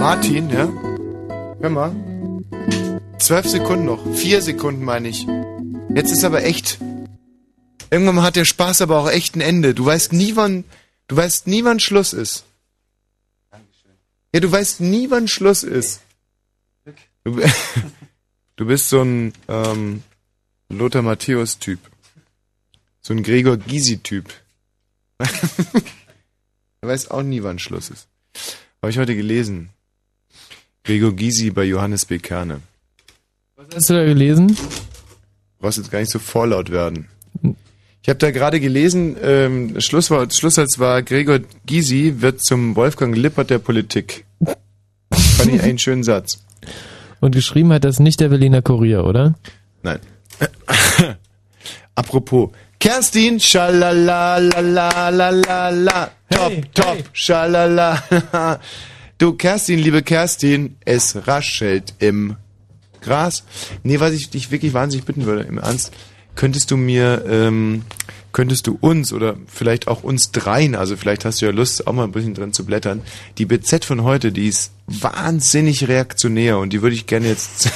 Martin, ja? Hör mal. Zwölf Sekunden noch. Vier Sekunden meine ich. Jetzt ist aber echt. Irgendwann mal hat der Spaß aber auch echt ein Ende. Du weißt nie, wann, du weißt nie, wann Schluss ist. Ja, du weißt nie, wann Schluss ist. Du, du bist so ein ähm, Lothar Matthäus-Typ. So ein Gregor Gysi-Typ. er weiß auch nie, wann Schluss ist. Habe ich heute gelesen. Gregor Gysi bei Johannes B. Kerne. Was hast du da gelesen? Du brauchst jetzt gar nicht so vorlaut werden. Ich habe da gerade gelesen, ähm, Schlusswort, Schlusssatz war, Gregor Gysi wird zum Wolfgang Lippert der Politik. Fand ich einen schönen Satz. Und geschrieben hat das nicht der Berliner Kurier, oder? Nein. Apropos, Kerstin, schalalalalala, top, hey, top, hey. schalala. Du, Kerstin, liebe Kerstin, es raschelt im Gras. Nee, was ich dich wirklich wahnsinnig bitten würde, im Ernst, könntest du mir, ähm, könntest du uns oder vielleicht auch uns dreien, also vielleicht hast du ja Lust, auch mal ein bisschen drin zu blättern, die BZ von heute, die ist wahnsinnig reaktionär und die würde ich gerne jetzt,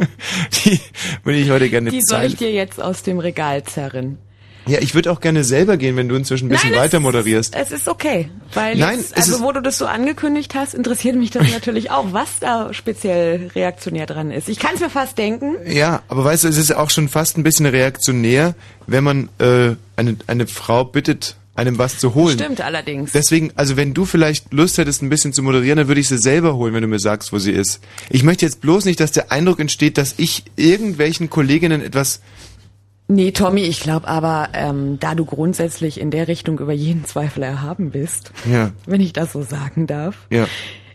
die würde ich heute gerne Die soll ich dir jetzt aus dem Regal zerren. Ja, ich würde auch gerne selber gehen, wenn du inzwischen ein bisschen Nein, weiter moderierst. Es ist okay, weil Nein, jetzt, also wo du das so angekündigt hast, interessiert mich das natürlich auch, was da speziell reaktionär dran ist. Ich kann es mir fast denken. Ja, aber weißt du, es ist auch schon fast ein bisschen reaktionär, wenn man äh, eine eine Frau bittet, einem was zu holen. Stimmt allerdings. Deswegen, also wenn du vielleicht Lust hättest, ein bisschen zu moderieren, dann würde ich sie selber holen, wenn du mir sagst, wo sie ist. Ich möchte jetzt bloß nicht, dass der Eindruck entsteht, dass ich irgendwelchen Kolleginnen etwas Nee, Tommy, ich glaube aber, ähm, da du grundsätzlich in der Richtung über jeden Zweifel erhaben bist, ja. wenn ich das so sagen darf, ja.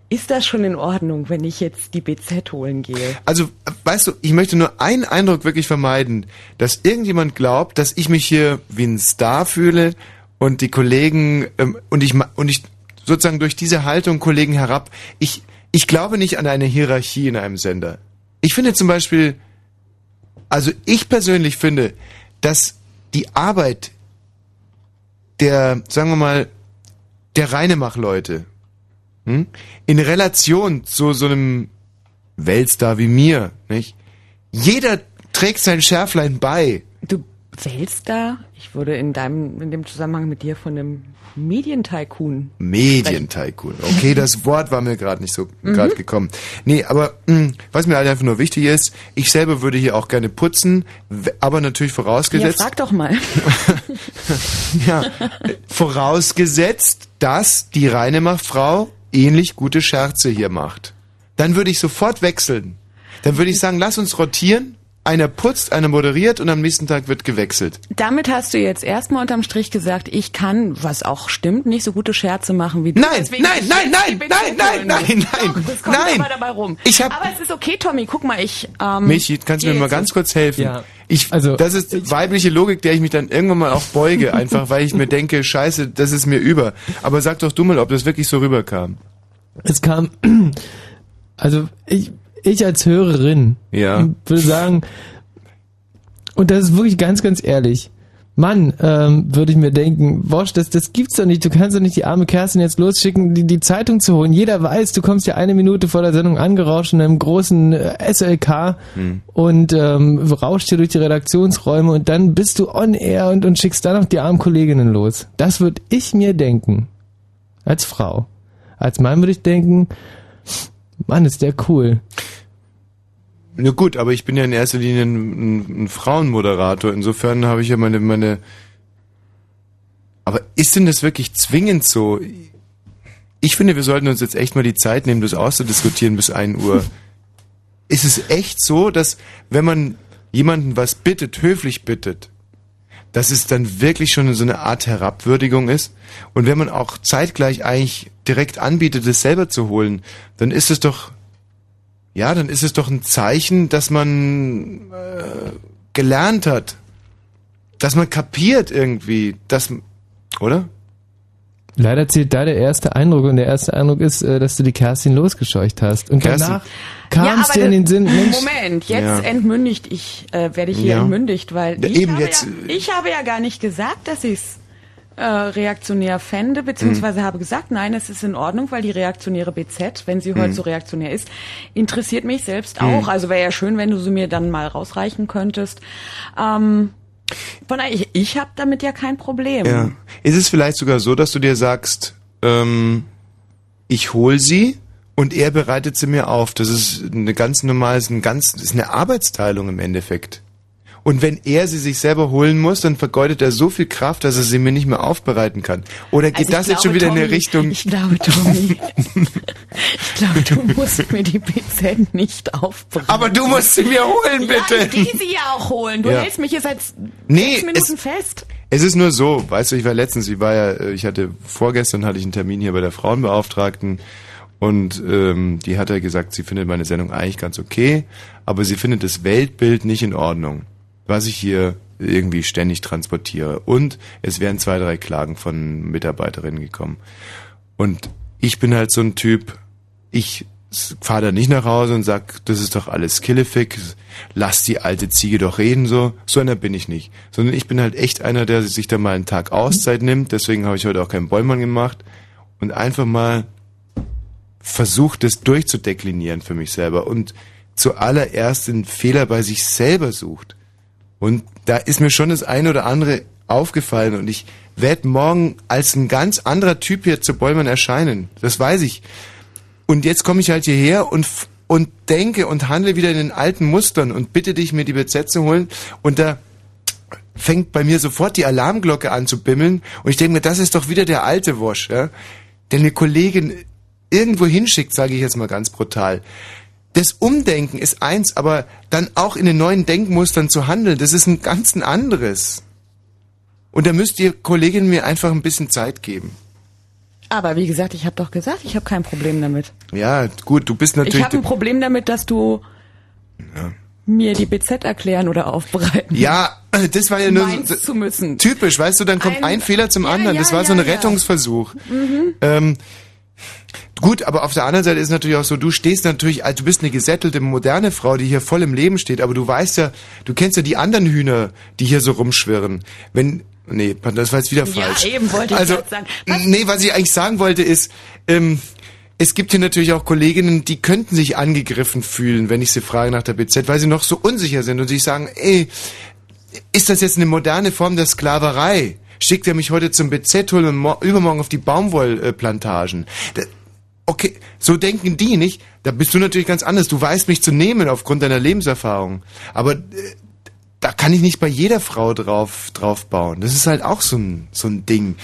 ist das schon in Ordnung, wenn ich jetzt die BZ holen gehe? Also, weißt du, ich möchte nur einen Eindruck wirklich vermeiden, dass irgendjemand glaubt, dass ich mich hier wie ein Star fühle und die Kollegen ähm, und ich und ich sozusagen durch diese Haltung Kollegen herab. Ich ich glaube nicht an eine Hierarchie in einem Sender. Ich finde zum Beispiel also ich persönlich finde, dass die Arbeit der, sagen wir mal, der Reinemach-Leute hm, in Relation zu so einem Weltstar wie mir, nicht? Jeder trägt sein Schärflein bei. Du Weltstar? Ich würde in deinem, in dem Zusammenhang mit dir von einem Medientycoon. Medientycoon. Okay, das Wort war mir gerade nicht so mhm. gerade gekommen. Nee, aber mh, hm, was mir halt einfach nur wichtig ist, ich selber würde hier auch gerne putzen, aber natürlich vorausgesetzt. Ja, frag doch mal. ja, vorausgesetzt, dass die Reinemacher-Frau ähnlich gute Scherze hier macht. Dann würde ich sofort wechseln. Dann würde ich sagen, lass uns rotieren einer putzt, einer moderiert und am nächsten Tag wird gewechselt. Damit hast du jetzt erstmal unterm Strich gesagt, ich kann, was auch stimmt, nicht so gute Scherze machen wie du. Nein, nein, nein, nein, nein, nein, nein, nein, Doch, das kommt nein. Aber dabei rum. Ich hab, aber es ist okay, Tommy, guck mal, ich... Ähm, Michi, kannst du mir mal ganz kurz helfen? Ja. Ich, also, das ist ich, weibliche Logik, der ich mich dann irgendwann mal auch beuge, einfach weil ich mir denke, scheiße, das ist mir über. Aber sag doch du mal, ob das wirklich so rüberkam. Es kam, also ich, ich als Hörerin ja. würde sagen, und das ist wirklich ganz, ganz ehrlich. Mann, ähm, würde ich mir denken, Wosch, das, das gibt's doch nicht. Du kannst doch nicht die arme Kerstin jetzt losschicken, die, die Zeitung zu holen. Jeder weiß, du kommst ja eine Minute vor der Sendung angerauscht in einem großen äh, SLK hm. und ähm, rauscht hier durch die Redaktionsräume und dann bist du on air und, und schickst dann noch die armen Kolleginnen los. Das würde ich mir denken. Als Frau. Als Mann würde ich denken, Mann, ist der cool. Na gut, aber ich bin ja in erster Linie ein, ein Frauenmoderator. Insofern habe ich ja meine, meine. Aber ist denn das wirklich zwingend so? Ich finde, wir sollten uns jetzt echt mal die Zeit nehmen, das auszudiskutieren bis ein Uhr. ist es echt so, dass wenn man jemanden was bittet, höflich bittet, dass es dann wirklich schon so eine Art Herabwürdigung ist? Und wenn man auch zeitgleich eigentlich direkt anbietet, es selber zu holen, dann ist es doch ja, dann ist es doch ein Zeichen, dass man äh, gelernt hat, dass man kapiert irgendwie, dass, oder? Leider zählt da der erste Eindruck und der erste Eindruck ist, äh, dass du die Kerstin losgescheucht hast. Und Kerstin. danach kam es dir in den Sinn, Mensch. Moment, jetzt ja. entmündigt ich, äh, werde ich hier ja. entmündigt, weil ich, Eben habe jetzt. Ja, ich habe ja gar nicht gesagt, dass ich es äh, reaktionär fände, beziehungsweise mhm. habe gesagt, nein, es ist in Ordnung, weil die reaktionäre BZ, wenn sie heute mhm. so reaktionär ist, interessiert mich selbst mhm. auch. Also wäre ja schön, wenn du sie mir dann mal rausreichen könntest. Ähm, von daher, ich, ich habe damit ja kein Problem. Ja. Ist es vielleicht sogar so, dass du dir sagst, ähm, ich hol sie und er bereitet sie mir auf. Das ist eine ganz normale, ist ein ganz, ist eine Arbeitsteilung im Endeffekt. Und wenn er sie sich selber holen muss, dann vergeudet er so viel Kraft, dass er sie mir nicht mehr aufbereiten kann. Oder geht also das glaube, jetzt schon wieder Tommy, in eine Richtung? Ich glaube, Tommy, ich glaube, du musst mir die PZ nicht aufbereiten. Aber du musst sie mir holen, bitte. Ja, ich will sie ja auch holen. Du ja. hältst mich hier seit nee, sechs Minuten es, fest. Es ist nur so, weißt du, ich war letztens, ich war ja, ich hatte vorgestern hatte ich einen Termin hier bei der Frauenbeauftragten und ähm, die hat ja gesagt, sie findet meine Sendung eigentlich ganz okay, aber sie findet das Weltbild nicht in Ordnung was ich hier irgendwie ständig transportiere. Und es wären zwei, drei Klagen von Mitarbeiterinnen gekommen. Und ich bin halt so ein Typ, ich fahre da nicht nach Hause und sag, das ist doch alles Killefick, lass die alte Ziege doch reden, so. So einer bin ich nicht. Sondern ich bin halt echt einer, der sich da mal einen Tag Auszeit nimmt, deswegen habe ich heute auch keinen Bäumann gemacht und einfach mal versucht, das durchzudeklinieren für mich selber und zuallererst den Fehler bei sich selber sucht. Und da ist mir schon das eine oder andere aufgefallen und ich werde morgen als ein ganz anderer Typ hier zu Bollmann erscheinen. Das weiß ich. Und jetzt komme ich halt hierher und und denke und handle wieder in den alten Mustern und bitte dich, mir die BZ zu holen. Und da fängt bei mir sofort die Alarmglocke an zu bimmeln. Und ich denke mir, das ist doch wieder der alte Wosch, ja? der eine Kollegin irgendwo hinschickt, sage ich jetzt mal ganz brutal das Umdenken ist eins, aber dann auch in den neuen Denkmustern zu handeln, das ist ein ganz ein anderes. Und da müsst ihr Kolleginnen mir einfach ein bisschen Zeit geben. Aber wie gesagt, ich habe doch gesagt, ich habe kein Problem damit. Ja, gut, du bist natürlich. Ich habe ein Problem damit, dass du ja. mir die BZ erklären oder aufbereiten. Ja, das war ja nur so, zu müssen. typisch, weißt du, dann kommt ein, ein Fehler zum anderen. Ja, das war so ein Rettungsversuch. Mhm. Ähm, Gut, aber auf der anderen Seite ist natürlich auch so, du stehst natürlich, also du bist eine gesättelte, moderne Frau, die hier voll im Leben steht, aber du weißt ja, du kennst ja die anderen Hühner, die hier so rumschwirren. Wenn, nee, das war jetzt wieder falsch. Ja, eben wollte ich also, sagen. Was? Nee, was ich eigentlich sagen wollte ist, ähm, es gibt hier natürlich auch Kolleginnen, die könnten sich angegriffen fühlen, wenn ich sie frage nach der BZ, weil sie noch so unsicher sind und sich sagen, ey, ist das jetzt eine moderne Form der Sklaverei? Schickt er mich heute zum BZ und übermorgen auf die Baumwollplantagen? Okay, so denken die nicht. Da bist du natürlich ganz anders. Du weißt mich zu nehmen aufgrund deiner Lebenserfahrung. Aber äh, da kann ich nicht bei jeder Frau drauf, drauf bauen. Das ist halt auch so ein, so ein Ding.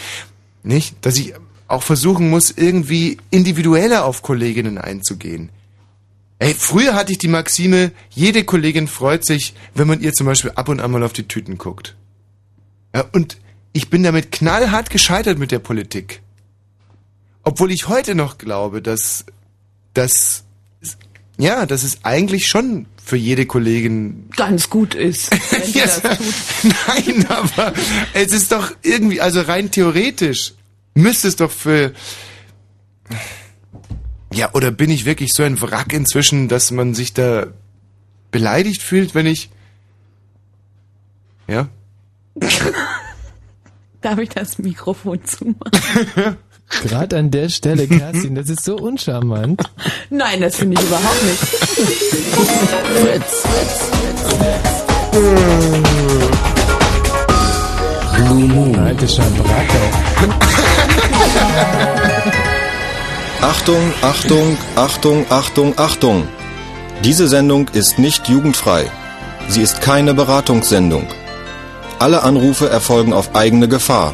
Nicht? Dass ich auch versuchen muss, irgendwie individueller auf Kolleginnen einzugehen. Ey, früher hatte ich die Maxime, jede Kollegin freut sich, wenn man ihr zum Beispiel ab und an mal auf die Tüten guckt. Ja, und ich bin damit knallhart gescheitert mit der Politik. Obwohl ich heute noch glaube, dass, dass, ja, dass es eigentlich schon für jede Kollegin ganz gut ist. ja, nein, aber es ist doch irgendwie, also rein theoretisch müsste es doch für, ja, oder bin ich wirklich so ein Wrack inzwischen, dass man sich da beleidigt fühlt, wenn ich, ja? Darf ich das Mikrofon zumachen? Gerade an der Stelle, Kerstin, das ist so uncharmant. Nein, das finde ich überhaupt nicht. Fritz, Fritz, Blue Moon. Alte Schabracke. Achtung, Achtung, Achtung, Achtung, Achtung. Diese Sendung ist nicht jugendfrei. Sie ist keine Beratungssendung. Alle Anrufe erfolgen auf eigene Gefahr.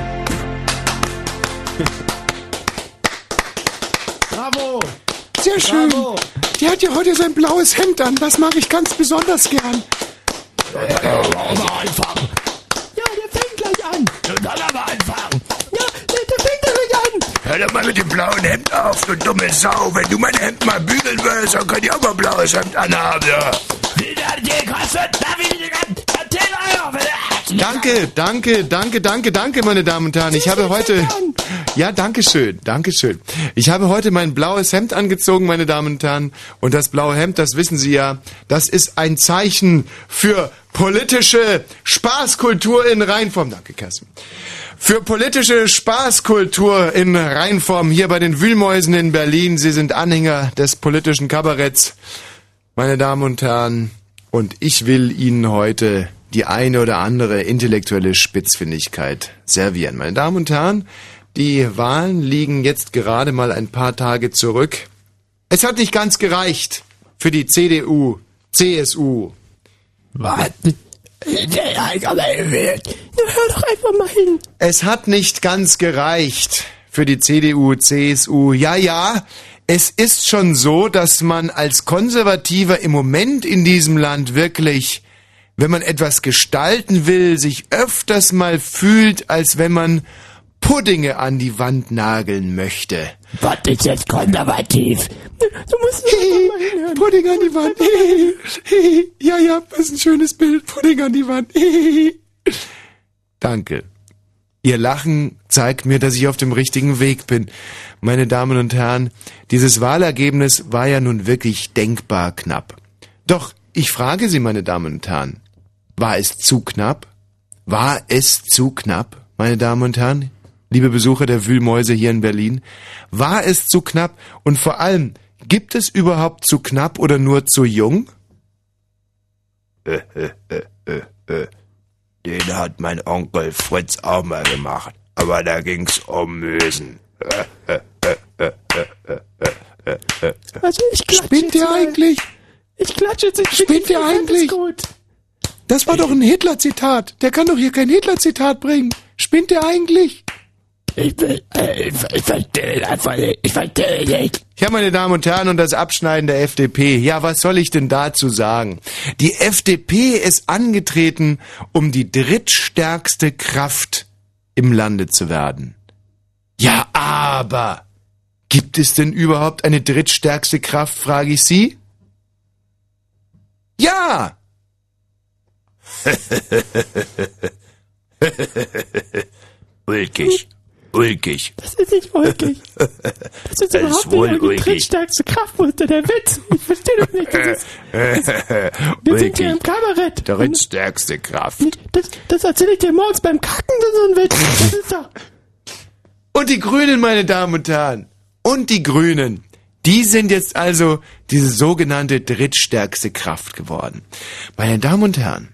Sehr schön. Bravo. Der hat ja heute sein blaues Hemd an. Das mag ich ganz besonders gern. Aber anfangen. Ja, der fängt gleich an. Dann aber anfangen. Ja, der, der fängt gleich an. Hör doch mal mit dem blauen Hemd auf, du dumme Sau. Wenn du mein Hemd mal bügeln willst, dann kann ich auch mal ein blaues Hemd anhaben, ja. Danke, danke, danke, danke, danke, meine Damen und Herren. Ich habe heute, ja, danke schön, danke schön. Ich habe heute mein blaues Hemd angezogen, meine Damen und Herren. Und das blaue Hemd, das wissen Sie ja, das ist ein Zeichen für politische Spaßkultur in Reinform. Danke, Kerstin für politische Spaßkultur in Reinform hier bei den Wühlmäusen in Berlin. Sie sind Anhänger des politischen Kabaretts, meine Damen und Herren. Und ich will Ihnen heute die eine oder andere intellektuelle Spitzfindigkeit servieren. Meine Damen und Herren, die Wahlen liegen jetzt gerade mal ein paar Tage zurück. Es hat nicht ganz gereicht für die CDU, CSU. Was? Hör doch einfach mal hin. Es hat nicht ganz gereicht für die CDU, CSU. Ja, ja, es ist schon so, dass man als Konservativer im Moment in diesem Land wirklich, wenn man etwas gestalten will, sich öfters mal fühlt, als wenn man Puddinge an die Wand nageln möchte. Was ist jetzt konservativ? Du musst hey. Pudding an die Wand. Hey, hey. Ja, ja, das ist ein schönes Bild. Pudding an die Wand. Hey. Danke. Ihr Lachen zeigt mir, dass ich auf dem richtigen Weg bin. Meine Damen und Herren, dieses Wahlergebnis war ja nun wirklich denkbar knapp. Doch ich frage Sie, meine Damen und Herren, war es zu knapp? War es zu knapp, meine Damen und Herren? liebe Besucher der Wühlmäuse hier in Berlin? War es zu knapp? Und vor allem, gibt es überhaupt zu knapp oder nur zu jung? Äh, äh, äh, äh, Den hat mein Onkel Fritz auch mal gemacht. Aber da ging's um Mösen. Also ich klatsche Spinnt ihr eigentlich? Ich klatsche jetzt. Ich Spinnt ihr eigentlich? Gut. Das war doch ein Hitler-Zitat. Der kann doch hier kein Hitler-Zitat bringen. Spinnt ihr eigentlich? Ich will, ich, ich verstehe einfach nicht. Ich verstehe nicht. Ja, meine Damen und Herren, und das Abschneiden der FDP. Ja, was soll ich denn dazu sagen? Die FDP ist angetreten, um die drittstärkste Kraft im Lande zu werden. Ja, aber gibt es denn überhaupt eine drittstärkste Kraft, frage ich Sie? Ja! Ulkig ulkig. Das ist nicht ulkig. Das ist das überhaupt ist wohl nicht ulkig. drittstärkste Kraftmuster der Witz. Ich verstehe das nicht. Das ist, das, wir sind hier im Kabarett. Drittstärkste Kraft. Das, das erzähle ich dir morgens beim Kacken, so ein Witz. Das ist doch... Und die Grünen, meine Damen und Herren. Und die Grünen. Die sind jetzt also diese sogenannte drittstärkste Kraft geworden. Meine Damen und Herren.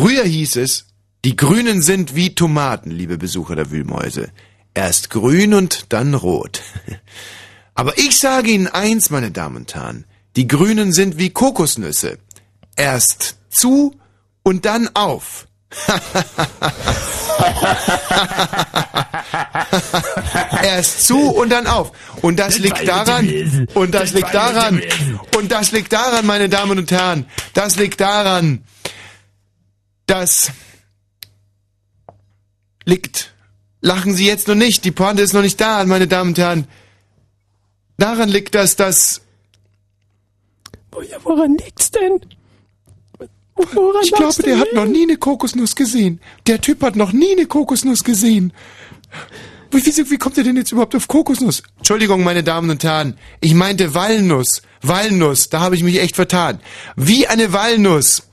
Früher hieß es, die Grünen sind wie Tomaten, liebe Besucher der Wühlmäuse. Erst grün und dann rot. Aber ich sage Ihnen eins, meine Damen und Herren. Die Grünen sind wie Kokosnüsse. Erst zu und dann auf. Erst zu und dann auf. Und das liegt daran, und das liegt daran, und das liegt daran, meine Damen und Herren, das liegt daran, dass liegt. Lachen Sie jetzt noch nicht, die Pointe ist noch nicht da, meine Damen und Herren. Daran liegt das, dass... Ja, woran liegt's denn? Woran ich glaube, der hat noch nie eine Kokosnuss gesehen. Der Typ hat noch nie eine Kokosnuss gesehen. Wie, wie, wie kommt er denn jetzt überhaupt auf Kokosnuss? Entschuldigung, meine Damen und Herren. Ich meinte Walnuss. Walnuss, da habe ich mich echt vertan. Wie eine Walnuss.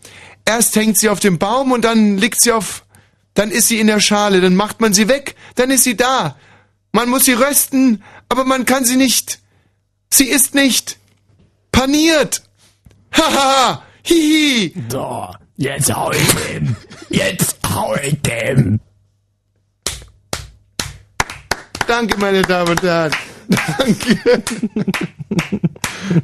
Erst hängt sie auf dem Baum und dann liegt sie auf dann ist sie in der Schale, dann macht man sie weg, dann ist sie da. Man muss sie rösten, aber man kann sie nicht. Sie ist nicht paniert. Haha, hihi. So, jetzt hau ich dem. Jetzt hau ich dem. Danke, meine Damen und Herren. Danke.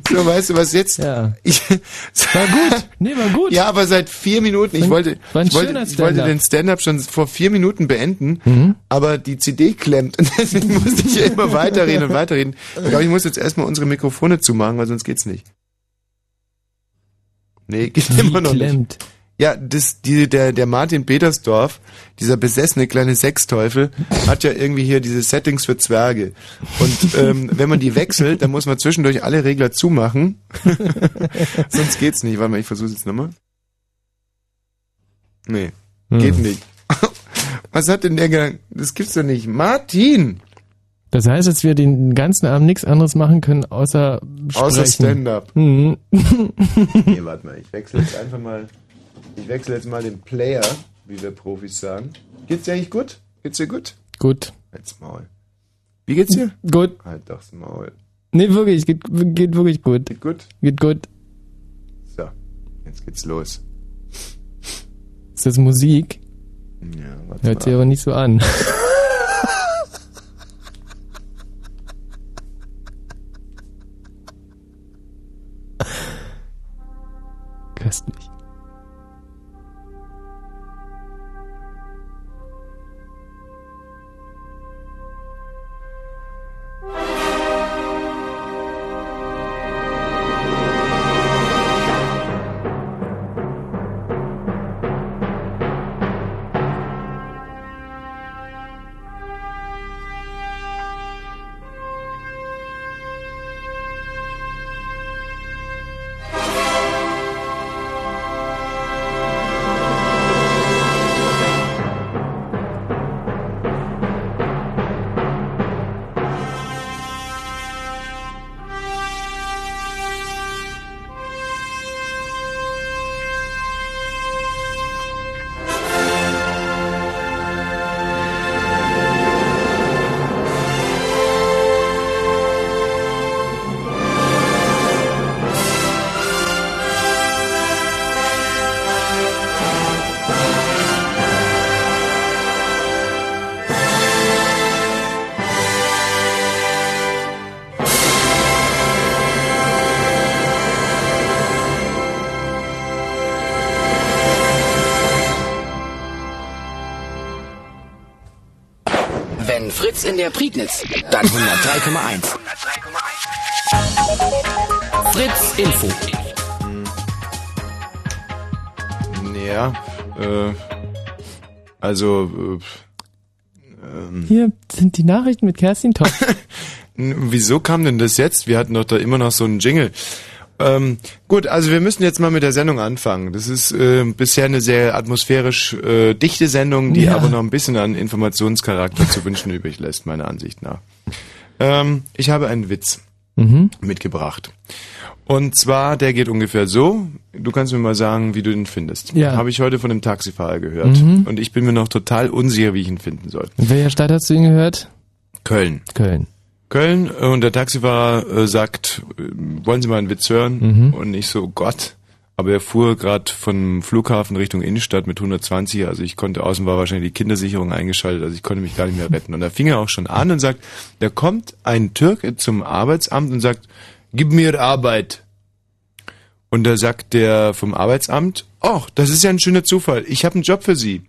So, weißt du was jetzt? Ja. Ich, war gut. Nee, war gut. Ja, aber seit vier Minuten. Ich wollte, ich wollte, ich wollte den Stand-up schon vor vier Minuten beenden, mhm. aber die CD klemmt und deswegen musste ich ja immer weiterreden und weiterreden. Ich glaube, ich muss jetzt erstmal unsere Mikrofone zumachen, weil sonst geht's nicht. Nee, geht Wie immer noch klemmt. nicht. Ja, das, die, der, der Martin Petersdorf, dieser besessene kleine Sexteufel, hat ja irgendwie hier diese Settings für Zwerge. Und ähm, wenn man die wechselt, dann muss man zwischendurch alle Regler zumachen. Sonst geht's nicht. Warte mal, ich versuche jetzt nochmal. Nee, hm. geht nicht. Was hat denn der gedacht? Das gibt's doch nicht. Martin! Das heißt, dass wir den ganzen Abend nichts anderes machen können, außer sprechen. Außer Stand-up. Mhm. nee, warte mal, ich wechsle jetzt einfach mal, ich wechsle jetzt mal den Player, wie wir Profis sagen. Geht's dir eigentlich gut? Geht's dir gut? Gut. Halt's Maul. Wie geht's dir? Gut. Halt doch's Maul. Nee, wirklich, geht, geht wirklich gut. Geht gut? Geht gut. So, jetzt geht's los. Ist das Musik? Ja, warte Hört sich aber nicht so an. Köstlich. In der Prignitz. Dann 103,1. Fritz Info. Ja, äh, also, äh, ähm. Hier sind die Nachrichten mit Kerstin Top. Wieso kam denn das jetzt? Wir hatten doch da immer noch so einen Jingle. Ähm, gut, also wir müssen jetzt mal mit der Sendung anfangen. Das ist äh, bisher eine sehr atmosphärisch äh, dichte Sendung, die ja. aber noch ein bisschen an Informationscharakter zu wünschen übrig lässt, meiner Ansicht nach. Ähm, ich habe einen Witz mhm. mitgebracht. Und zwar, der geht ungefähr so. Du kannst mir mal sagen, wie du ihn findest. Ja. Habe ich heute von einem Taxifahrer gehört. Mhm. Und ich bin mir noch total unsicher, wie ich ihn finden soll. In welcher Stadt hast du ihn gehört? Köln. Köln. Köln äh, und der Taxifahrer äh, sagt, äh, wollen Sie mal einen Witz hören? Mhm. Und ich so, Gott. Aber er fuhr gerade vom Flughafen Richtung Innenstadt mit 120, also ich konnte außen war wahrscheinlich die Kindersicherung eingeschaltet, also ich konnte mich gar nicht mehr retten. Und da fing er auch schon an und sagt, da kommt ein Türke zum Arbeitsamt und sagt, gib mir Arbeit. Und da sagt der vom Arbeitsamt, ach, das ist ja ein schöner Zufall. Ich habe einen Job für Sie.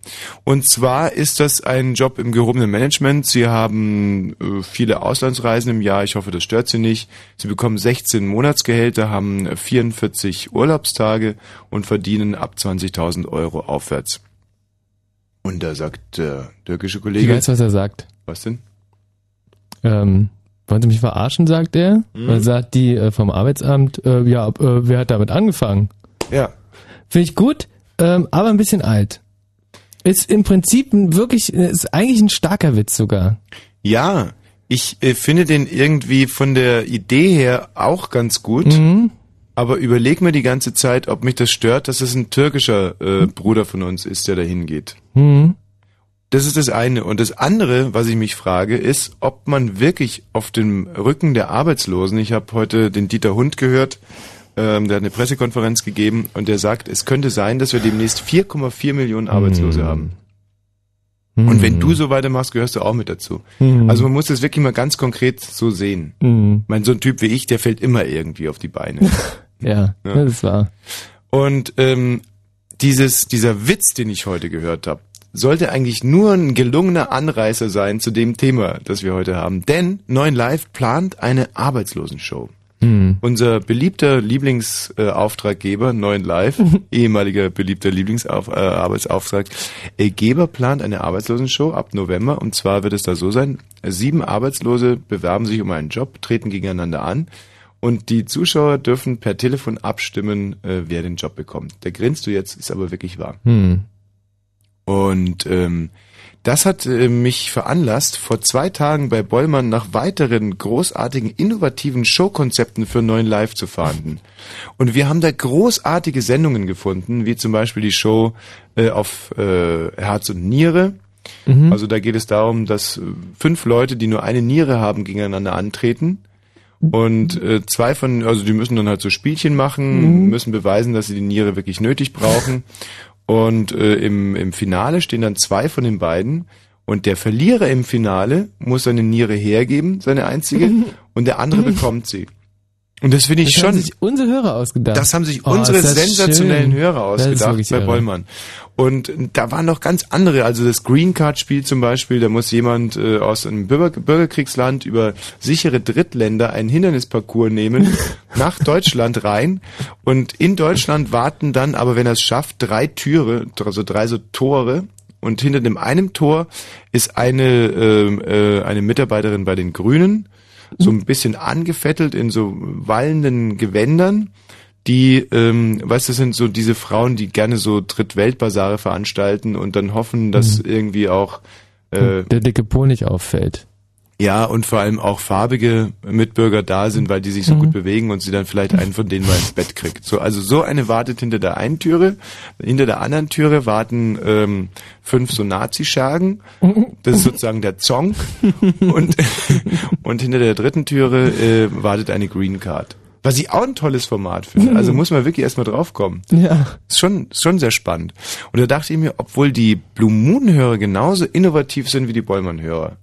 Und zwar ist das ein Job im gehobenen Management. Sie haben äh, viele Auslandsreisen im Jahr. Ich hoffe, das stört Sie nicht. Sie bekommen 16 Monatsgehälter, haben 44 Urlaubstage und verdienen ab 20.000 Euro aufwärts. Und da sagt der türkische Kollege. Ich weiß, was er sagt. Was denn? Ähm, wollen Sie mich verarschen, sagt er? Mhm. Er sagt die äh, vom Arbeitsamt, äh, ja, äh, wer hat damit angefangen? Ja. Finde ich gut, ähm, aber ein bisschen alt. Ist im Prinzip ein wirklich, ist eigentlich ein starker Witz sogar. Ja, ich äh, finde den irgendwie von der Idee her auch ganz gut. Mhm. Aber überleg mir die ganze Zeit, ob mich das stört, dass es ein türkischer äh, Bruder von uns ist, der dahin geht. Mhm. Das ist das eine. Und das andere, was ich mich frage, ist, ob man wirklich auf dem Rücken der Arbeitslosen, ich habe heute den Dieter Hund gehört, ähm, der hat eine Pressekonferenz gegeben und der sagt, es könnte sein, dass wir demnächst 4,4 Millionen Arbeitslose hm. haben. Und wenn du so weitermachst, gehörst du auch mit dazu. Mhm. Also man muss das wirklich mal ganz konkret so sehen. Mhm. Mein so ein Typ wie ich, der fällt immer irgendwie auf die Beine. ja, ja, das ist wahr. Und ähm, dieses, dieser Witz, den ich heute gehört habe, sollte eigentlich nur ein gelungener Anreißer sein zu dem Thema, das wir heute haben. Denn Neuen Live plant eine Arbeitslosenshow. Hm. Unser beliebter Lieblingsauftraggeber, äh, Neuen Live, ehemaliger beliebter Lieblingsarbeitsauftraggeber, äh, plant eine Arbeitslosenshow ab November. Und zwar wird es da so sein, sieben Arbeitslose bewerben sich um einen Job, treten gegeneinander an. Und die Zuschauer dürfen per Telefon abstimmen, äh, wer den Job bekommt. Da grinst du jetzt, ist aber wirklich wahr. Hm. Und ähm, das hat äh, mich veranlasst, vor zwei Tagen bei Bollmann nach weiteren großartigen, innovativen Showkonzepten für neuen Live zu fahnden. Und wir haben da großartige Sendungen gefunden, wie zum Beispiel die Show äh, auf äh, Herz und Niere. Mhm. Also da geht es darum, dass äh, fünf Leute, die nur eine Niere haben, gegeneinander antreten. Und äh, zwei von, also die müssen dann halt so Spielchen machen, mhm. müssen beweisen, dass sie die Niere wirklich nötig brauchen. Und äh, im, im Finale stehen dann zwei von den beiden. Und der Verlierer im Finale muss seine Niere hergeben, seine einzige, und der andere bekommt sie. Und das finde ich das schon. Das haben sich unsere Hörer ausgedacht. Das haben sich oh, unsere sensationellen schön. Hörer ausgedacht bei irre. Bollmann. Und da waren noch ganz andere, also das Green Card Spiel zum Beispiel, da muss jemand äh, aus einem Bürger Bürgerkriegsland über sichere Drittländer einen Hindernisparcours nehmen, nach Deutschland rein und in Deutschland warten dann, aber wenn er es schafft, drei Türe, also drei so Tore und hinter dem einem Tor ist eine, äh, äh, eine Mitarbeiterin bei den Grünen so ein bisschen angefettelt in so wallenden Gewändern die, ähm, weißt du, sind so diese Frauen, die gerne so Drittweltbasare veranstalten und dann hoffen, dass mhm. irgendwie auch äh, der dicke Po nicht auffällt. Ja, und vor allem auch farbige Mitbürger da sind, weil die sich so mhm. gut bewegen und sie dann vielleicht einen von denen mal ins Bett kriegt. So, also so eine wartet hinter der einen Türe, hinter der anderen Türe warten ähm, fünf so Nazi-Schergen. Das ist sozusagen der Zonk. und, und hinter der dritten Türe äh, wartet eine Green Card. Was ich auch ein tolles Format finde. Also muss man wirklich erstmal draufkommen. Ja. Ist schon, ist schon sehr spannend. Und da dachte ich mir, obwohl die Blue Moon-Hörer genauso innovativ sind wie die Bollmann-Hörer,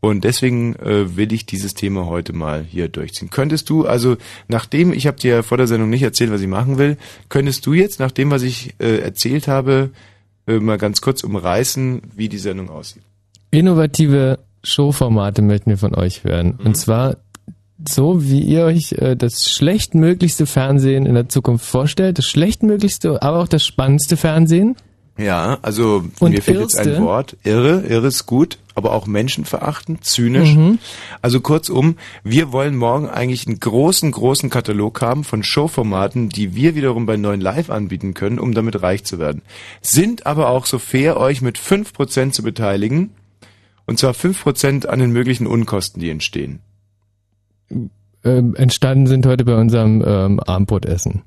und deswegen äh, will ich dieses Thema heute mal hier durchziehen. Könntest du, also nachdem, ich habe dir vor der Sendung nicht erzählt, was ich machen will, könntest du jetzt, nach dem, was ich äh, erzählt habe, äh, mal ganz kurz umreißen, wie die Sendung aussieht? Innovative Showformate möchten wir von euch hören. Mhm. Und zwar so, wie ihr euch äh, das schlechtmöglichste Fernsehen in der Zukunft vorstellt. Das schlechtmöglichste, aber auch das spannendste Fernsehen. Ja, also Und mir fehlt jetzt ein Wort. Irre, irre ist gut, aber auch menschenverachtend, zynisch. Mhm. Also kurzum, wir wollen morgen eigentlich einen großen, großen Katalog haben von Showformaten, die wir wiederum bei neuen Live anbieten können, um damit reich zu werden. Sind aber auch so fair, euch mit fünf Prozent zu beteiligen. Und zwar fünf Prozent an den möglichen Unkosten, die entstehen. Ähm, entstanden sind heute bei unserem ähm, Abendbrotessen.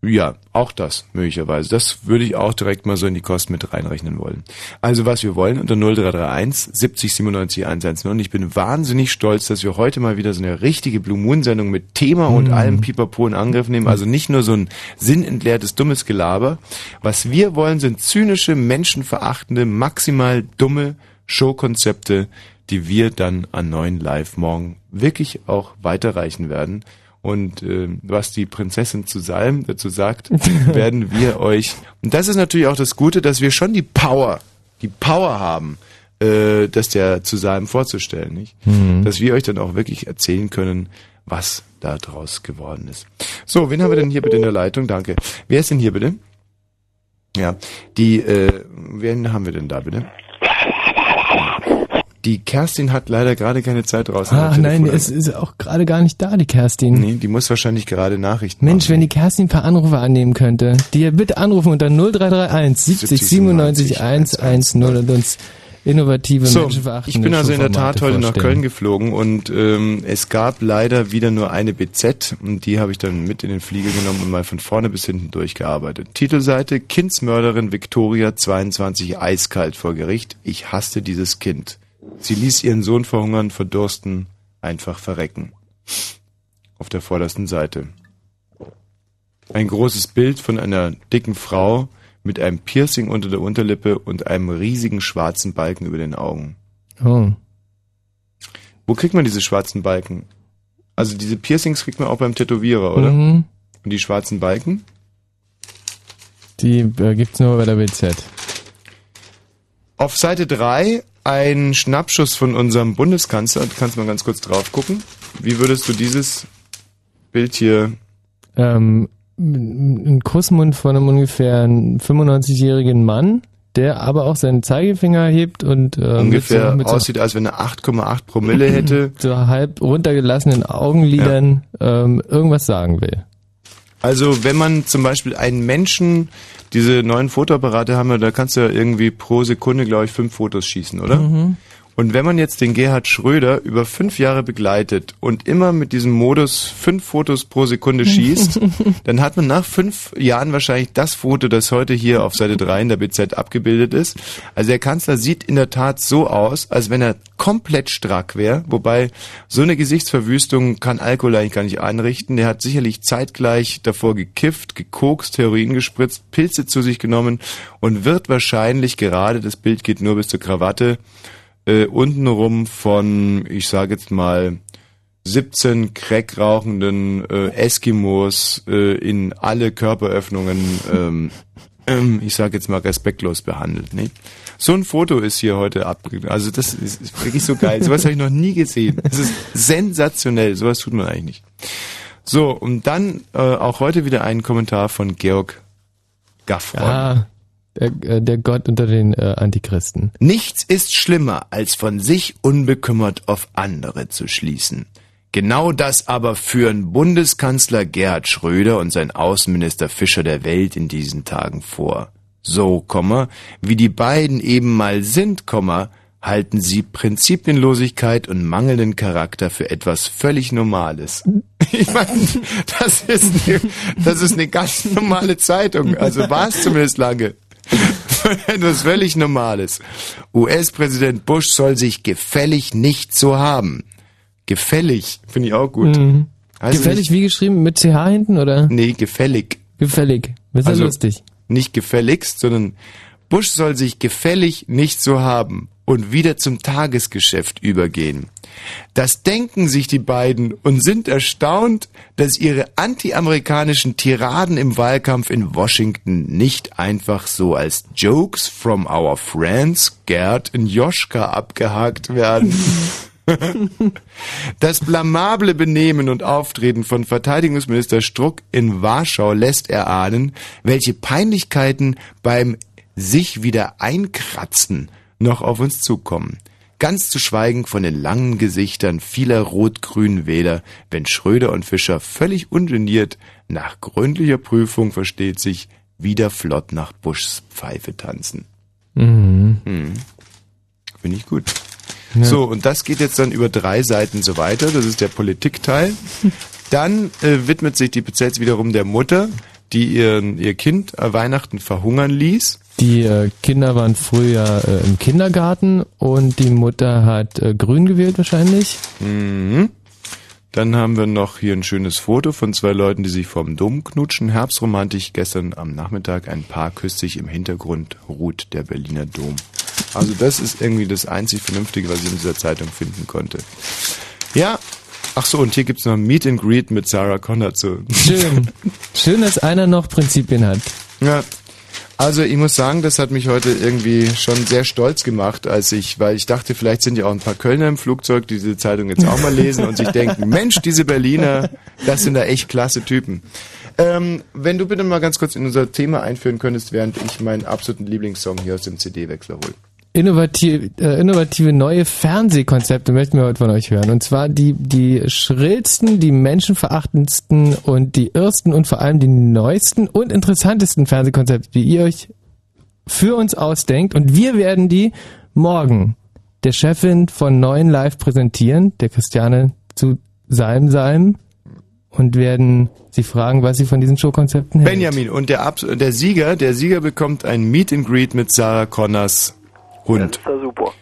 Ja, auch das möglicherweise. Das würde ich auch direkt mal so in die Kosten mit reinrechnen wollen. Also was wir wollen unter 0331 70 97 110. Und ich bin wahnsinnig stolz, dass wir heute mal wieder so eine richtige Blue Moon Sendung mit Thema und mhm. allem Pipapo in Angriff nehmen. Also nicht nur so ein sinnentleertes, dummes Gelaber. Was wir wollen, sind zynische, menschenverachtende, maximal dumme Showkonzepte, die wir dann an neuen Live morgen wirklich auch weiterreichen werden. Und äh, was die Prinzessin zu Salm dazu sagt, werden wir euch. Und das ist natürlich auch das Gute, dass wir schon die Power, die Power haben, äh, das der zu Salm vorzustellen, nicht? Mhm. Dass wir euch dann auch wirklich erzählen können, was da draus geworden ist. So, wen haben wir denn hier bitte in der Leitung? Danke. Wer ist denn hier bitte? Ja, die, äh, wen haben wir denn da bitte? Die Kerstin hat leider gerade keine Zeit raus. Ach nein, es ist auch gerade gar nicht da, die Kerstin. Nee, die muss wahrscheinlich gerade Nachrichten Mensch, machen. wenn die Kerstin ein paar Anrufe annehmen könnte, die bitte anrufen unter 0331 70 97 110 und uns innovative so, Menschenverachtende Ich bin also in der Tat heute nach Köln geflogen und ähm, es gab leider wieder nur eine BZ und die habe ich dann mit in den Flieger genommen und mal von vorne bis hinten durchgearbeitet. Titelseite Kindsmörderin Victoria 22 eiskalt vor Gericht. Ich hasste dieses Kind. Sie ließ ihren Sohn verhungern, verdursten, einfach verrecken. Auf der vordersten Seite. Ein großes Bild von einer dicken Frau mit einem Piercing unter der Unterlippe und einem riesigen schwarzen Balken über den Augen. Oh. Wo kriegt man diese schwarzen Balken? Also diese Piercings kriegt man auch beim Tätowierer, oder? Mhm. Und die schwarzen Balken? Die äh, gibt's nur bei der BZ. Auf Seite 3 ein Schnappschuss von unserem Bundeskanzler. Du kannst mal ganz kurz drauf gucken. Wie würdest du dieses Bild hier. Ähm, ein Kussmund von einem ungefähr 95-jährigen Mann, der aber auch seinen Zeigefinger hebt und äh, ungefähr mit so, mit aussieht, als wenn er 8,8 Promille hätte. So halb runtergelassenen Augenlidern ja. ähm, irgendwas sagen will. Also wenn man zum Beispiel einen Menschen, diese neuen Fotoapparate haben wir, da kannst du ja irgendwie pro Sekunde, glaube ich, fünf Fotos schießen, oder? Mhm. Und wenn man jetzt den Gerhard Schröder über fünf Jahre begleitet und immer mit diesem Modus fünf Fotos pro Sekunde schießt, dann hat man nach fünf Jahren wahrscheinlich das Foto, das heute hier auf Seite 3 in der BZ abgebildet ist. Also der Kanzler sieht in der Tat so aus, als wenn er komplett strack wäre, wobei so eine Gesichtsverwüstung kann Alkohol eigentlich gar nicht einrichten. Der hat sicherlich zeitgleich davor gekifft, gekokst, Heroin gespritzt, Pilze zu sich genommen und wird wahrscheinlich gerade, das Bild geht nur bis zur Krawatte, äh, untenrum von, ich sage jetzt mal, 17 Crack rauchenden äh, Eskimos äh, in alle Körperöffnungen, ähm, ähm, ich sage jetzt mal respektlos behandelt. Ne? So ein Foto ist hier heute abgegeben. Also das ist, ist wirklich so geil. Sowas habe ich noch nie gesehen. Das ist sensationell. Sowas tut man eigentlich nicht. So, und dann äh, auch heute wieder ein Kommentar von Georg Gaffron. Ah, der, äh, der Gott unter den äh, Antichristen. Nichts ist schlimmer, als von sich unbekümmert auf andere zu schließen. Genau das aber führen Bundeskanzler Gerhard Schröder und sein Außenminister Fischer der Welt in diesen Tagen vor. So, Komma, wie die beiden eben mal sind, Komma, halten sie Prinzipienlosigkeit und mangelnden Charakter für etwas völlig Normales. Ich meine, das ist eine, das ist eine ganz normale Zeitung. Also war es zumindest lange. Etwas völlig Normales. US-Präsident Bush soll sich gefällig nicht so haben. Gefällig, finde ich auch gut. Mhm. gefällig wie geschrieben? Mit CH hinten, oder? Nee, gefällig. Gefällig. Das ist also, lustig. Nicht gefälligst, sondern Bush soll sich gefällig nicht so haben und wieder zum Tagesgeschäft übergehen. Das denken sich die beiden und sind erstaunt, dass ihre antiamerikanischen Tiraden im Wahlkampf in Washington nicht einfach so als Jokes from our friends Gerd und Joschka abgehakt werden. Das blamable Benehmen und Auftreten von Verteidigungsminister Struck in Warschau lässt erahnen, welche Peinlichkeiten beim sich wieder einkratzen noch auf uns zukommen. Ganz zu schweigen von den langen Gesichtern vieler rot-grünen Wähler, wenn Schröder und Fischer völlig ungeniert, nach gründlicher Prüfung versteht sich, wieder flott nach Buschs Pfeife tanzen. Mhm. Mhm. Finde ich gut. Ja. So, und das geht jetzt dann über drei Seiten so weiter. Das ist der Politikteil. Dann äh, widmet sich die BZ wiederum der Mutter, die ihren, ihr Kind äh, Weihnachten verhungern ließ. Die äh, Kinder waren früher äh, im Kindergarten und die Mutter hat äh, grün gewählt wahrscheinlich. Mhm. Dann haben wir noch hier ein schönes Foto von zwei Leuten, die sich vom Dom knutschen. Herbstromantisch gestern am Nachmittag. Ein Paar küsst sich im Hintergrund, ruht der Berliner Dom. Also das ist irgendwie das einzig Vernünftige, was ich in dieser Zeitung finden konnte. Ja, ach so, und hier gibt's noch ein Meet and Greet mit Sarah Connor zu. Schön. Schön, dass einer noch Prinzipien hat. Ja, also ich muss sagen, das hat mich heute irgendwie schon sehr stolz gemacht, als ich, weil ich dachte, vielleicht sind ja auch ein paar Kölner im Flugzeug, die diese Zeitung jetzt auch mal lesen und sich denken, Mensch, diese Berliner, das sind da echt klasse Typen. Ähm, wenn du bitte mal ganz kurz in unser Thema einführen könntest, während ich meinen absoluten Lieblingssong hier aus dem CD-Wechsler hole innovative, äh, innovative neue Fernsehkonzepte möchten wir heute von euch hören. Und zwar die, die schrillsten, die menschenverachtendsten und die ersten und vor allem die neuesten und interessantesten Fernsehkonzepte, die ihr euch für uns ausdenkt. Und wir werden die morgen der Chefin von Neuen Live präsentieren, der Christiane zu Salm Salm und werden sie fragen, was sie von diesen Showkonzepten hält. Benjamin, und der, Ab der Sieger, der Sieger bekommt ein Meet and Greet mit Sarah Connors Hund. Das ist ja super.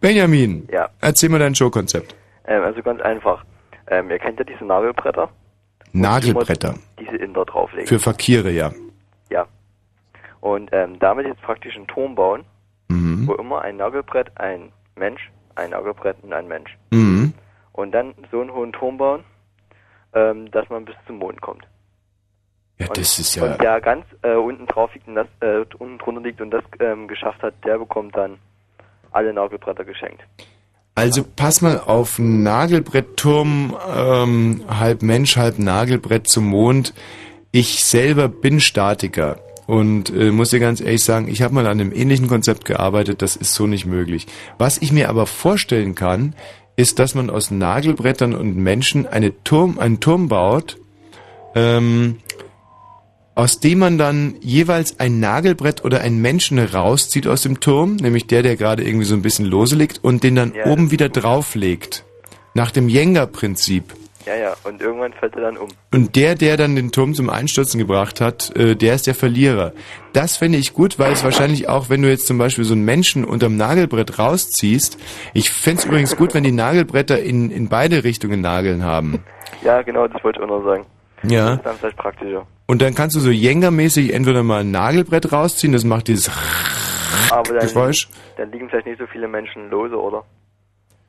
Benjamin, ja. erzähl mir dein Showkonzept. Ähm, also ganz einfach. Ähm, ihr kennt ja diese Nagelbretter. Nagelbretter. Diese Inder drauflegen. Für Verkehre, ja. Ja. Und ähm, damit jetzt praktisch einen Turm bauen, mhm. wo immer ein Nagelbrett, ein Mensch, ein Nagelbrett und ein Mensch. Mhm. Und dann so einen hohen Turm bauen, ähm, dass man bis zum Mond kommt. Ja, und, das ist ja. Und der ganz äh, unten drauf liegt und das äh, unten drunter liegt und das ähm, geschafft hat, der bekommt dann alle Nagelbretter geschenkt. Also pass mal auf, Nagelbrettturm, ähm, halb Mensch, halb Nagelbrett zum Mond. Ich selber bin Statiker und äh, muss dir ganz ehrlich sagen, ich habe mal an einem ähnlichen Konzept gearbeitet, das ist so nicht möglich. Was ich mir aber vorstellen kann, ist, dass man aus Nagelbrettern und Menschen eine Turm, einen Turm baut, ähm, aus dem man dann jeweils ein Nagelbrett oder einen Menschen rauszieht aus dem Turm, nämlich der, der gerade irgendwie so ein bisschen lose liegt, und den dann ja. oben wieder drauflegt. Nach dem Jenga-Prinzip. Ja, ja, und irgendwann fällt er dann um. Und der, der dann den Turm zum Einstürzen gebracht hat, äh, der ist der Verlierer. Das fände ich gut, weil es wahrscheinlich auch, wenn du jetzt zum Beispiel so einen Menschen unterm Nagelbrett rausziehst, ich fände es übrigens gut, wenn die Nagelbretter in, in beide Richtungen Nageln haben. Ja, genau, das wollte ich auch noch sagen. Ja. Das ist dann vielleicht praktischer. Und dann kannst du so Jenga-mäßig entweder mal ein Nagelbrett rausziehen, das macht dieses Aber dann, Geräusch. Dann liegen vielleicht nicht so viele Menschen lose, oder?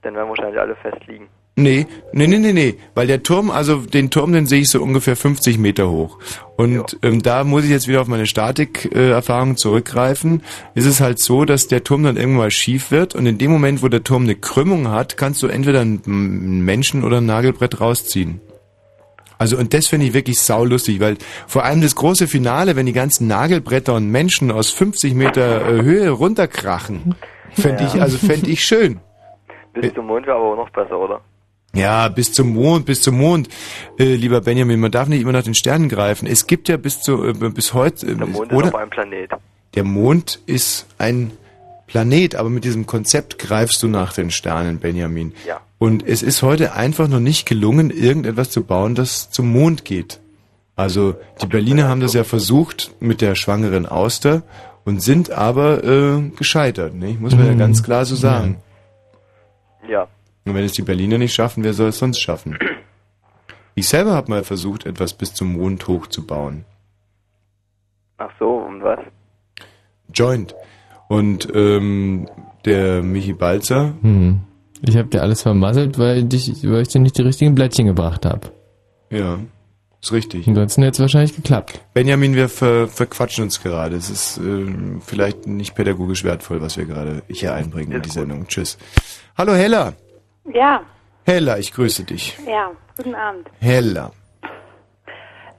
Dann werden wahrscheinlich alle fest liegen. Nee, nee, nee, nee, nee, weil der Turm, also den Turm, den sehe ich so ungefähr 50 Meter hoch. Und ähm, da muss ich jetzt wieder auf meine Statik-Erfahrung äh, zurückgreifen. Ist es halt so, dass der Turm dann irgendwann mal schief wird und in dem Moment, wo der Turm eine Krümmung hat, kannst du entweder einen Menschen oder ein Nagelbrett rausziehen. Also und das finde ich wirklich saulustig, weil vor allem das große Finale, wenn die ganzen Nagelbretter und Menschen aus 50 Meter äh, Höhe runterkrachen, fände ja. ich, also fände ich schön. Bis zum Mond wäre aber auch noch besser, oder? Ja, bis zum Mond, bis zum Mond, äh, lieber Benjamin. Man darf nicht immer nach den Sternen greifen. Es gibt ja bis zu äh, bis heute. Äh, der Mond oder? ist aber ein Planet. Der Mond ist ein Planet, aber mit diesem Konzept greifst du nach den Sternen, Benjamin. Ja. Und es ist heute einfach noch nicht gelungen, irgendetwas zu bauen, das zum Mond geht. Also die Berliner haben das ja versucht mit der schwangeren Auster und sind aber äh, gescheitert, ne? muss man ja mhm. ganz klar so sagen. Ja. Und wenn es die Berliner nicht schaffen, wer soll es sonst schaffen? Ich selber habe mal versucht, etwas bis zum Mond hochzubauen. Ach so, und was? Joint. Und ähm, der Michi Balzer, hm. Ich habe dir alles vermasselt, weil, dich, weil ich dir nicht die richtigen Blättchen gebracht habe. Ja, ist richtig. Ansonsten hätte es wahrscheinlich geklappt. Benjamin, wir ver, verquatschen uns gerade. Es ist äh, vielleicht nicht pädagogisch wertvoll, was wir gerade hier einbringen in die Sendung. Tschüss. Hallo Hella. Ja. Hella, ich grüße dich. Ja, guten Abend. Hella.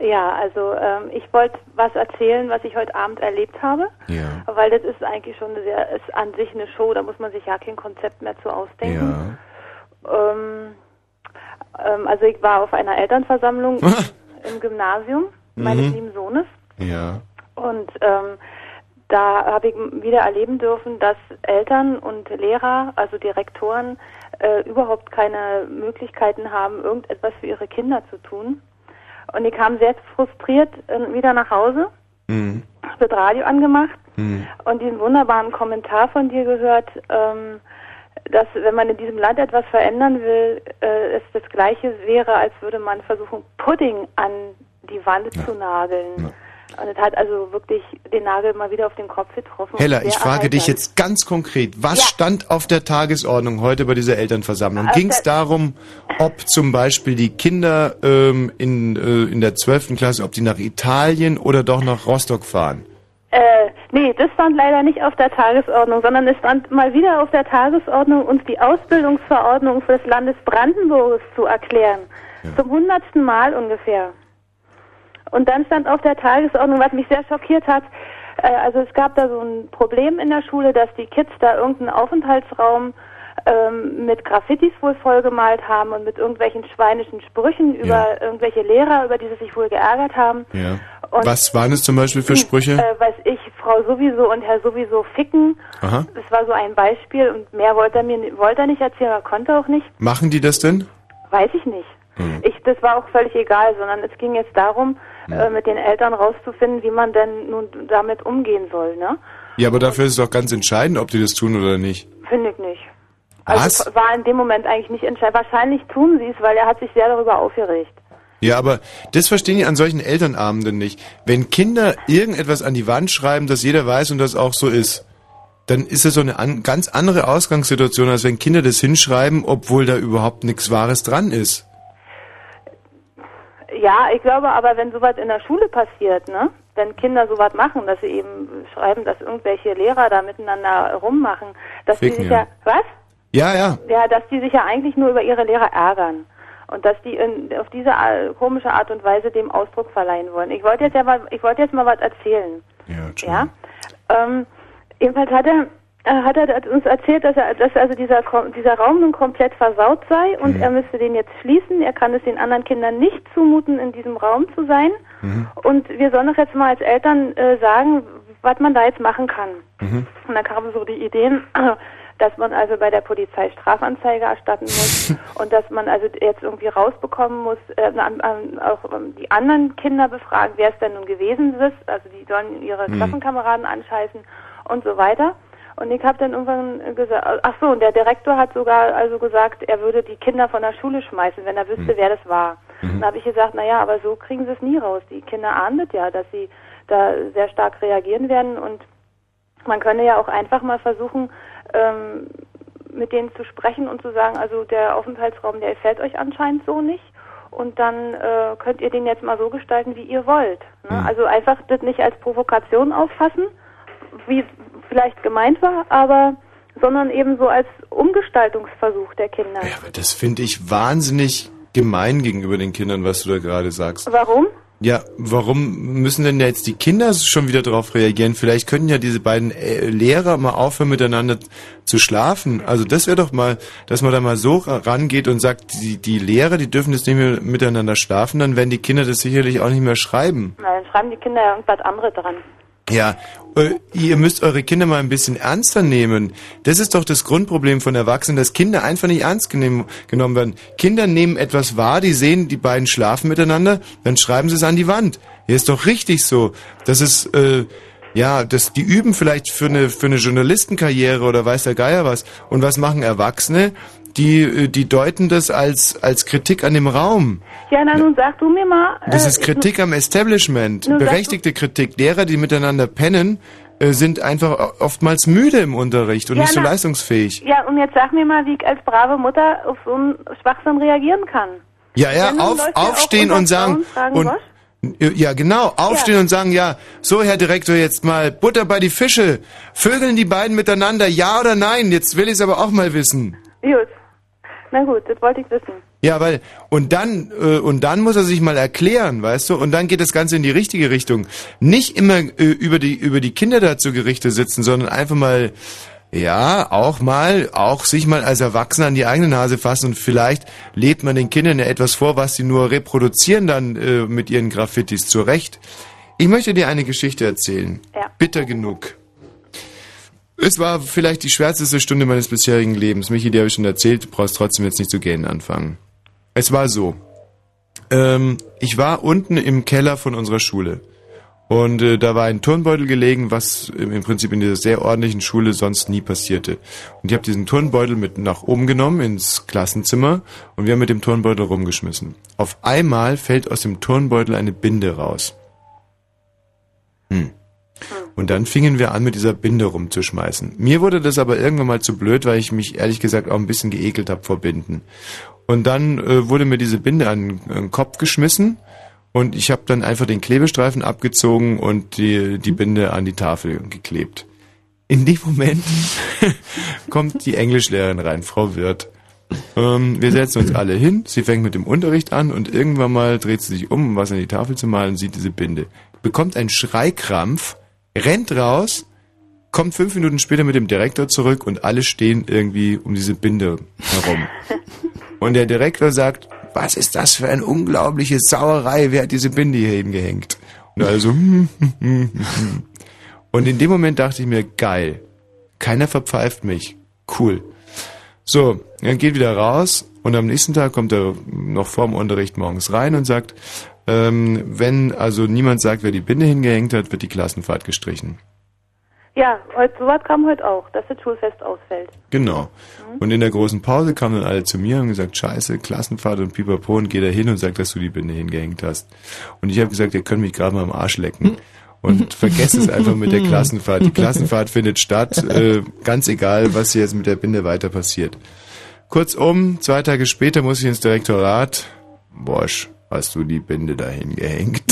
Ja, also ähm, ich wollte was erzählen, was ich heute Abend erlebt habe. Ja. Weil das ist eigentlich schon eine sehr, ist an sich eine Show, da muss man sich ja kein Konzept mehr zu ausdenken. Ja. Ähm, ähm, also ich war auf einer Elternversammlung im Gymnasium meines mhm. lieben Sohnes. Ja. Und ähm, da habe ich wieder erleben dürfen, dass Eltern und Lehrer, also Direktoren, äh, überhaupt keine Möglichkeiten haben, irgendetwas für ihre Kinder zu tun. Und ich kam sehr frustriert äh, wieder nach Hause, mhm. wird Radio angemacht mhm. und diesen wunderbaren Kommentar von dir gehört, ähm, dass wenn man in diesem Land etwas verändern will, äh, es das Gleiche wäre, als würde man versuchen, Pudding an die Wand ja. zu nageln. Ja. Und es hat also wirklich den Nagel mal wieder auf den Kopf getroffen. Hella, ich frage dich jetzt ganz konkret, was ja. stand auf der Tagesordnung heute bei dieser Elternversammlung? Ging es darum, ob zum Beispiel die Kinder ähm, in, äh, in der 12. Klasse, ob die nach Italien oder doch nach Rostock fahren? Äh, nee, das stand leider nicht auf der Tagesordnung, sondern es stand mal wieder auf der Tagesordnung, uns die Ausbildungsverordnung für das Landes Brandenburg zu erklären. Ja. Zum hundertsten Mal ungefähr. Und dann stand auf der Tagesordnung, was mich sehr schockiert hat, äh, also es gab da so ein Problem in der Schule, dass die Kids da irgendeinen Aufenthaltsraum ähm, mit Graffitis wohl vollgemalt haben und mit irgendwelchen schweinischen Sprüchen über ja. irgendwelche Lehrer, über die sie sich wohl geärgert haben. Ja. Und Was waren es zum Beispiel für Sprüche? Äh, weiß ich, Frau sowieso und Herr sowieso ficken. Aha. Das war so ein Beispiel und mehr wollte er mir wollte er nicht erzählen, er konnte auch nicht. Machen die das denn? Weiß ich nicht. Mhm. Ich, das war auch völlig egal, sondern es ging jetzt darum. Äh, mit den Eltern rauszufinden, wie man denn nun damit umgehen soll, ne? Ja, aber dafür ist es doch ganz entscheidend, ob die das tun oder nicht. Finde ich nicht. Also Was? war in dem Moment eigentlich nicht entscheidend. Wahrscheinlich tun sie es, weil er hat sich sehr darüber aufgeregt. Ja, aber das verstehen die an solchen Elternabenden nicht. Wenn Kinder irgendetwas an die Wand schreiben, dass jeder weiß und das auch so ist, dann ist das so eine an, ganz andere Ausgangssituation, als wenn Kinder das hinschreiben, obwohl da überhaupt nichts Wahres dran ist. Ja, ich glaube aber, wenn sowas in der Schule passiert, ne? Wenn Kinder sowas machen, dass sie eben schreiben, dass irgendwelche Lehrer da miteinander rummachen, dass Ficken, die sich ja, ja. was? Ja, ja. Ja, dass die sich ja eigentlich nur über ihre Lehrer ärgern. Und dass die in, auf diese komische Art und Weise dem Ausdruck verleihen wollen. Ich wollte jetzt ja mal, ich wollte jetzt mal was erzählen. Ja, ja? Ähm, jedenfalls hat er, äh, hat er uns erzählt, dass er, dass also dieser, dieser Raum nun komplett versaut sei und mhm. er müsste den jetzt schließen. Er kann es den anderen Kindern nicht zumuten, in diesem Raum zu sein. Mhm. Und wir sollen doch jetzt mal als Eltern äh, sagen, was man da jetzt machen kann. Mhm. Und dann kamen so die Ideen, dass man also bei der Polizei Strafanzeige erstatten muss und dass man also jetzt irgendwie rausbekommen muss, äh, auch ähm, die anderen Kinder befragen, wer es denn nun gewesen ist. Also die sollen ihre mhm. Klassenkameraden anscheißen und so weiter. Und ich habe dann irgendwann gesagt, ach so, und der Direktor hat sogar also gesagt, er würde die Kinder von der Schule schmeißen, wenn er wüsste, mhm. wer das war. Mhm. Dann habe ich gesagt, naja, aber so kriegen sie es nie raus. Die Kinder ahnen das ja, dass sie da sehr stark reagieren werden und man könne ja auch einfach mal versuchen, ähm, mit denen zu sprechen und zu sagen, also der Aufenthaltsraum, der gefällt euch anscheinend so nicht. Und dann äh, könnt ihr den jetzt mal so gestalten, wie ihr wollt. Ne? Mhm. Also einfach das nicht als Provokation auffassen, wie vielleicht gemeint war, aber sondern eben so als Umgestaltungsversuch der Kinder. Ja, aber das finde ich wahnsinnig gemein gegenüber den Kindern, was du da gerade sagst. Warum? Ja, warum müssen denn jetzt die Kinder schon wieder darauf reagieren? Vielleicht könnten ja diese beiden äh, Lehrer mal aufhören, miteinander zu schlafen. Also das wäre doch mal, dass man da mal so rangeht und sagt, die, die Lehrer, die dürfen jetzt nicht mehr miteinander schlafen, dann werden die Kinder das sicherlich auch nicht mehr schreiben. Na, dann schreiben die Kinder ja irgendwas anderes dran. Ja, äh, ihr müsst eure Kinder mal ein bisschen ernster nehmen. Das ist doch das Grundproblem von Erwachsenen, dass Kinder einfach nicht ernst genommen werden. Kinder nehmen etwas wahr, die sehen, die beiden schlafen miteinander, dann schreiben sie es an die Wand. Hier ist doch richtig so. Das ist, äh, ja, das, die üben vielleicht für eine, für eine Journalistenkarriere oder weiß der Geier was. Und was machen Erwachsene? Die, äh, die deuten das als, als Kritik an dem Raum. Ja, na nun sag du mir mal. Das äh, ist Kritik am Establishment, berechtigte Kritik. Lehrer, die miteinander pennen, äh, sind einfach oftmals müde im Unterricht und ja, nicht so na, leistungsfähig. Ja, und jetzt sag mir mal, wie ich als brave Mutter auf so einen Schwachsinn reagieren kann. Ja, ja, auf, aufstehen und sagen, und, ja, genau. Aufstehen ja. und sagen, ja, so Herr Direktor, jetzt mal Butter bei die Fische. Vögeln die beiden miteinander, ja oder nein? Jetzt will ich es aber auch mal wissen. Gut. Na gut, das wollte ich wissen. Ja, weil und dann äh, und dann muss er sich mal erklären, weißt du? Und dann geht das Ganze in die richtige Richtung. Nicht immer äh, über die über die Kinder dazu Gerichte sitzen, sondern einfach mal ja, auch mal, auch sich mal als Erwachsener an die eigene Nase fassen und vielleicht lebt man den Kindern ja etwas vor, was sie nur reproduzieren dann äh, mit ihren Graffitis zurecht. Ich möchte dir eine Geschichte erzählen. Ja. Bitter genug. Es war vielleicht die schwärzeste Stunde meines bisherigen Lebens. Michi, die habe ich schon erzählt, du brauchst trotzdem jetzt nicht zu gähnen anfangen. Es war so. Ähm, ich war unten im Keller von unserer Schule. Und äh, da war ein Turnbeutel gelegen, was im Prinzip in dieser sehr ordentlichen Schule sonst nie passierte. Und ich habe diesen Turnbeutel mit nach oben genommen ins Klassenzimmer und wir haben mit dem Turnbeutel rumgeschmissen. Auf einmal fällt aus dem Turnbeutel eine Binde raus. Hm. Und dann fingen wir an, mit dieser Binde rumzuschmeißen. Mir wurde das aber irgendwann mal zu blöd, weil ich mich ehrlich gesagt auch ein bisschen geekelt habe vor Binden. Und dann äh, wurde mir diese Binde an, an den Kopf geschmissen und ich habe dann einfach den Klebestreifen abgezogen und die, die Binde an die Tafel geklebt. In dem Moment kommt die Englischlehrerin rein, Frau Wirth. Ähm, wir setzen uns alle hin, sie fängt mit dem Unterricht an und irgendwann mal dreht sie sich um, um was an die Tafel zu malen, sieht diese Binde. Bekommt einen Schreikrampf rennt raus, kommt fünf Minuten später mit dem Direktor zurück und alle stehen irgendwie um diese Binde herum. Und der Direktor sagt, was ist das für eine unglaubliche Sauerei, wer hat diese Binde hier hingehängt? Und also, und in dem Moment dachte ich mir, geil, keiner verpfeift mich, cool. So, er geht wieder raus und am nächsten Tag kommt er noch vorm Unterricht morgens rein und sagt, ähm, wenn also niemand sagt, wer die Binde hingehängt hat, wird die Klassenfahrt gestrichen. Ja, heute, sowas kam heute auch, dass das Schulfest ausfällt. Genau. Mhm. Und in der großen Pause kamen dann alle zu mir und gesagt, scheiße, Klassenfahrt und pipapo und geh da hin und sag, dass du die Binde hingehängt hast. Und ich habe gesagt, ihr könnt mich gerade mal am Arsch lecken. Und vergesst es einfach mit der Klassenfahrt. Die Klassenfahrt findet statt, äh, ganz egal, was jetzt mit der Binde weiter passiert. Kurzum, zwei Tage später muss ich ins Direktorat. Bosch, hast du die Binde da hingehängt?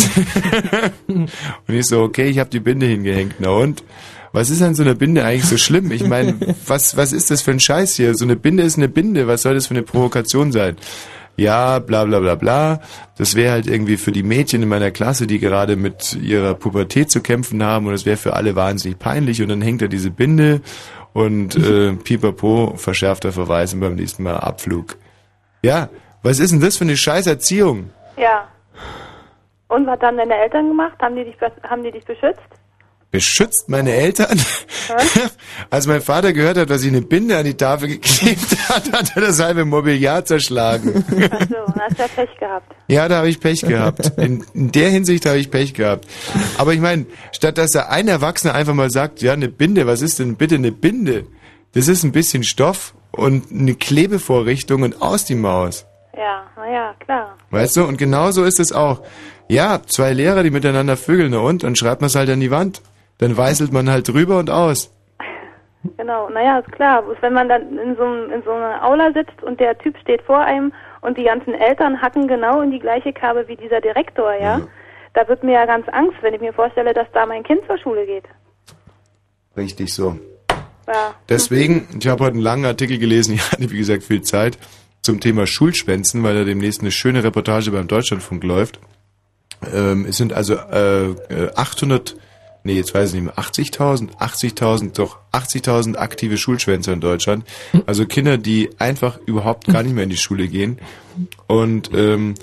und ich so, okay, ich habe die Binde hingehängt, na und? Was ist an so einer Binde eigentlich so schlimm? Ich meine, was, was ist das für ein Scheiß hier? So eine Binde ist eine Binde. Was soll das für eine Provokation sein? Ja, bla bla bla bla. Das wäre halt irgendwie für die Mädchen in meiner Klasse, die gerade mit ihrer Pubertät zu kämpfen haben und es wäre für alle wahnsinnig peinlich und dann hängt da diese Binde und äh, pipapo, verschärfter Verweis und beim nächsten Mal Abflug. Ja, was ist denn das für eine scheiß Erziehung? Ja. Und was haben deine Eltern gemacht? Haben die dich, haben die dich beschützt? beschützt meine Eltern. Als mein Vater gehört hat, dass ich eine Binde an die Tafel geklebt hat, hat er das halbe Mobiliar zerschlagen. Ach so, dann hast du ja Pech gehabt. Ja, da habe ich Pech gehabt. In, in der Hinsicht habe ich Pech gehabt. Aber ich meine, statt dass da ein Erwachsener einfach mal sagt, ja, eine Binde, was ist denn bitte eine Binde? Das ist ein bisschen Stoff und eine Klebevorrichtung und aus die Maus. Ja, naja, klar. Weißt du, und genauso ist es auch. Ja, zwei Lehrer, die miteinander vögeln, na und? Dann schreibt man es halt an die Wand. Dann weißelt man halt drüber und aus. Genau, naja, ist klar. Wenn man dann in so, in so einer Aula sitzt und der Typ steht vor einem und die ganzen Eltern hacken genau in die gleiche Kerbe wie dieser Direktor, ja, mhm. da wird mir ja ganz Angst, wenn ich mir vorstelle, dass da mein Kind zur Schule geht. Richtig so. Ja. Deswegen, ich habe heute einen langen Artikel gelesen, ich hatte wie gesagt viel Zeit, zum Thema Schulschwänzen, weil da demnächst eine schöne Reportage beim Deutschlandfunk läuft. Ähm, es sind also äh, 800 nee, jetzt weiß ich nicht mehr, 80.000, 80.000, doch 80.000 aktive Schulschwänzer in Deutschland. Also Kinder, die einfach überhaupt gar nicht mehr in die Schule gehen. Und ähm,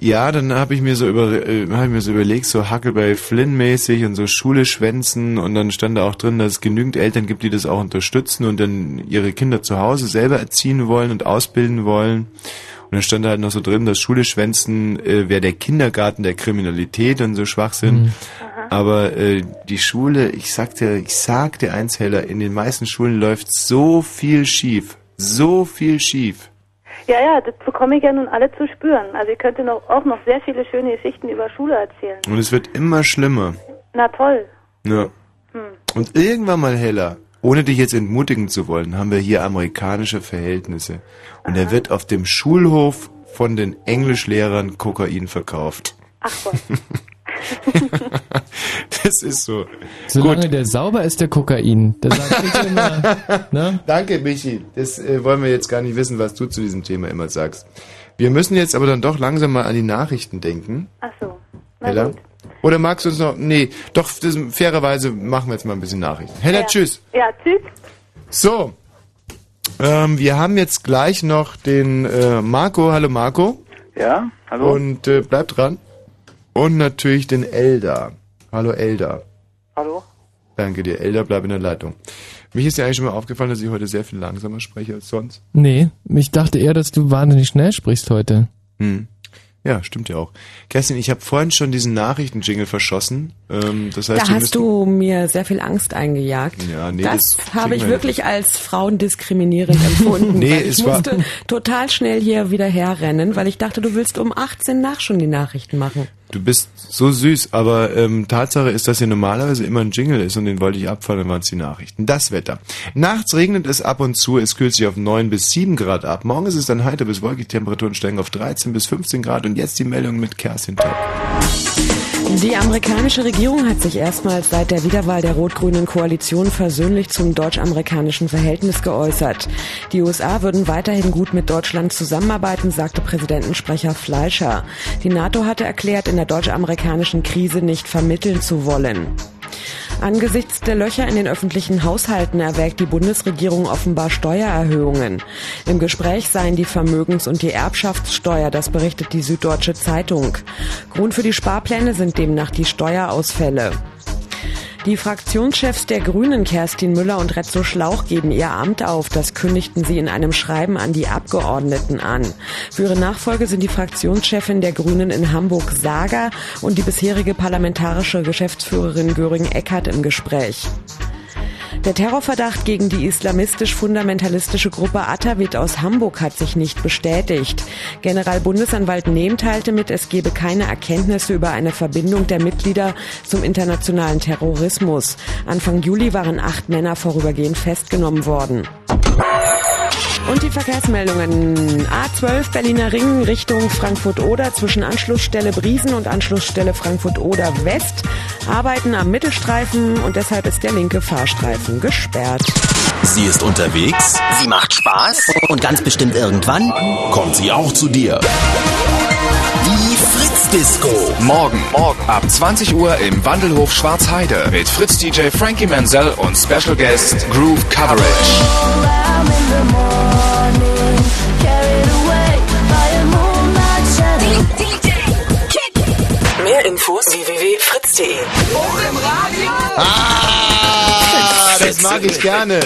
ja, dann habe ich mir so über, äh, habe ich mir so überlegt, so Huckleberry Flynn mäßig und so Schule schwänzen und dann stand da auch drin, dass es genügend Eltern gibt, die das auch unterstützen und dann ihre Kinder zu Hause selber erziehen wollen und ausbilden wollen. Und dann stand da halt noch so drin, dass Schule schwänzen äh, wäre der Kindergarten der Kriminalität und so Schwachsinn. Mhm. Aber äh, die Schule, ich sagte, ich sagte eins heller, in den meisten Schulen läuft so viel schief. So viel schief. Ja, ja, das bekomme ich ja nun alle zu spüren. Also ich könnte noch, auch noch sehr viele schöne Geschichten über Schule erzählen. Und es wird immer schlimmer. Na toll. Ja. Hm. Und irgendwann mal heller, ohne dich jetzt entmutigen zu wollen, haben wir hier amerikanische Verhältnisse. Und er wird auf dem Schulhof von den Englischlehrern Kokain verkauft. Ach Gott. das ist so. Solange Gut. der sauber ist, der Kokain. Das sag ich immer, ne? Danke, Michi. Das äh, wollen wir jetzt gar nicht wissen, was du zu diesem Thema immer sagst. Wir müssen jetzt aber dann doch langsam mal an die Nachrichten denken. Ach so. Na Hella? Gut. Oder magst du uns noch. Nee, doch, das, fairerweise machen wir jetzt mal ein bisschen Nachrichten. Hella, ja. tschüss. Ja, tschüss. So. Ähm, wir haben jetzt gleich noch den äh, Marco. Hallo Marco. Ja, hallo. Und äh, bleib dran. Und natürlich den Elder. Hallo Elder. Hallo. Danke dir. Elder, bleib in der Leitung. Mich ist ja eigentlich schon mal aufgefallen, dass ich heute sehr viel langsamer spreche als sonst. Nee, ich dachte eher, dass du wahnsinnig schnell sprichst heute. Hm. Ja, stimmt ja auch. Kerstin, ich habe vorhin schon diesen Nachrichten-Jingle verschossen. Ähm, das heißt, da hast du mir sehr viel Angst eingejagt. Ja, nee, das, das habe ich wirklich nicht. als frauendiskriminierend empfunden. nee, ich es musste war total schnell hier wieder herrennen, weil ich dachte, du willst um 18 nach schon die Nachrichten machen. Du bist so süß, aber ähm, Tatsache ist, dass hier normalerweise immer ein Jingle ist und den wollte ich abfahren, dann waren es die Nachrichten. Das Wetter. Nachts regnet es ab und zu, es kühlt sich auf 9 bis 7 Grad ab. Morgen ist es dann heiter bis wolkig, Temperaturen steigen auf 13 bis 15 Grad und jetzt die Meldung mit Kerstin Top. Die amerikanische Regierung hat sich erstmals seit der Wiederwahl der rot-grünen Koalition versöhnlich zum deutsch-amerikanischen Verhältnis geäußert. Die USA würden weiterhin gut mit Deutschland zusammenarbeiten, sagte Präsidentensprecher Fleischer. Die NATO hatte erklärt, in der deutsch-amerikanischen Krise nicht vermitteln zu wollen. Angesichts der Löcher in den öffentlichen Haushalten erwägt die Bundesregierung offenbar Steuererhöhungen. Im Gespräch seien die Vermögens- und die Erbschaftssteuer, das berichtet die Süddeutsche Zeitung. Grund für die Sparpläne sind demnach die Steuerausfälle. Die Fraktionschefs der Grünen, Kerstin Müller und Retzo Schlauch, geben ihr Amt auf. Das kündigten sie in einem Schreiben an die Abgeordneten an. Für ihre Nachfolge sind die Fraktionschefin der Grünen in Hamburg Sager und die bisherige parlamentarische Geschäftsführerin Göring Eckert im Gespräch. Der Terrorverdacht gegen die islamistisch-fundamentalistische Gruppe Atawit aus Hamburg hat sich nicht bestätigt. Generalbundesanwalt Nehm teilte mit, es gebe keine Erkenntnisse über eine Verbindung der Mitglieder zum internationalen Terrorismus. Anfang Juli waren acht Männer vorübergehend festgenommen worden. Und die Verkehrsmeldungen. A12 Berliner Ring Richtung Frankfurt-Oder zwischen Anschlussstelle Briesen und Anschlussstelle Frankfurt-Oder West arbeiten am Mittelstreifen und deshalb ist der linke Fahrstreifen gesperrt. Sie ist unterwegs. Sie macht Spaß. Und ganz bestimmt irgendwann kommt sie auch zu dir. Die Fritz Disco. Morgen, morgen ab 20 Uhr im Wandelhof Schwarzheide mit Fritz DJ Frankie Manzel und Special Guest Groove Coverage. Infos www.fritz.de. Ah, das mag ich gerne.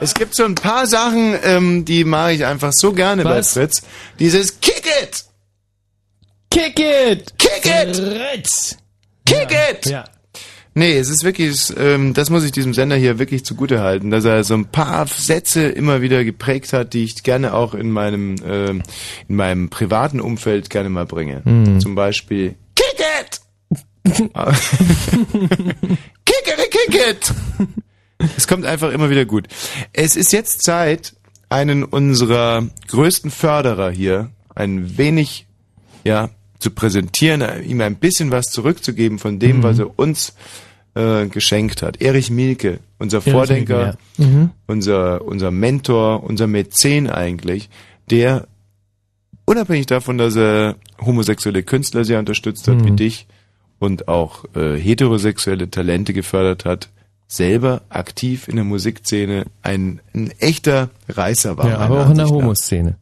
Es gibt so ein paar Sachen, ähm, die mag ich einfach so gerne Was? bei Fritz. Dieses Kick It! Kick It! Kick It! Fritz! Kick ja. It! Ja. Nee, es ist wirklich, ähm, das muss ich diesem Sender hier wirklich zugute halten, dass er so ein paar Sätze immer wieder geprägt hat, die ich gerne auch in meinem, äh, in meinem privaten Umfeld gerne mal bringe. Mhm. Zum Beispiel Kick it! kick it, kick it! Es kommt einfach immer wieder gut. Es ist jetzt Zeit, einen unserer größten Förderer hier ein wenig, ja, zu präsentieren, ihm ein bisschen was zurückzugeben von dem, mhm. was er uns äh, geschenkt hat. Erich Mielke, unser Erich Vordenker, Mielke, ja. mhm. unser, unser Mentor, unser Mäzen eigentlich, der unabhängig davon, dass er homosexuelle Künstler sehr unterstützt hat, mhm. wie dich, und auch äh, heterosexuelle Talente gefördert hat, selber aktiv in der Musikszene ein, ein echter Reißer war. Ja, aber auch in der Homoszene.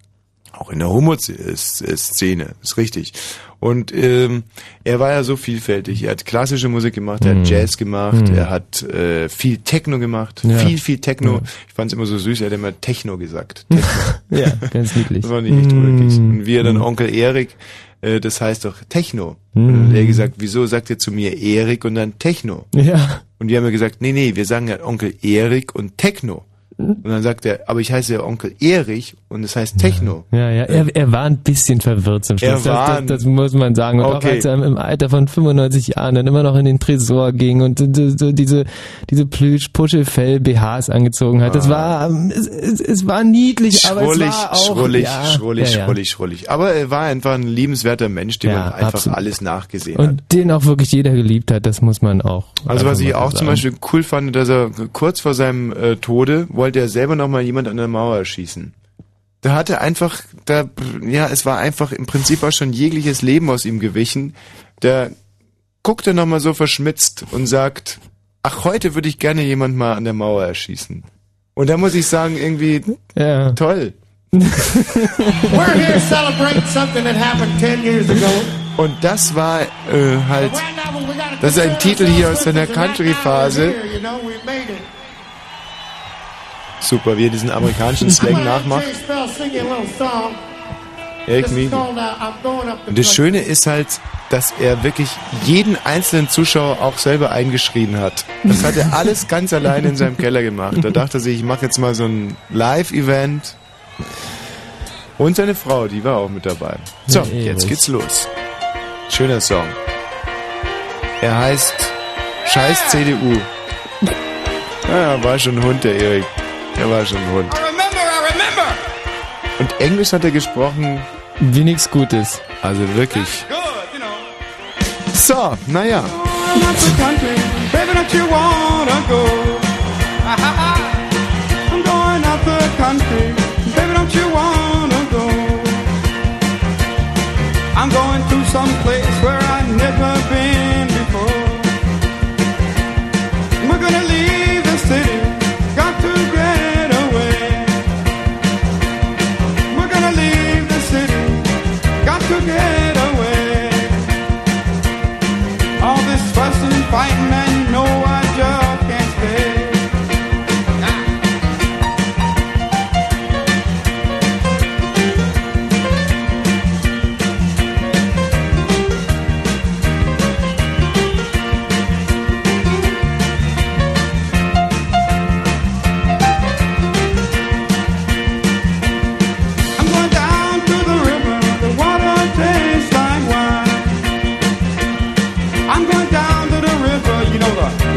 Auch in der Homo-Szene, ist richtig. Und ähm, er war ja so vielfältig. Er hat klassische Musik gemacht, er hat mhm. Jazz gemacht, mm. er hat äh, viel Techno gemacht, ja. viel, viel Techno. Ja. Ich fand es immer so süß, er hat immer Techno gesagt. Techno. ja, ganz niedlich. Das war nicht echt wirklich. Und wie er dann Onkel Erik, äh, das heißt doch Techno. Mm. Und er hat gesagt, wieso sagt ihr zu mir Erik und dann Techno? Ja. Und wir haben ja gesagt, nee, nee, wir sagen ja Onkel Erik und Techno. Und dann sagt er, aber ich heiße ja Onkel Erich und es heißt Techno. Ja, ja, er, er war ein bisschen verwirrt zum Schluss. Er war das, das, das muss man sagen. Und okay. auch als er im Alter von 95 Jahren dann immer noch in den Tresor ging und so diese, diese Plüsch-Puschelfell-BHs angezogen hat. Das ah. war, ähm, es, es, war niedlich, aber es war auch... Schrullig, ja, schrullig, ja, ja. schrullig, schrullig. Aber er war einfach ein liebenswerter Mensch, dem man einfach absolut. alles nachgesehen und hat. Und den auch wirklich jeder geliebt hat, das muss man auch. Also was ich auch sagen. zum Beispiel cool fand, dass er kurz vor seinem äh, Tode wollte er selber noch mal jemand an der Mauer erschießen. Da hatte einfach, da, ja, es war einfach im Prinzip auch schon jegliches Leben aus ihm gewichen. Der guckte noch mal so verschmitzt und sagt, ach, heute würde ich gerne jemand mal an der Mauer erschießen. Und da muss ich sagen, irgendwie, ja. toll. We're here celebrating something that happened 10 years ago. Und das war äh, halt, das ist ein Titel hier aus seiner Country-Phase. Super, wie er diesen amerikanischen Slang nachmacht. Eric Mealy. Und das Schöne ist halt, dass er wirklich jeden einzelnen Zuschauer auch selber eingeschrien hat. Das hat er alles ganz alleine in seinem Keller gemacht. Da dachte er sich, ich mache jetzt mal so ein Live-Event. Und seine Frau, die war auch mit dabei. So, jetzt geht's los. Schöner Song. Er heißt Scheiß CDU. Naja, war schon ein Hund, der Erik. Er war schon ein Hund. I remember, I remember. Und Englisch hat er gesprochen. Wie nichts Gutes. Also wirklich. So, naja. I'm going to some place where I've never been before. We're gonna leave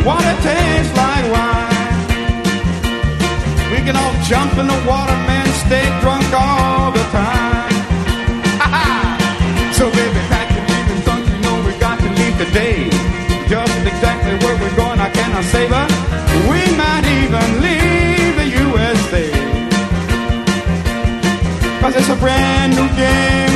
water tastes like wine. We can all jump in the water, man, stay drunk all the time. so baby, pack your leaving, don't you know we got to leave today? Just exactly where we're going, I cannot but we might even leave the USA. Cause it's a brand new game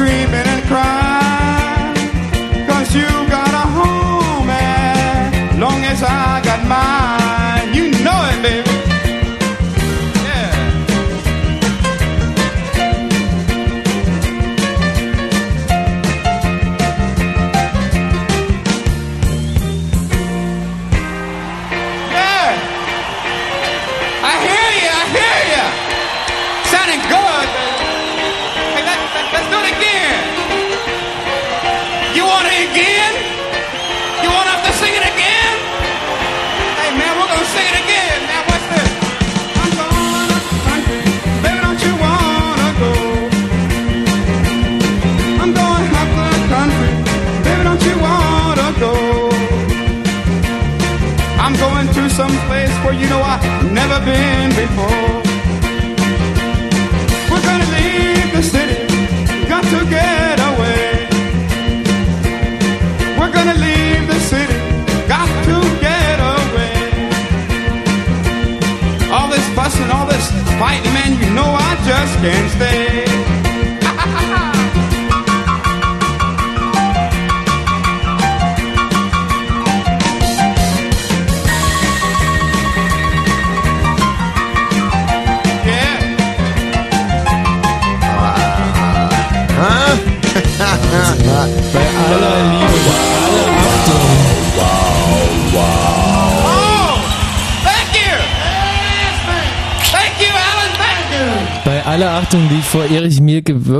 screaming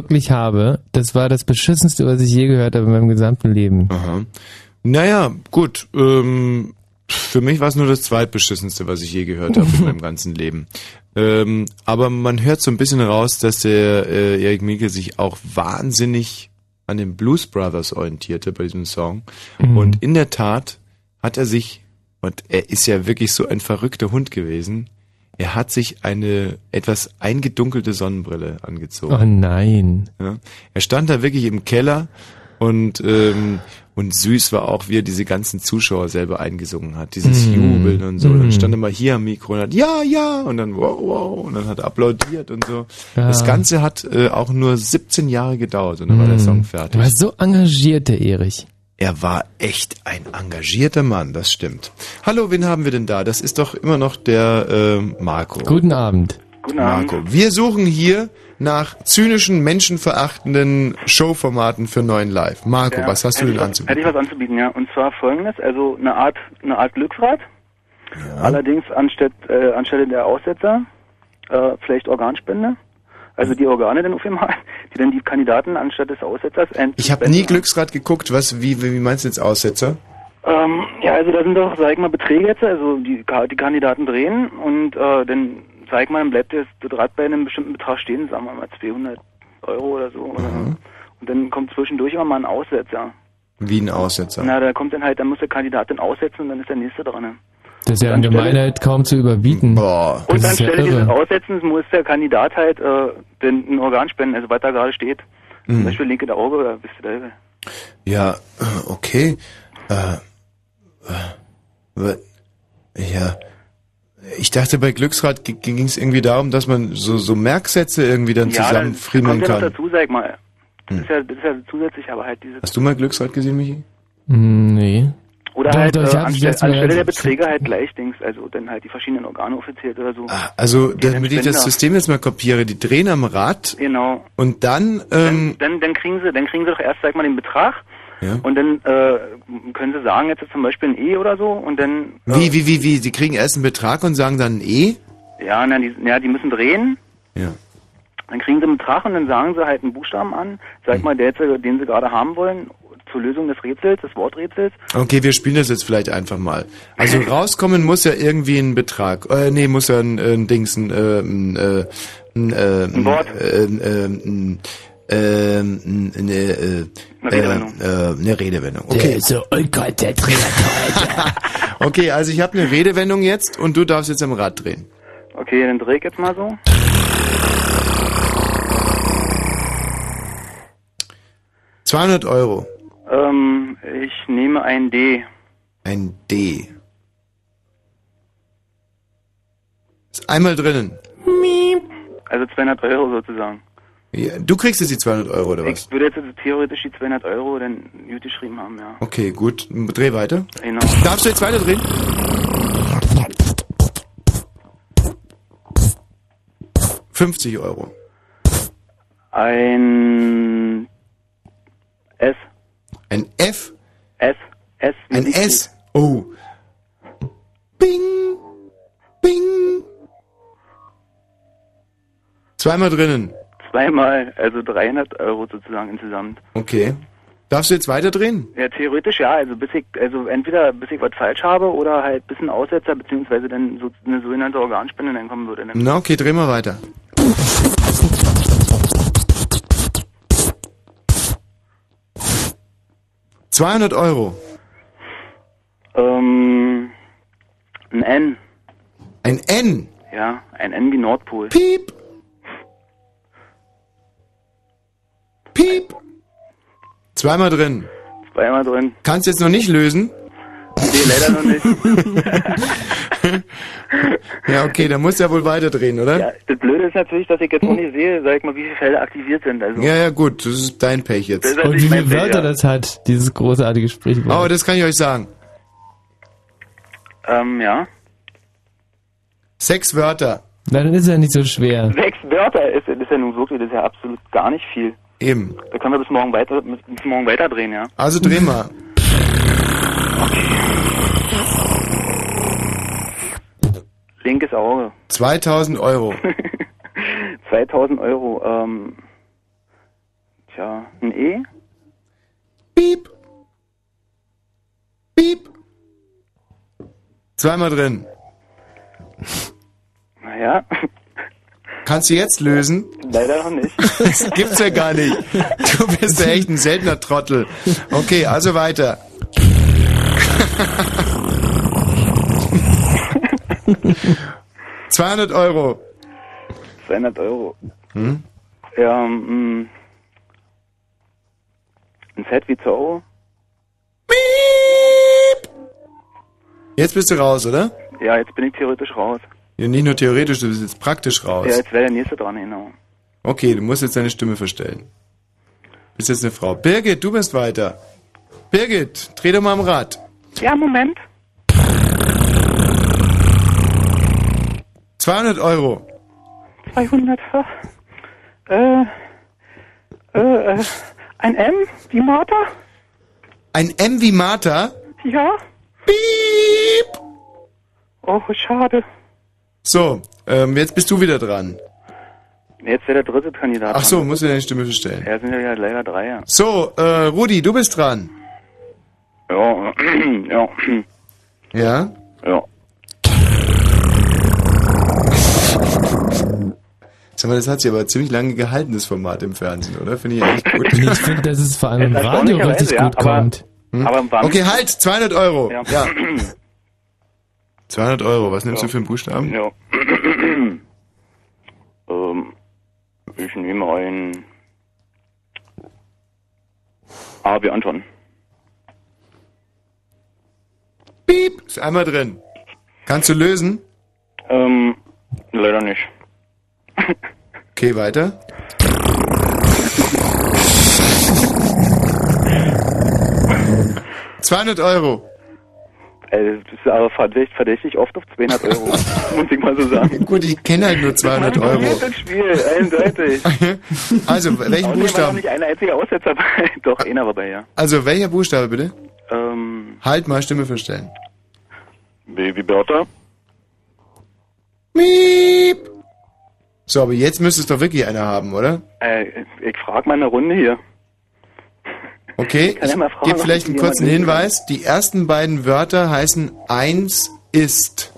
wirklich habe, das war das beschissenste, was ich je gehört habe in meinem gesamten Leben. Aha. Naja, gut. Ähm, für mich war es nur das zweitbeschissenste, was ich je gehört habe in meinem ganzen Leben. Ähm, aber man hört so ein bisschen raus, dass der äh, Erik Mielke sich auch wahnsinnig an den Blues Brothers orientierte bei diesem Song. Mhm. Und in der Tat hat er sich, und er ist ja wirklich so ein verrückter Hund gewesen, er hat sich eine etwas eingedunkelte Sonnenbrille angezogen. Oh nein. Ja. Er stand da wirklich im Keller und ähm, und süß war auch, wie er diese ganzen Zuschauer selber eingesungen hat, dieses Mm. Jubeln und so. Mm. Dann stand er mal hier am Mikro und hat ja, ja und dann wow, wow und dann hat er applaudiert und so. Ja. Das Ganze hat äh, auch nur 17 Jahre gedauert und dann war der Mm. Song Du fertig. warst so engagiert, der Erich. Er war echt ein engagierter Mann, das stimmt. Hallo, wen haben wir denn da? Das ist doch immer noch der äh, Marco. Guten Abend. Guten Abend. Marco. Wir suchen hier nach zynischen, menschenverachtenden Showformaten für neuen Live. Marco, Ja, was hast du denn anzubieten? Hätte ich was anzubieten, ja. Und zwar folgendes, also eine Art, eine Art Glücksrad. Allerdings anstatt, äh, anstelle der Aussetzer, äh, vielleicht Organspende. Also die Organe dann auf einmal, die dann die Kandidaten anstatt des Aussetzers Ich habe nie Glücksrad geguckt. Was, wie, wie meinst du jetzt Aussetzer? Ähm, ja, also da sind doch, sag ich mal, Beträge jetzt, also die, die Kandidaten drehen und äh, dann, sag ich mal, dann bleibt das, das Rad bei einem bestimmten Betrag stehen, sagen wir mal 200 Euro oder so. Oder, und dann kommt zwischendurch immer mal ein Aussetzer. Wie ein Aussetzer. Na, da kommt dann halt, dann muss der Kandidat dann aussetzen und dann ist der nächste dran. Das ist ja in Gemeinheit kaum zu überbieten. Boah. Und ist ja anstelle dieses. Aussetzens muss der Kandidat halt äh, den, ein Organ spenden, also was da gerade steht. Zum Mhm. Beispiel linke Auge oder bist du da? Ja, okay. Äh, äh, ja. Ich dachte, bei Glücksrad ging es irgendwie darum, dass man so, so Merksätze irgendwie dann Ja, zusammenfriemeln ja kann. noch dazu, sag mal. Das, Hm. ist ja, das ist ja zusätzlich, aber halt diese Hast du mal Glücksrad gesehen, Michi? Hm, Nee. Oder Doch, halt doch, äh, anstelle, anstelle der Beträge halt gleich Dings, also dann halt die verschiedenen Organe offiziert oder so. Also, Ja, damit ich das System jetzt mal kopiere, die drehen am Rad Genau. und dann, ähm, Dann, dann kriegen sie, dann kriegen sie doch erst, sag mal, den Betrag ja. und dann äh, können sie sagen, jetzt zum Beispiel ein E oder so und dann äh, Wie, wie, wie, wie? Die kriegen erst einen Betrag und sagen dann ein E? ja, na, die, ja, die müssen drehen. Ja. Dann kriegen sie einen Betrag und dann sagen sie halt einen Buchstaben an, sag Hm. mal, der jetzt, den sie gerade haben wollen, zur Lösung des Rätsels, des Worträtsels. Okay, wir spielen das jetzt vielleicht einfach mal. Also rauskommen muss ja irgendwie ein Betrag. Äh, nee, muss ja ein, ein Dings, ein, äh, ein, äh, ein, äh, ein Wort. Äh, äh, ein, äh, eine, äh, Eine Redewendung. Äh, äh, eine Redewendung. Okay. so unkonzentriert heute. Okay, also ich habe eine Redewendung jetzt und du darfst jetzt am Rad drehen. Okay, dann dreh ich jetzt mal so. Zweihundert Euro. Ähm, ich nehme ein D. Ein D. Ist einmal drinnen. Also 200 Euro sozusagen. Ja, du kriegst jetzt die 200 Euro oder was? Ich würde jetzt also theoretisch die 200 Euro dann gut geschrieben haben, ja. Okay, gut. Dreh weiter. Genau. Darfst du jetzt weiter drehen? Fünfzig Euro. Ein S. Ein F? S. S. Ein. S? Oh. Bing. Bing. Zweimal drinnen. Zweimal, also 300 Euro sozusagen insgesamt. Okay. Darfst du jetzt weiter drehen? Ja, theoretisch ja, also bis ich, also entweder bis ich was falsch habe oder halt bis ein Aussetzer beziehungsweise dann so eine sogenannte Organspende dann kommen würde. Dann Na okay, dreh mal weiter. Zweihundert Euro. Ähm, ein N. Ein N. Ja, ein N wie Nordpol. Piep. Piep. Zweimal drin. Zweimal drin. Kannst jetzt noch nicht lösen? Nee, leider noch nicht. Ja, okay, dann musst du ja wohl weiterdrehen, oder? Ja, das Blöde ist natürlich, dass ich jetzt noch nicht sehe, sag ich mal, wie viele Felder aktiviert sind. Also, Ja, ja, gut, das ist dein Pech Das jetzt. ist Und wie viele Pech, Wörter ja. das hat, dieses großartige Sprichwort. Oh, das kann ich euch sagen. Ähm, ja. Sechs Wörter. Na, dann ist ja nicht so schwer. Sechs Wörter ist, ist ja nun wirklich, das ist ja absolut gar nicht viel. Eben. Da können wir bis morgen weiter, bis morgen weiterdrehen, ja. Also dreh mal. Linkes Auge. 2000 Euro. 2000 Euro, ähm, tja, ein E? Piep. Piep. Zweimal drin. Naja, Kannst du jetzt lösen? leider noch nicht. Das gibt's ja gar nicht. Du bist ja echt ein seltener Trottel. Okay, also weiter. Zweihundert Euro. 200 Euro. Hm? Ja, mm, ein Z wie Zorro? Jetzt bist du raus, oder? Ja, jetzt bin ich theoretisch raus. Ja, nicht nur theoretisch, du bist jetzt praktisch raus. Ja, jetzt wäre der nächste dran, genau. Okay, du musst jetzt deine Stimme verstellen. Bist jetzt eine Frau. Birgit, du bist weiter. Birgit, dreh doch mal am Rad. Ja, Moment. 200 Euro. 200. Äh, äh, äh, ein M wie Martha? Ein M wie Martha? Ja. Piep. Oh, schade. So, ähm, jetzt bist du wieder dran. Jetzt wäre der dritte Kandidat. Ach so, musst du deine Stimme verstellen. Ja, sind ja leider drei, ja. So, äh, Rudi, du bist dran. Ja, ja, Ja? ja. Sag mal, das hat sich aber ziemlich lange gehalten, das Format im Fernsehen, oder? Finde ich eigentlich gut. Ich finde, dass es vor allem im Radio richtig ja, gut aber- kommt. Hm? Aber im Wand- Okay, halt, 200 Euro. Ja. Ja. 200 Euro, was nimmst du für einen Buchstaben? Ja. ähm, ich nehme ein A wie Anton. Piep, ist einmal drin. Kannst du lösen? Ähm, leider nicht. Okay, weiter. ...200 Euro. Also, das ist aber verdächtig, verdächtig oft auf 200 Euro, muss ich mal so sagen. Gut, ich kenne halt nur 200 Euro. Das Spiel, eindeutig. Also, welchen Außerdem war Buchstaben? nicht ein einziger Aussetzer dabei. Doch, einer war bei, ja. Also, welcher Buchstabe bitte? Ähm, Halt mal Stimme verstellen. B wie Bertha. Miep. So, aber jetzt müsste es doch wirklich einer haben, oder? Äh, ich frag mal eine Runde hier. Okay, ich ja gebe vielleicht einen kurzen Hinweis. Die ersten beiden Wörter heißen eins ist.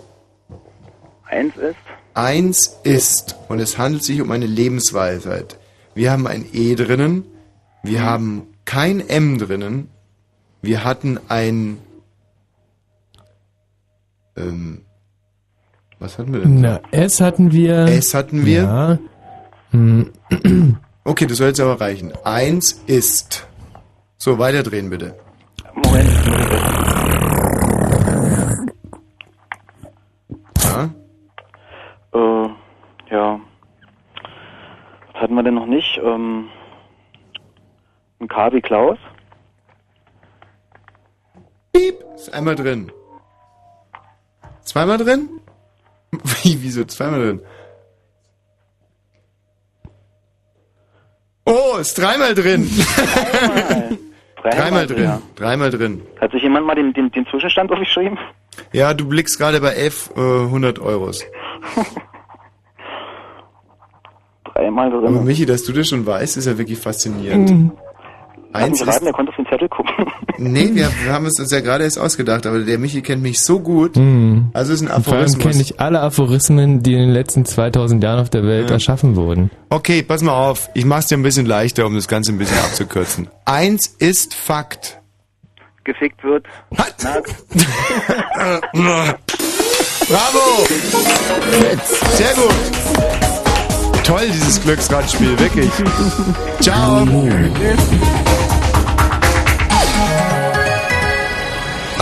Eins ist? Eins ist. Und es handelt sich um eine Lebensweisheit. Wir haben ein E drinnen. Wir mhm. haben kein M drinnen. Wir hatten ein ähm, was hatten wir denn? Na, S hatten wir. S hatten wir. Ja. Okay, das soll jetzt aber reichen. Eins ist. So, weiterdrehen bitte. Moment. Ja? Äh, ja. Was hatten wir denn noch nicht? Ähm, ein K wie Klaus? Piep, ist einmal drin. Zweimal drin? Wie, wieso zweimal drin? Oh, ist dreimal drin. Dreimal, dreimal drin. Ja. Dreimal drin. Hat sich jemand mal den, den, den Zwischenstand aufgeschrieben? Ja, du blickst gerade bei 1100 äh, Euros. dreimal drin. Aber Michi, dass du das schon weißt, ist ja wirklich faszinierend. Mhm. Eins Lass raten, der konnte auf den Zettel gucken. Nee, wir, wir haben es uns ja gerade erst ausgedacht, aber der Michi kennt mich so gut. Mhm. Also ist ein Aphorismus. Vor allem kenne ich alle Aphorismen, die in den letzten 2000 Jahren auf der Welt ja. erschaffen wurden. Okay, pass mal auf. Ich mach's dir ein bisschen leichter, um das Ganze ein bisschen abzukürzen. Eins ist Fakt. Gefickt wird. Bravo! Sehr gut. Toll, dieses Glücksradspiel, wirklich. Ciao.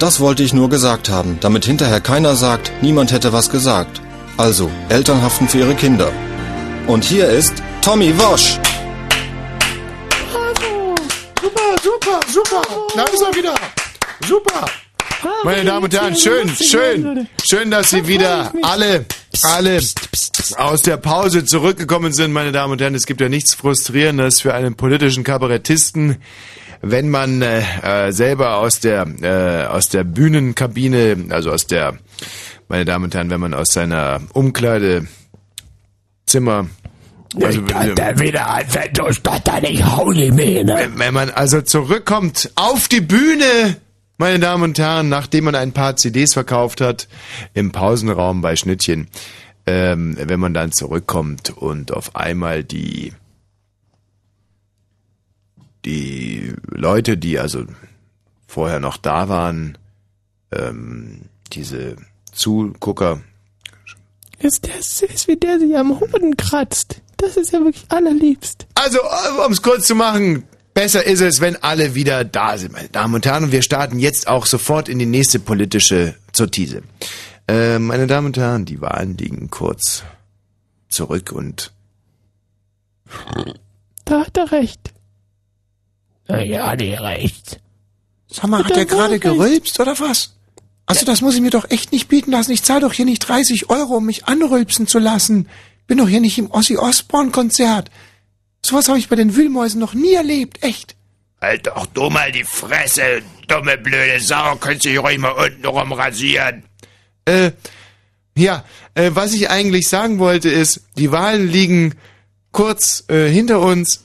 Das wollte ich nur gesagt haben, damit hinterher keiner sagt, niemand hätte was gesagt. Also, Eltern haften für ihre Kinder. Und hier ist Tommy Wosch. Bravo! Super, super, super! Da ist er wieder! Super! Meine Damen und Herren, schön, schön, schön, dass Sie wieder alle, alle aus der Pause zurückgekommen sind, meine Damen und Herren. Es gibt ja nichts Frustrierendes für einen politischen Kabarettisten, wenn man äh, äh, selber aus der äh, aus der Bühnenkabine, also aus der, meine Damen und Herren, wenn man aus seiner Umkleidezimmer also, wenn, wieder nicht holy wenn, wenn man also zurückkommt auf die Bühne, meine Damen und Herren, nachdem man ein paar CDs verkauft hat, im Pausenraum bei Schnittchen, ähm, wenn man dann zurückkommt und auf einmal die die Leute, die also vorher noch da waren, ähm, diese Zugucker. Ist der süß, wie der sich am Hoden kratzt. Das ist ja wirklich allerliebst. Also, um es kurz zu machen, besser ist es, wenn alle wieder da sind, meine Damen und Herren. Und wir starten jetzt auch sofort in die nächste politische Sortise. Äh, meine Damen und Herren, die Wahlen liegen kurz zurück und... Da hat er recht. Ja, die recht. Sag mal, hat der gerade gerülpst oder was? Also das muss ich mir doch echt nicht bieten lassen. Ich zahle doch hier nicht 30 Euro, um mich anrülpsen zu lassen. Bin doch hier nicht im Ossi Osborn Konzert. Sowas habe ich bei den Wühlmäusen noch nie erlebt, echt. Halt doch du mal die Fresse, dumme blöde Sau, könntest du dich ruhig mal unten rum rasieren. Äh, ja, äh, was ich eigentlich sagen wollte ist, die Wahlen liegen kurz äh, hinter uns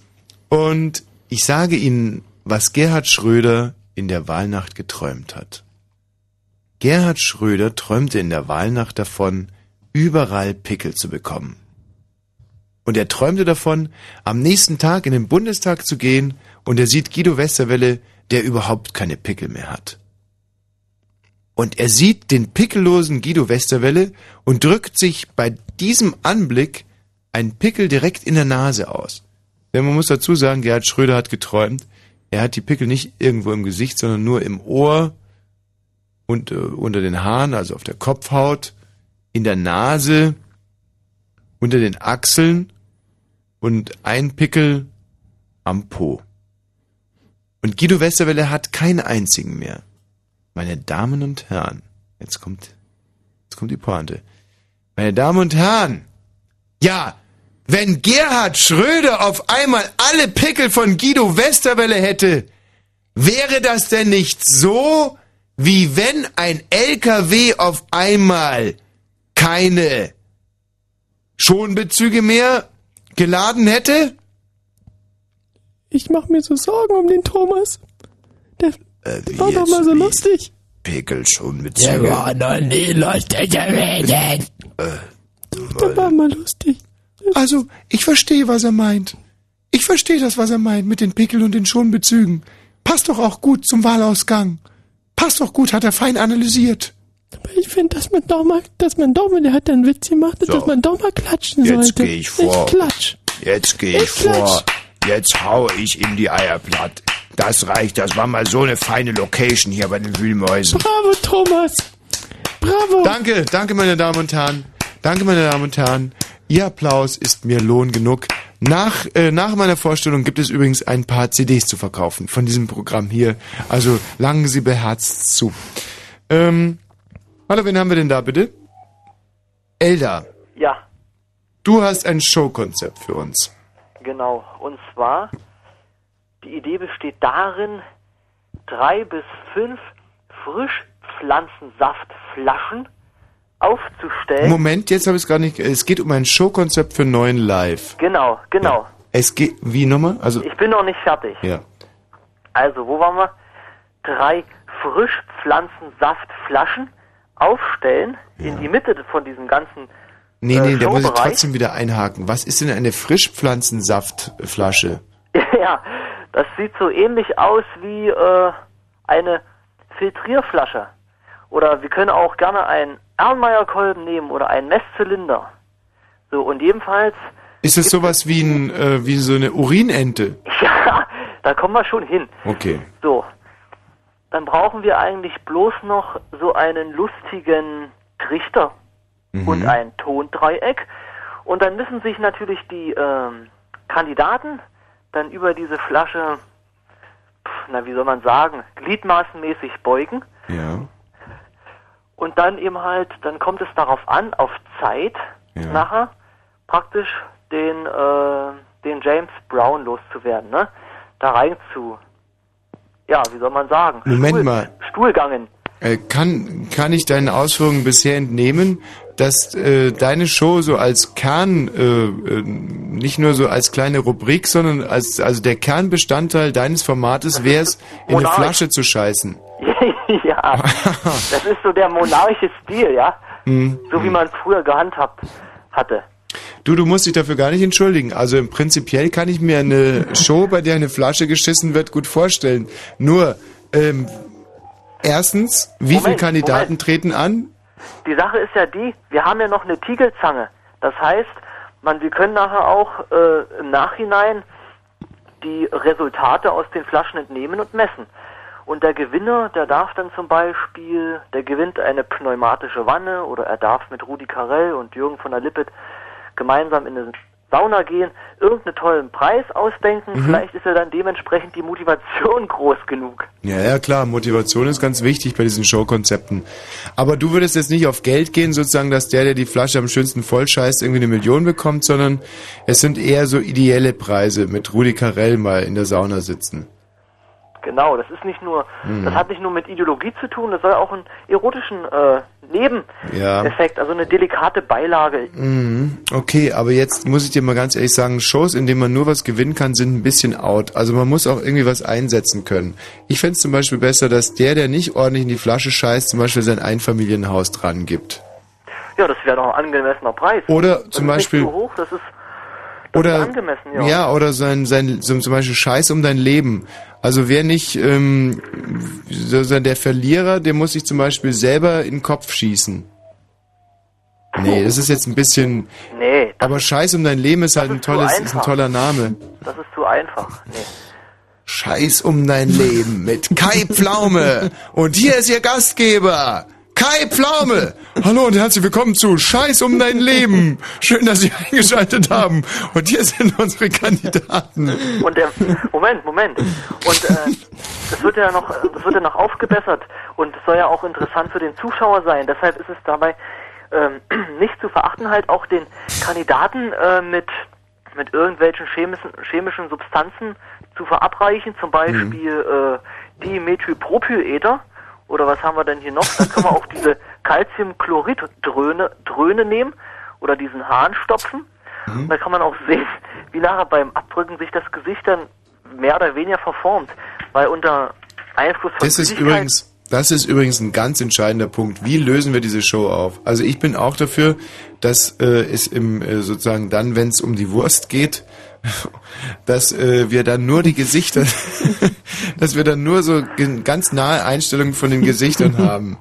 und ich sage Ihnen, was Gerhard Schröder in der Wahlnacht geträumt hat. Gerhard Schröder träumte in der Wahlnacht davon, überall Pickel zu bekommen. Und er träumte davon, am nächsten Tag in den Bundestag zu gehen und er sieht Guido Westerwelle, der überhaupt keine Pickel mehr hat. Und er sieht den pickellosen Guido Westerwelle und drückt sich bei diesem Anblick ein Pickel direkt in der Nase aus. Denn man muss dazu sagen, Gerhard Schröder hat geträumt, er hat die Pickel nicht irgendwo im Gesicht, sondern nur im Ohr und äh, unter den Haaren, also auf der Kopfhaut, in der Nase, unter den Achseln und ein Pickel am Po. Und Guido Westerwelle hat keinen einzigen mehr. Meine Damen und Herren, jetzt kommt, jetzt kommt die Pointe. Meine Damen und Herren, ja, wenn Gerhard Schröder auf einmal alle Pickel von Guido Westerwelle hätte, wäre das denn nicht so, wie wenn ein LKW auf einmal keine Schonbezüge mehr geladen hätte? Ich mach mir so Sorgen um den Thomas. Der, Äh, war doch mal so lustig. Pickel schon mit Der war noch nie lustig gewesen. Äh, Der war mal lustig. Also, ich verstehe, was er meint. Ich verstehe das, was er meint mit den Pickeln und den Schonbezügen. Passt doch auch gut zum Wahlausgang. Passt doch gut, hat er fein analysiert. Aber ich finde, dass man doch mal, dass man doch mal, der hat einen Witz gemacht, So. dass man doch mal klatschen Jetzt sollte. gehe ich vor. Ich klatsch. Jetzt gehe ich, Ich klatsch. vor. Jetzt hau ich ihm die Eier platt. Das reicht. Das war mal so eine feine Location hier bei den Wühlmäusen. Bravo, Thomas. Bravo. Danke, danke, meine Damen und Herren. Danke, meine Damen und Herren. Ihr Applaus ist mir Lohn genug. Nach, äh, nach meiner Vorstellung gibt es übrigens ein paar CDs zu verkaufen von diesem Programm hier. Also langen Sie beherzt zu. Ähm, hallo, wen haben wir denn da bitte? Elda, Ja, du hast ein Showkonzept für uns. genau. Und zwar, die Idee besteht darin, drei bis fünf Frischpflanzensaftflaschen aufzustellen. Moment, jetzt habe ich es gar nicht. Es geht um ein Showkonzept für neuen Live. Genau, genau. Es geht, wie nochmal? Also, Ich bin noch nicht fertig. ja. Also, wo waren wir? Drei Frischpflanzensaftflaschen aufstellen in die Mitte von diesem ganzen Nee, äh, nee, da muss ich trotzdem wieder einhaken. Was ist denn eine Frischpflanzensaftflasche? Ja, das sieht so ähnlich aus wie äh, eine Filtrierflasche. Oder wir können auch gerne einen Erlenmeyer-Kolben nehmen oder einen Messzylinder. So, und jedenfalls, Ist es sowas wie, ein, äh, wie so eine Urinente? ja, da kommen wir schon hin. Okay. So, dann brauchen wir eigentlich bloß noch so einen lustigen Trichter Mhm. und ein Tondreieck. Und dann müssen sich natürlich die ähm, Kandidaten dann über diese Flasche, pf, na wie soll man sagen, gliedmaßenmäßig beugen. Ja. Und dann eben halt, dann kommt es darauf an, auf Zeit nachher praktisch den, äh, den James Brown loszuwerden, ne? Da rein zu, ja, wie soll man sagen, Moment Stuhl, mal. Stuhlgangen. Äh, kann, kann ich deinen Ausführungen bisher entnehmen, dass äh, deine Show so als Kern, äh, äh, nicht nur so als kleine Rubrik, sondern als also der Kernbestandteil deines Formates wäre es, in eine. Flasche zu scheißen. ja, das ist so der monarchische Stil, ja? Hm. So wie man früher gehandhabt hatte. Du, du musst dich dafür gar nicht entschuldigen. Also im prinzipiell kann ich mir eine Show, bei der eine Flasche geschissen wird, gut vorstellen. Nur, ähm, erstens, wie viele Moment, Kandidaten Moment. treten an? Die Sache ist ja die, wir haben ja noch eine Tiegelzange. Das heißt, man, wir können nachher auch äh, im Nachhinein die Resultate aus den Flaschen entnehmen und messen. Und der Gewinner, der darf dann zum Beispiel, der gewinnt eine pneumatische Wanne oder er darf mit Rudi Carell und Jürgen von der Lippet gemeinsam in eine Sauna gehen, irgendeinen tollen Preis ausdenken. Mhm. Vielleicht ist ja dann dementsprechend die Motivation groß genug. Ja, ja, klar, Motivation ist ganz wichtig bei diesen Showkonzepten. Aber du würdest jetzt nicht auf Geld gehen, sozusagen, dass der, der die Flasche am schönsten vollscheißt, irgendwie eine Million bekommt, sondern es sind eher so ideelle Preise mit Rudi Carell mal in der Sauna sitzen. Genau, das ist nicht nur, Mhm. das hat nicht nur mit Ideologie zu tun, das soll auch einen erotischen äh, Nebeneffekt, Ja. also eine delikate Beilage. Mhm, Okay, aber jetzt muss ich dir mal ganz ehrlich sagen, Shows, in denen man nur was gewinnen kann, sind ein bisschen out. Also man muss auch irgendwie was einsetzen können. Ich fänd's zum Beispiel besser, dass der, der nicht ordentlich in die Flasche scheißt, zum Beispiel sein Einfamilienhaus dran gibt. Ja, das wäre doch ein angemessener Preis. Oder das zum Beispiel- Nicht so hoch, das ist, das Oder ist angemessen, ja. ja, oder sein sein zum Beispiel Scheiß um dein Leben. Also wer nicht ähm, so, so der Verlierer, der muss sich zum Beispiel selber in den Kopf schießen. Nee, das ist jetzt ein bisschen. Nee, aber Scheiß um dein Leben ist halt ein ist tolles, ist ein toller Name. Das ist zu einfach. Nee. Scheiß um dein Leben mit Kai Pflaume. Und hier ist Ihr Gastgeber, Kai Pflaume. Hallo und herzlich willkommen zu Scheiß um dein Leben. Schön, dass Sie eingeschaltet haben. Und hier sind unsere Kandidaten. Und der, Moment, Moment. Und äh, das wird ja noch, das wird ja noch aufgebessert und es soll ja auch interessant für den Zuschauer sein. Deshalb ist es dabei ähm, nicht zu verachten, halt auch den Kandidaten äh, mit mit irgendwelchen chemischen, chemischen Substanzen zu verabreichen, zum Beispiel mhm. äh, Dimethylpropylether oder was haben wir denn hier noch? Da können wir auch diese Calciumchlorid-Dröhne Dröhne nehmen oder diesen Hahn stopfen. Mhm. Da kann man auch sehen, wie nachher beim Abdrücken sich das Gesicht dann mehr oder weniger verformt, weil unter Einfluss von Das ist übrigens das ist übrigens ein ganz entscheidender Punkt. Wie lösen wir diese Show auf? Also ich bin auch dafür, dass äh, es im äh, sozusagen dann, wenn es um die Wurst geht, dass äh, wir dann nur die Gesichter, dass wir dann nur so ganz nahe Einstellungen von den Gesichtern haben.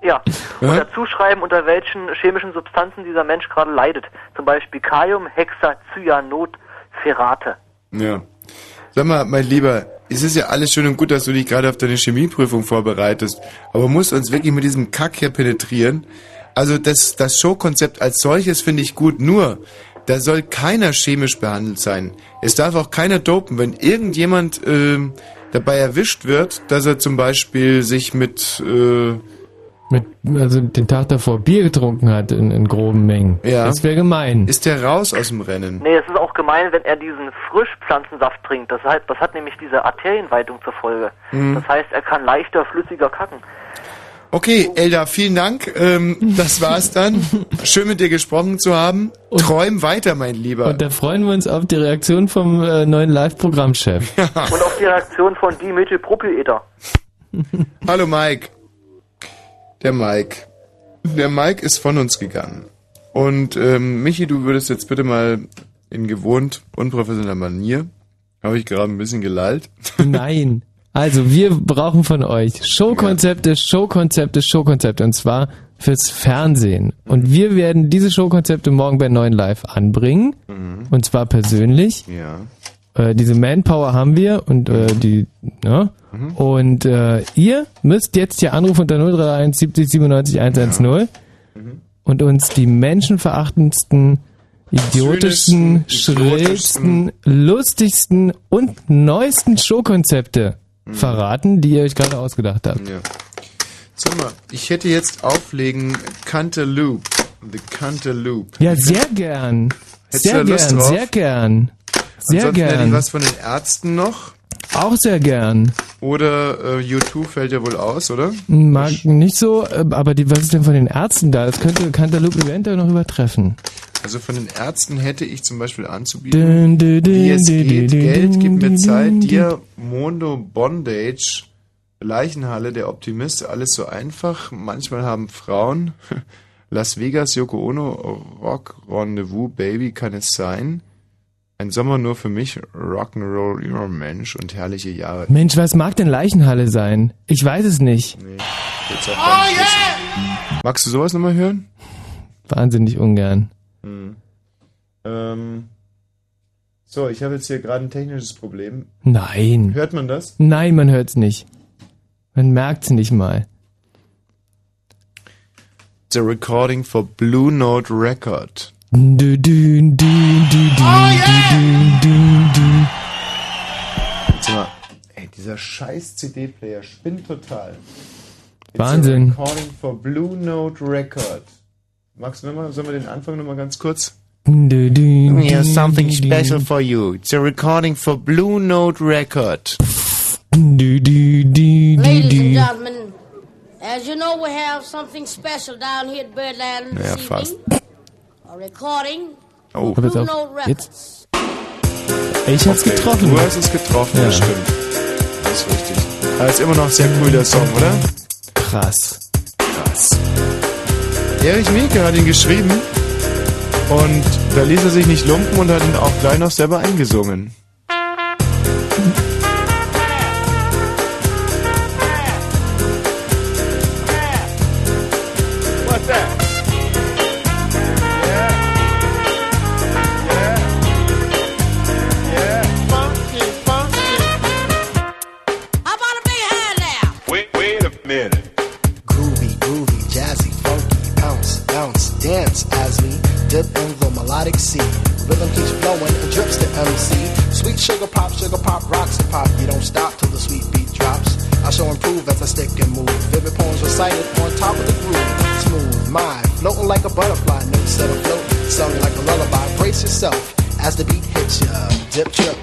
Ja. Und dazu schreiben, unter welchen chemischen Substanzen dieser Mensch gerade leidet. Zum Beispiel Kalium, Hexacyanot, Ferrate. Ja. Sag mal, mein Lieber, es ist ja alles schön und gut, dass du dich gerade auf deine Chemieprüfung vorbereitest, aber musst uns wirklich mit diesem Kack hier penetrieren. Also das, das Showkonzept als solches finde ich gut, nur da soll keiner chemisch behandelt sein. Es darf auch keiner dopen. Wenn irgendjemand äh, dabei erwischt wird, dass er zum Beispiel sich mit äh, mit, also den Tag davor Bier getrunken hat in, in groben Mengen. Ja. Das wäre gemein. Ist der raus aus dem Rennen? Nee, es ist auch gemein, wenn er diesen Frischpflanzensaft trinkt. Das, heißt, das hat nämlich diese Arterienweitung zur Folge. Mhm. Das heißt, er kann leichter flüssiger kacken. Okay, Elda, vielen Dank. Ähm, das war's dann. Schön mit dir gesprochen zu haben. Und, Träum weiter, mein Lieber. Und da freuen wir uns auf die Reaktion vom äh, neuen Live-Programmchef. Ja. Und auf die Reaktion von Dimethylpropylether. Hallo Mike. Der Mike. Der Mike ist von uns gegangen. Und ähm, Michi, du würdest jetzt bitte mal in gewohnt unprofessioneller Manier, habe ich gerade ein bisschen gelallt. Nein. Also wir brauchen von euch Showkonzepte, Showkonzepte, Showkonzepte und zwar fürs Fernsehen. Und wir werden diese Showkonzepte morgen bei 9 Live anbringen. Mhm. Und zwar persönlich. Ja. Äh, diese Manpower haben wir und äh, die, ne? Mhm. Und äh, ihr müsst jetzt hier anrufen unter 031 70 97 110 ja. mhm. und uns die menschenverachtendsten, idiotischsten, schrägsten, lustigsten und neuesten Showkonzepte mhm. Verraten, die ihr euch gerade ausgedacht habt. Ja. Sag mal, ich hätte jetzt auflegen Cantaloupe. The Cantaloupe. Ja, sehr gern. Hättest sehr gern, sehr gern. Sehr Ansonsten gern. Hätte ich was von den Ärzten noch. Auch sehr gern. Oder äh, U2 fällt ja wohl aus, oder? Mag nicht so, äh, aber die, was ist denn von den Ärzten da? Das könnte Cantaloupe eventuell noch übertreffen. Also von den Ärzten hätte ich zum Beispiel anzubieten, wie es geht, Geld, gib mir Zeit, dir, Mondo, Bondage, Leichenhalle, der Optimist, alles so einfach. Manchmal haben Frauen, Las Vegas, Yoko Ono, Rock, Rendezvous, Baby, kann es sein? Ein Sommer nur für mich, Rock'n'Roll, Your Mensch und herrliche Jahre. Mensch, was mag denn Leichenhalle sein? Ich weiß es nicht. Nee, oh yeah! Magst du sowas nochmal hören? Wahnsinnig ungern. Hm. Ähm. So, ich habe jetzt hier gerade ein technisches Problem. Nein. Hört man das? Nein, man hört's nicht. Man merkt's nicht mal. The recording for Blue Note Record. Du, du, du, oh, yeah! ey, dieser scheiß CD-Player spinnt total. It's Wahnsinn. Recording for Blue Note Record. Magst du nochmal, sollen wir den Anfang nochmal ganz kurz? We have something special for you. It's a recording for Blue Note Record. Ladies and gentlemen, as you know, we have something special down here at Birdland this ja, evening. fast. Oh, pass auf. Jetzt. Ich hab's okay, getroffen. Du hast es getroffen, ja. das stimmt. Das ist richtig. Aber ist immer noch sehr cool, der Song, oder? Krass. Krass. Erich Mielke hat ihn geschrieben und da ließ er sich nicht lumpen und hat ihn auch gleich noch selber eingesungen. zip trip.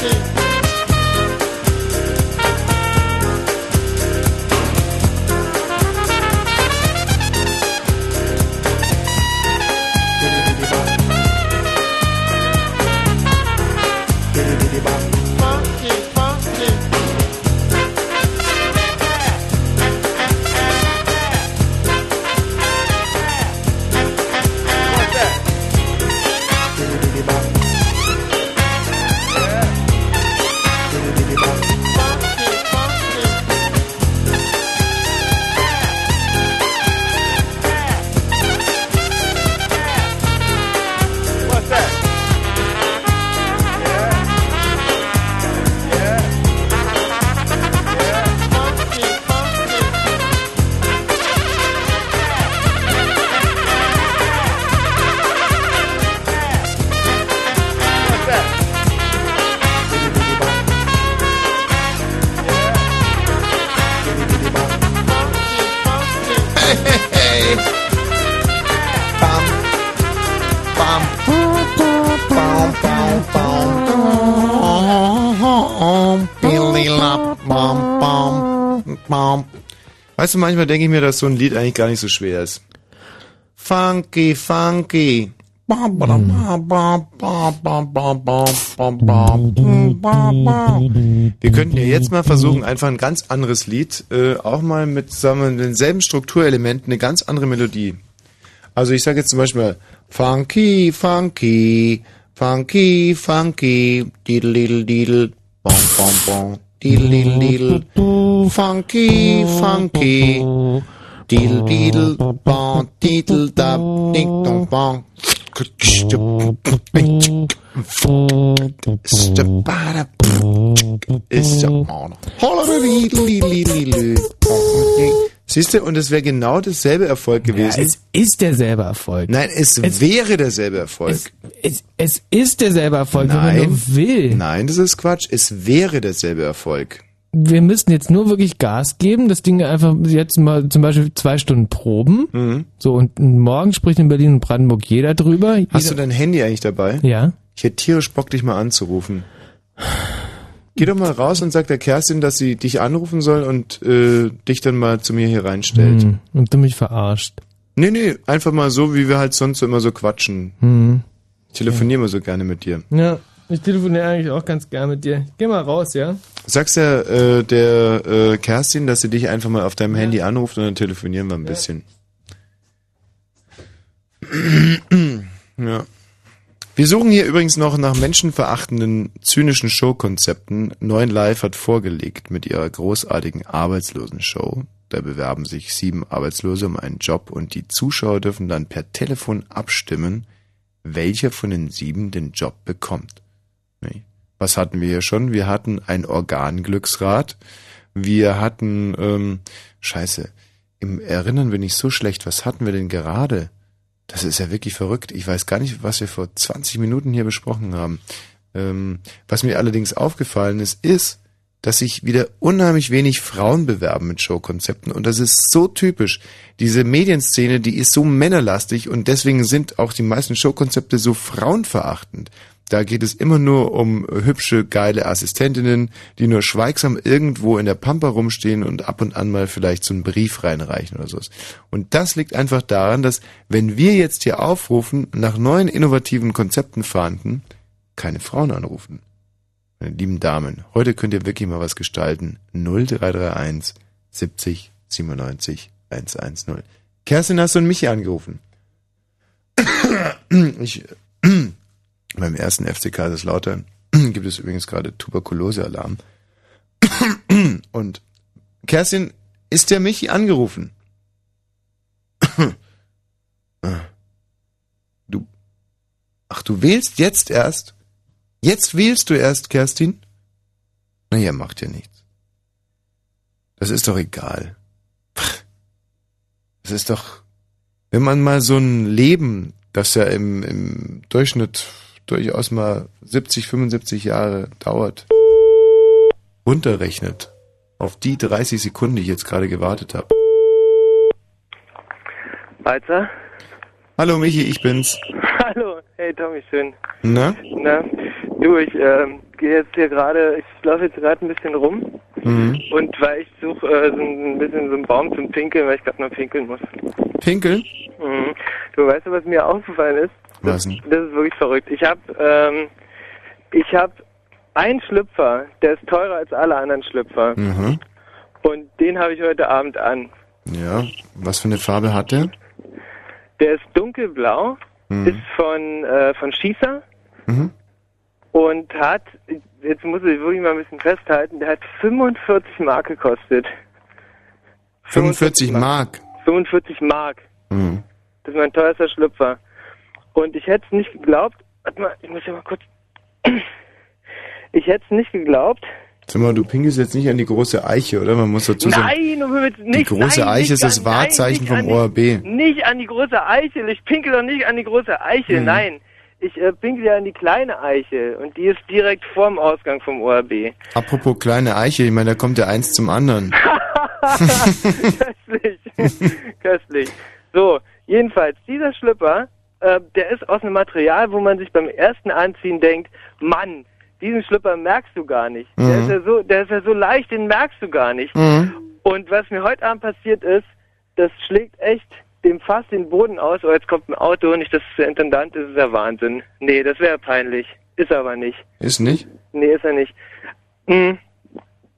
Thank you. Weißt du, manchmal denke ich mir, dass so ein Lied eigentlich gar nicht so schwer ist. Funky, funky. Wir könnten ja jetzt mal versuchen, einfach ein ganz anderes Lied, äh, auch mal mit sagen denselben Strukturelementen, eine ganz andere Melodie. Also ich sage jetzt zum Beispiel Funky, Funky, Funky, Funky, Diddle, Diddle, Diddle, Bom, Bom, Bom. Deedle deedle deedle. Funky, funky. Deedle deedle bon. Deedle dub. Ding dong bong. Hold on, Siehst du, und es wäre genau dasselbe Erfolg gewesen. Ja, es ist derselbe Erfolg. Nein, es, Es- wäre derselbe Erfolg. Es, es ist derselbe Erfolg, wenn man Nein, nur will. nein, das ist Quatsch. Es wäre derselbe Erfolg. Wir müssten jetzt nur wirklich Gas geben, das Ding einfach jetzt mal zum Beispiel zwei Stunden proben. Mhm. So, und morgen spricht in Berlin und Brandenburg jeder drüber. Jeder, Hast du dein Handy eigentlich dabei? Ja. Ich hätte tierisch Bock, dich mal anzurufen. Geh doch mal raus und sag der Kerstin, dass sie dich anrufen soll und äh, dich dann mal zu mir hier reinstellt. Hm, und du mich verarscht. Nee, nee, einfach mal so, wie wir halt sonst so immer so quatschen. Hm. Ich telefoniere immer so gerne mit dir. Ja. Ich telefoniere eigentlich auch ganz gern mit dir. Geh mal raus, ja? Sagst ja äh, der äh, Kerstin, dass sie dich einfach mal auf deinem ja. Handy anruft und dann telefonieren wir ein ja. bisschen. ja. Wir suchen hier übrigens noch nach menschenverachtenden, zynischen Showkonzepten. Neuen Live hat vorgelegt mit ihrer großartigen Arbeitslosenshow. Da bewerben sich sieben Arbeitslose um einen Job und die Zuschauer dürfen dann per Telefon abstimmen, welcher von den sieben den Job bekommt. Was hatten wir hier schon? Wir hatten ein Organglücksrad. Wir hatten, ähm, scheiße, im Erinnern bin ich so schlecht. Was hatten wir denn gerade? Das ist ja wirklich verrückt. Ich weiß gar nicht, was wir vor 20 Minuten hier besprochen haben. Ähm, was mir allerdings aufgefallen ist, ist, dass sich wieder unheimlich wenig Frauen bewerben mit Showkonzepten und das ist so typisch. Diese Medienszene, die ist so männerlastig und deswegen sind auch die meisten Showkonzepte so frauenverachtend. Da geht es immer nur um hübsche, geile Assistentinnen, die nur schweigsam irgendwo in der Pampa rumstehen und ab und an mal vielleicht so einen Brief reinreichen oder sowas. Und das liegt einfach daran, dass wenn wir jetzt hier aufrufen, nach neuen innovativen Konzepten fahnden, keine Frauen anrufen. Meine lieben Damen, heute könnt ihr wirklich mal was gestalten. 0331 70 97 110. Kerstin, hast du mich hier angerufen? Ich beim ersten FC Kaiserslautern gibt es übrigens gerade Tuberkulose-Alarm. Und Kerstin, ist der Michi angerufen? Du, ach, du wählst jetzt erst? Jetzt wählst du erst, Kerstin? Naja, macht ja nichts. Das ist doch egal. Das ist doch, wenn man mal so ein Leben, das ja im, im Durchschnitt durchaus mal 70, 75 Jahre dauert, runterrechnet auf die 30 Sekunden, die ich jetzt gerade gewartet habe. Walzer? Hallo Michi, ich bin's. Hallo, hey Tommy, schön. Na? Na, du, ich ähm, gehe jetzt hier gerade, ich laufe jetzt gerade ein bisschen rum mhm. und weil ich suche äh, so ein bisschen so einen Baum zum Pinkeln, weil ich gerade noch pinkeln muss. Pinkeln? Mhm. Du weißt du, was mir aufgefallen ist? Denn? Das ist wirklich verrückt. Ich habe ähm, ich habe einen Schlüpfer, der ist teurer als alle anderen Schlüpfer. Mhm. Und den habe ich heute Abend an. Ja, was für eine Farbe hat der? Der ist dunkelblau, mhm. ist von, äh, von Schießer mhm. und hat, jetzt muss ich wirklich mal ein bisschen festhalten, der hat 45 Mark gekostet. 45 Mark? 45 Mark. Mhm. Das ist mein teuerster Schlüpfer. Und ich hätte es nicht geglaubt. Warte mal, ich muss ja mal kurz. Ich hätte es nicht geglaubt. Sag mal, du pinkelst jetzt nicht an die große Eiche, oder? Man muss dazu sagen. Nein, du willst nicht. Die große nein, Eiche ist das Wahrzeichen nein, vom ORB. Die, nicht an die große Eiche. Ich pinkel doch nicht an die große Eiche. Mhm. Nein. Ich äh, pinkel ja an die kleine Eiche. Und die ist direkt vorm Ausgang vom ORB. Apropos kleine Eiche, ich meine, da kommt ja eins zum anderen. Köstlich. Köstlich. So, jedenfalls, dieser Schlüpper äh, der ist aus einem Material, wo man sich beim ersten Anziehen denkt, Mann, diesen Schlüpper merkst du gar nicht. Mhm. Der, ist ja so, der ist ja so leicht, den merkst du gar nicht. Mhm. Und was mir heute Abend passiert ist, das schlägt echt dem Fass den Boden aus, oh, jetzt kommt ein Auto und ich das der Intendant, das ist ja Wahnsinn. Nee, das wäre peinlich. Ist aber nicht. Ist nicht? Nee, ist er nicht. Mhm.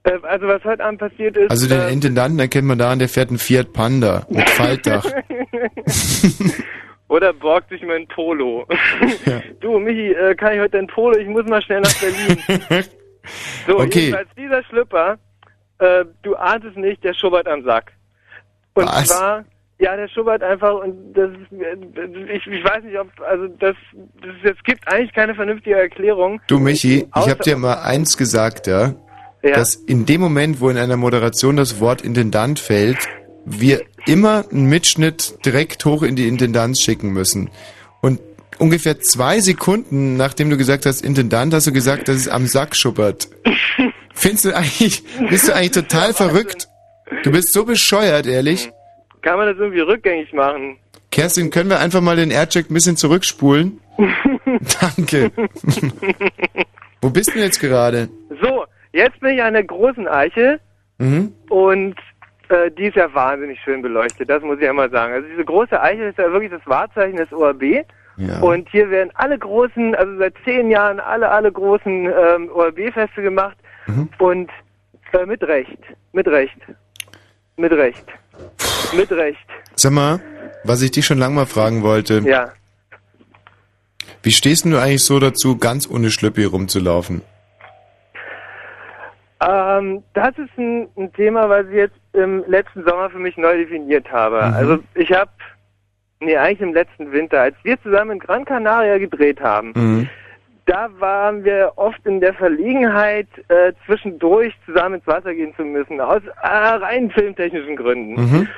Äh, Also was heute Abend passiert ist... Also den äh, Intendanten erkennt man daran, der fährt einen Fiat Panda mit Faltdach. Oder borgt sich mein Polo. Ja. Du, Michi, äh, kann ich heute dein Polo? Ich muss mal schnell nach Berlin. so, Okay. jedenfalls dieser Schlüpper, äh, du ahnst es nicht, der schubbert am Sack. Und Was? zwar, ja, der schubbert einfach und das ist, äh, ich, ich weiß nicht, ob, also das, das es gibt eigentlich keine vernünftige Erklärung. Du Michi, ich habe dir mal eins gesagt, ja, Ja. dass in dem Moment, wo in einer Moderation das Wort Intendant fällt, wir immer einen Mitschnitt direkt hoch in die Intendanz schicken müssen. Und ungefähr zwei Sekunden, nachdem du gesagt hast Intendant, hast du gesagt, dass es am Sack schuppert. Findest du eigentlich, bist du eigentlich total verrückt? Du bist so bescheuert, ehrlich. Kann man das irgendwie rückgängig machen? Kerstin, können wir einfach mal den Aircheck ein bisschen zurückspulen? Danke. Wo bist du denn jetzt gerade? So, jetzt bin ich an der großen Eiche Mhm. Und äh, die ist ja wahnsinnig schön beleuchtet, das muss ich ja mal sagen. Also diese große Eiche ist ja wirklich das Wahrzeichen des ORB Ja. Und hier werden alle großen, also seit zehn Jahren alle, alle großen ähm, ORB-Feste gemacht. Mhm. Und äh, mit Recht, mit Recht, mit Recht, mit Recht. Sag mal, was ich dich schon lange mal fragen wollte. Ja. Wie stehst du eigentlich so dazu, ganz ohne Schlüppi rumzulaufen? Ähm, das ist ein, ein Thema, was ich jetzt im letzten Sommer für mich neu definiert habe. Mhm. Also ich habe, nee, eigentlich im letzten Winter, als wir zusammen in Gran Canaria gedreht haben, Mhm. da waren wir oft in der Verlegenheit, äh, zwischendurch zusammen ins Wasser gehen zu müssen, aus äh, rein filmtechnischen Gründen. Mhm.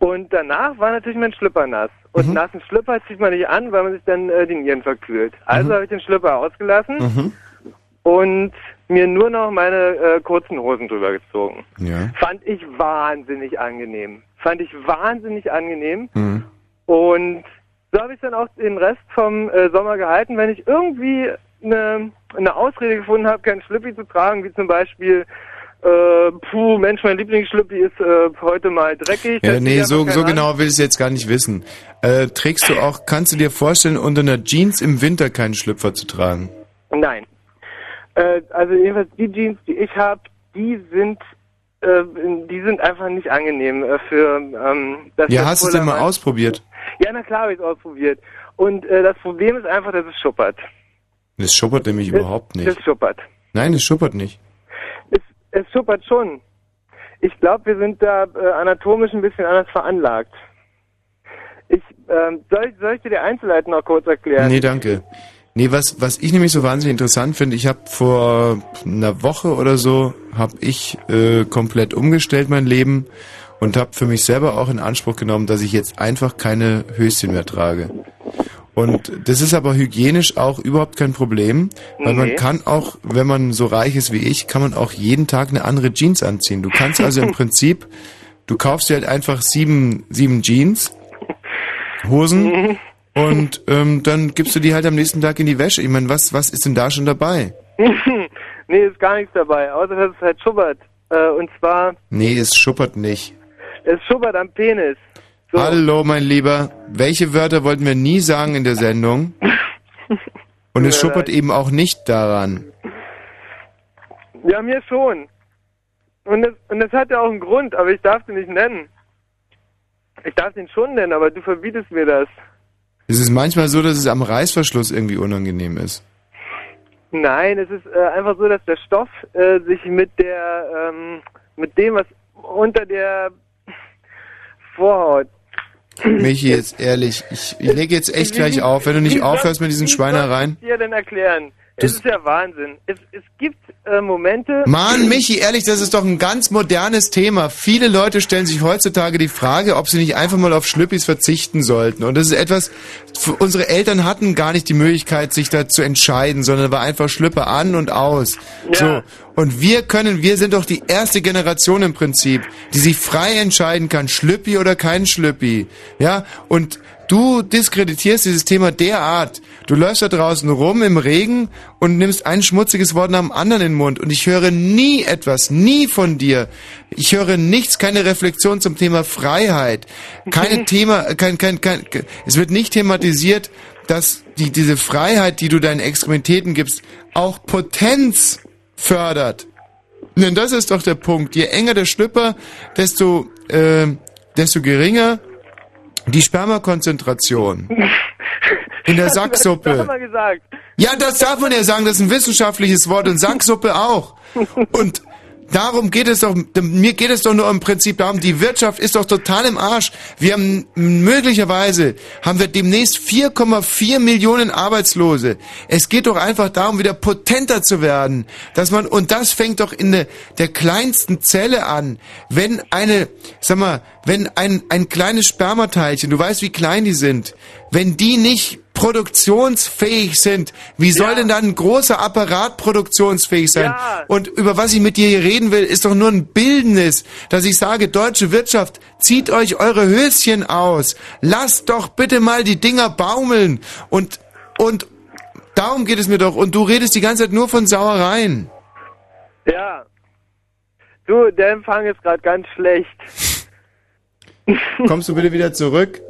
Und danach war natürlich mein Schlüpper nass. Und nassen Schlüpper zieht man nicht an, weil man sich dann äh, die Nieren verkühlt. Also Mhm. habe ich den Schlüpper ausgelassen Mhm. und mir nur noch meine äh, kurzen Hosen drüber gezogen. Ja. Fand ich wahnsinnig angenehm. Fand ich wahnsinnig angenehm. Mhm. Und so habe ich dann auch den Rest vom äh, Sommer gehalten. Wenn ich irgendwie eine, eine Ausrede gefunden habe, kein Schlüppi zu tragen, wie zum Beispiel, äh, puh, Mensch, mein Lieblingsschlüppi ist äh, heute mal dreckig. Ja, nee, so, so keinen genau will ich es jetzt gar nicht wissen. Äh, trägst du auch, kannst du dir vorstellen, unter einer Jeans im Winter keinen Schlüpfer zu tragen? Nein. Äh, also jedenfalls die Jeans, die ich habe, die sind äh, die sind einfach nicht angenehm äh, für ähm, das Ja, hast du es denn mal ausprobiert? Ja, na klar habe ich es ausprobiert. Und äh, das Problem ist einfach, dass es schuppert. Das schuppert nämlich überhaupt nicht. Das schuppert. Nein, es schuppert nicht. Es schuppert schon. Ich glaube, wir sind da äh, anatomisch ein bisschen anders veranlagt. Ich, ähm, soll, soll ich dir die Einzelheiten noch kurz erklären? Nee, danke. Nee, was, was ich nämlich so wahnsinnig interessant finde, ich habe vor einer Woche oder so, habe ich äh, komplett umgestellt mein Leben und habe für mich selber auch in Anspruch genommen, dass ich jetzt einfach keine Höschen mehr trage. Und das ist aber hygienisch auch überhaupt kein Problem, weil man Nee. kann auch, wenn man so reich ist wie ich, kann man auch jeden Tag eine andere Jeans anziehen. Du kannst also im Prinzip, du kaufst dir halt einfach sieben, sieben Jeans, Hosen und ähm, dann gibst du die halt am nächsten Tag in die Wäsche. Ich meine, was, was ist denn da schon dabei? nee, ist gar nichts dabei, außer dass es halt schuppert. Äh, und zwar, Nee, es schuppert nicht. es schuppert am Penis. Hallo, mein Lieber. Welche Wörter wollten wir nie sagen in der Sendung? Und es schuppert eben auch nicht daran. Ja, mir schon. Und das, und das hat ja auch einen Grund, aber ich darf den nicht nennen. Ich darf den schon nennen, aber du verbietest mir das. Es ist manchmal so, dass es am Reißverschluss irgendwie unangenehm ist. Nein, es ist äh, einfach so, dass der Stoff äh, sich mit der, ähm, mit dem, was unter der Vorhaut. Michi, jetzt ehrlich, ich, ich lege jetzt echt gleich auf, wenn du nicht aufhörst mit diesen Schweinereien. Ich dir denn erklären? Es ist ja Wahnsinn. Es, es gibt äh, Momente. Mann, Michi, ehrlich, das ist doch ein ganz modernes Thema. Viele Leute stellen sich heutzutage die Frage, ob sie nicht einfach mal auf Schlüppis verzichten sollten. Und das ist etwas, unsere Eltern hatten gar nicht die Möglichkeit, sich da zu entscheiden, sondern war einfach Schlüppe an und aus. So. Und wir können, wir sind doch die erste Generation im Prinzip, die sich frei entscheiden kann, Schlüppi oder kein Schlüppi. Ja, und du diskreditierst dieses Thema derart. Du läufst da draußen rum im Regen und nimmst ein schmutziges Wort nach dem anderen in den Mund. Und ich höre nie etwas, nie von dir. Ich höre nichts, keine Reflexion zum Thema Freiheit. Keine Thema, kein, kein, kein, es wird nicht thematisiert, dass die, diese Freiheit, die du deinen Extremitäten gibst, auch Potenz fördert. Denn das ist doch der Punkt. Je enger der Schlüpper, desto, äh, desto geringer die Spermakonzentration. In der Sacksuppe. Ja, das darf man ja sagen, das ist ein wissenschaftliches Wort und Sacksuppe auch. Und darum geht es doch, mir geht es doch nur im Prinzip darum, die Wirtschaft ist doch total im Arsch. Wir haben möglicherweise, haben wir demnächst 4,4 Millionen Arbeitslose. Es geht doch einfach darum, wieder potenter zu werden. Dass man, und das fängt doch in der, der kleinsten Zelle an. Wenn eine, sag mal, wenn ein, ein kleines Spermateilchen, du weißt, wie klein die sind, wenn die nicht produktionsfähig sind, wie soll denn dann ein großer Apparat produktionsfähig sein? Und über was ich mit dir hier reden will, ist doch nur ein Bildnis, dass ich sage, deutsche Wirtschaft, zieht euch eure Höschen aus, lasst doch bitte mal die Dinger baumeln und, und darum geht es mir doch und du redest die ganze Zeit nur von Sauereien. Ja. Du, der Empfang ist gerade ganz schlecht. Kommst du bitte wieder zurück?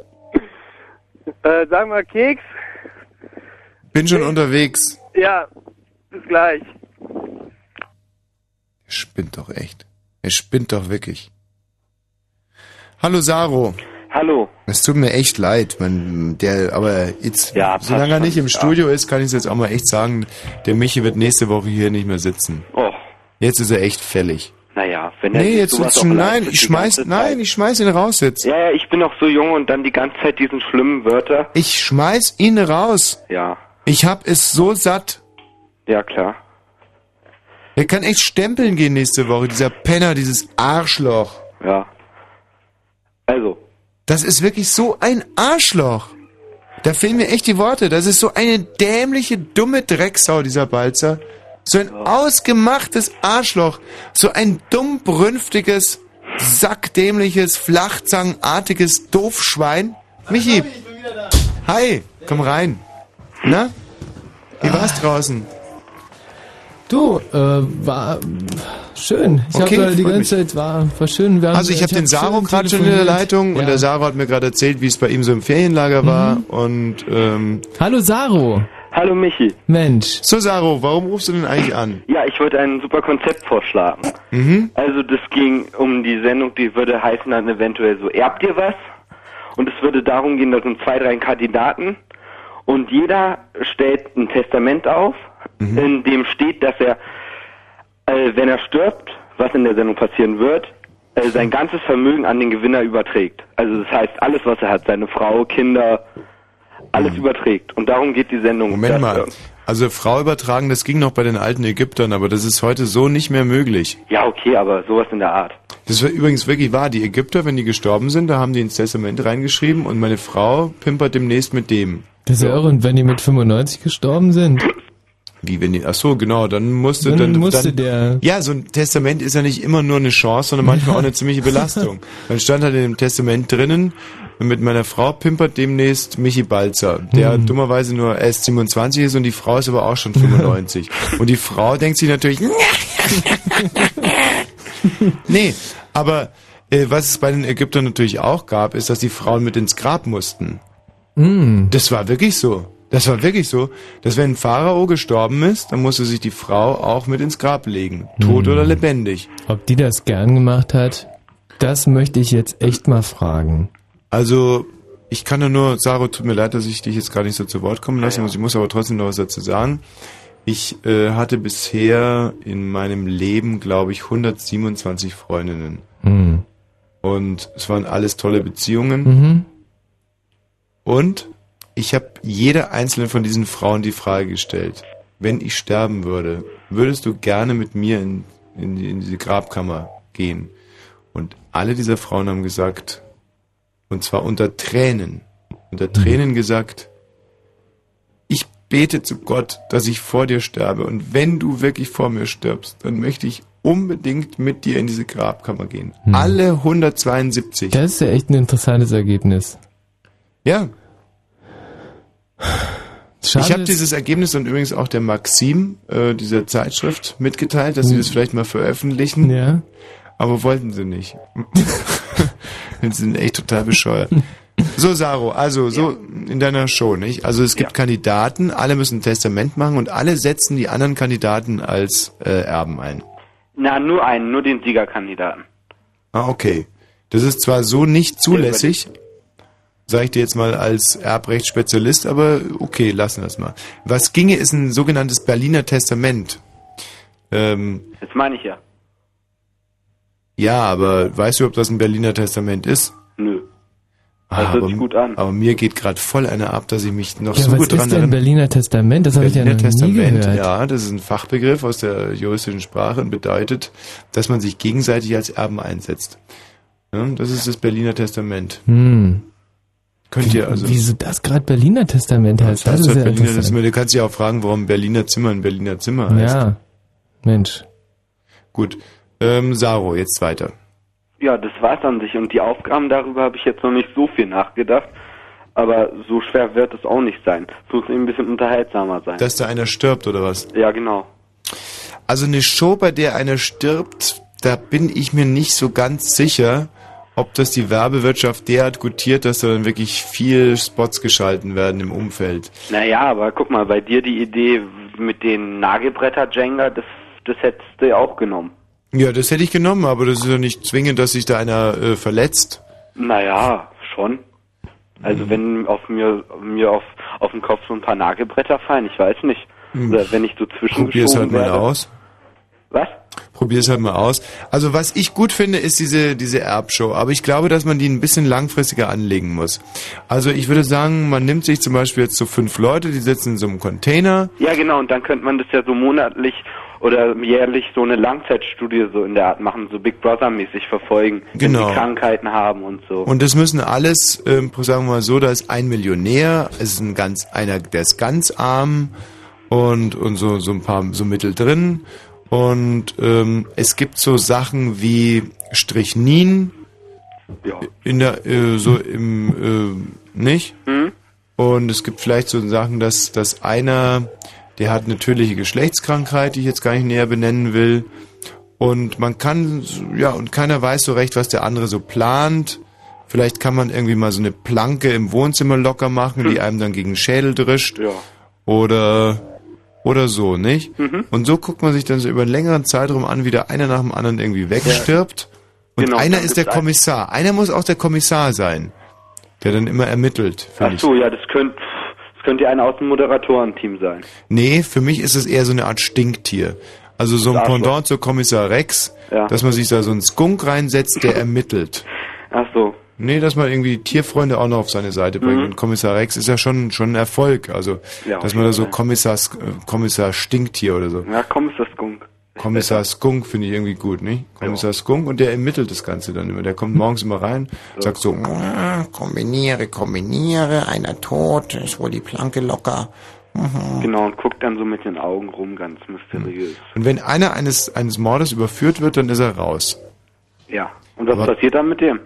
Äh, sag mal, Keks. Bin schon unterwegs. Ja, bis gleich. Er spinnt doch echt. Er spinnt doch wirklich. Hallo Saro. Hallo. Es tut mir echt leid, man, der, aber jetzt, Ja, passt solange er schon, nicht im ja. Studio ist, kann ich es jetzt auch mal echt sagen, der Michi wird nächste Woche hier nicht mehr sitzen. Oh. Jetzt ist er echt fällig. Naja, wenn er Nee, sich jetzt sowas wird's auch schon, leistet nein, die ich schmeiß, ganze nein, ich schmeiß ihn raus jetzt. Ja, ja, ich bin noch so jung und dann die ganze Zeit diesen schlimmen Wörter. Ich schmeiß ihn raus. Ja, Ich hab es so satt. ja klar. Er kann echt stempeln gehen nächste Woche, dieser Penner, dieses Arschloch. Ja. Also. Das ist wirklich so ein Arschloch. Da fehlen mir echt die Worte. Das ist so eine dämliche, dumme Drecksau, dieser Balzer. So ein ausgemachtes Arschloch. So ein dumm brünftiges, sackdämliches, flachzangenartiges Doofschwein. Michi. Hi, komm rein. Na? Wie war's draußen? Du, äh, war schön. Ich Okay, habe die ganze Zeit war, war schön. Wir haben- Also ich habe den hab Saro gerade schon in der. Leitung Ja. und der Saro hat mir gerade erzählt, wie es bei ihm so im Ferienlager war und ähm Hallo Saro. Hallo Michi. Mensch. So Saro, warum rufst du denn eigentlich an? Ja, ich wollte ein super Konzept vorschlagen. Mhm. Also das ging um die Sendung, die würde heißen dann eventuell so, erbt ihr was? Und es würde darum gehen, da sind zwei, drei Kandidaten und jeder stellt ein Testament auf, in dem steht, dass er, äh, wenn er stirbt, was in der Sendung passieren wird, äh, sein ganzes Vermögen an den Gewinner überträgt. Also das heißt, alles, was er hat, seine Frau, Kinder, alles überträgt. Und darum geht die Sendung. Moment mal. Also Frau übertragen, das ging noch bei den alten Ägyptern, aber das ist heute so nicht mehr möglich. Ja, okay, aber sowas in der Art. Das war übrigens wirklich wahr. Die Ägypter, wenn die gestorben sind, da haben die ins Testament reingeschrieben und meine Frau pimpert demnächst mit dem. Das ist ja irre. Und wenn die mit 95 gestorben sind? Wie wenn die, ach so, genau, dann musste, Dann dann, musste dann, der- Ja, so ein Testament ist ja nicht immer nur eine Chance, sondern manchmal auch eine ziemliche Belastung. Dann stand halt in dem Testament drinnen, mit meiner Frau pimpert demnächst Michi Balzer, der Mhm. dummerweise nur erst 27 ist und die Frau ist aber auch schon 95. und die Frau denkt sich natürlich, nee, aber äh, was es bei den Ägyptern natürlich auch gab, ist, dass die Frauen mit ins Grab mussten. Mm. Das war wirklich so. Das war wirklich so, dass wenn ein Pharao gestorben ist, dann musste sich die Frau auch mit ins Grab legen. Tot Hm. oder lebendig. Ob die das gern gemacht hat, das möchte ich jetzt echt mal fragen. Also, ich kann ja nur, Saro, tut mir leid, dass ich dich jetzt gar nicht so zu Wort kommen lassen muss. Ich muss aber trotzdem noch was dazu sagen. Ich äh, hatte bisher in meinem Leben, glaube ich, 127 Freundinnen. Hm. Und es waren alles tolle Beziehungen. Mhm. Und ich habe jeder einzelne von diesen Frauen die Frage gestellt, wenn ich sterben würde, würdest du gerne mit mir in, in, die- in diese Grabkammer gehen? Und alle dieser Frauen haben gesagt, und zwar unter Tränen, unter Tränen gesagt, ich bete zu Gott, dass ich vor dir sterbe. Und wenn du wirklich vor mir stirbst, dann möchte ich unbedingt mit dir in diese Grabkammer gehen. Alle 172. Das ist ja echt ein interessantes Ergebnis. Ja. Schade ich habe dieses Ergebnis und übrigens auch der Maxim, äh, dieser Zeitschrift, mitgeteilt, dass sie das vielleicht mal veröffentlichen. Hm. Ja. Aber wollten sie nicht. sie sind echt total bescheuert. So, Saro, also so in deiner Show, nicht? Also es gibt Kandidaten, alle müssen ein Testament machen und alle setzen die anderen Kandidaten als äh, Erben ein. Na, nur einen, nur den Siegerkandidaten. Ah, okay. Das ist zwar so nicht zulässig, sage ich dir jetzt mal als Erbrechtsspezialist, aber okay, lassen wir es mal. Was ginge, ist ein sogenanntes Berliner Testament. Ähm, Das meine ich ja. ja, aber weißt du, ob das ein Berliner Testament ist? Nö. Ah, Das hört aber, sich gut an. aber mir geht gerade voll eine ab, dass ich mich noch Ja, so was gut dran ist denn erinnere. Berliner Testament? Das habe ich ja noch Berliner nie Testament, gehört. ja, das ist ein Fachbegriff aus der juristischen Sprache und bedeutet, dass man sich gegenseitig als Erben einsetzt. Ja, das ist das Berliner Testament. Hm. Könnt ihr also. Wieso das gerade Berliner Testament heißt? Das Das ist ist halt ja Berliner interessant. Testament. Du kannst dich auch fragen, warum Berliner Zimmer ein Berliner Zimmer heißt. Ja, Mensch. Gut. Ähm, Saro, jetzt weiter. Ja, das war's an sich. Und die Aufgaben darüber habe ich jetzt noch nicht so viel nachgedacht. Aber so schwer wird es auch nicht sein. Es muss eben ein bisschen unterhaltsamer sein. Dass da einer stirbt, oder was? ja, genau. Also eine Show, bei der einer stirbt, da bin ich mir nicht so ganz sicher, ob das die Werbewirtschaft derart gutiert, dass da dann wirklich viel Spots geschalten werden im Umfeld. Naja, aber guck mal, bei dir die Idee mit den Nagelbretter Jenga, das, das hättest du ja auch genommen. Ja, das hätte ich genommen, aber das ist ja nicht zwingend, dass sich da einer äh, verletzt. Naja, schon. Also Mhm. wenn auf mir mir auf auf den Kopf so ein paar Nagelbretter fallen, ich weiß nicht. Mhm. Oder wenn ich so Probier's zwischengeschoben halt mal werde. aus. Was? Probier's halt mal aus. Also was ich gut finde, ist diese, diese Erbshow. Aber ich glaube, dass man die ein bisschen langfristiger anlegen muss. Also ich würde sagen, man nimmt sich zum Beispiel jetzt so fünf Leute, die sitzen in so einem Container. Ja, genau, und dann könnte man das ja so monatlich oder jährlich so eine Langzeitstudie so in der Art machen, so Big Brother mäßig verfolgen, wenn Genau. sie Krankheiten haben und so. Und das müssen alles, ähm, sagen wir mal so, da ist ein Millionär, es ist ein ganz, einer, der ist ganz arm und, und so, so ein paar so Mittel drin. Und ähm, es gibt so Sachen wie Strichnin in der, äh, so im, äh, nicht? Hm? Und es gibt vielleicht so Sachen, dass, dass einer, der hat eine tödliche Geschlechtskrankheit, die ich jetzt gar nicht näher benennen will. Und man kann, ja, und keiner weiß so recht, was der andere so plant. Vielleicht kann man irgendwie mal so eine Planke im Wohnzimmer locker machen, die einem dann gegen den Schädel drischt. Ja. Oder, oder so, nicht? Mhm. Und so guckt man sich dann so über einen längeren Zeitraum an, wie der einer nach dem anderen irgendwie wegstirbt. Und Genau, einer ist der Kommissar. Einer muss auch der Kommissar sein, der dann immer ermittelt. Ach ich. so, ja, das könnte das könnte ja einer aus dem Moderatorenteam sein. Nee, für mich ist es eher so eine Art Stinktier. Also so ein. Pendant zu Kommissar Rex, Ja. dass man sich da so einen Skunk reinsetzt, der ermittelt. Ach so. Nee, dass man irgendwie Tierfreunde auch noch auf seine Seite bringt. Mhm. Und Kommissar Rex ist ja schon, schon ein Erfolg. Also, Ja, dass man da so. Kommissar, äh, Kommissar Stinktier oder so. Ja, komm, ist das Skunk. Kommissar Skunk finde ich irgendwie gut, nicht? Kommissar Skunk und der ermittelt das Ganze dann immer. Der kommt morgens immer rein, sagt so, kombiniere, kombiniere, einer tot, ist wohl die Planke locker. Mhm. Genau, und guckt dann so mit den Augen rum, ganz mysteriös. und wenn einer eines, eines Mordes überführt wird, dann ist er raus. Ja. Und was Aber- passiert dann mit dem?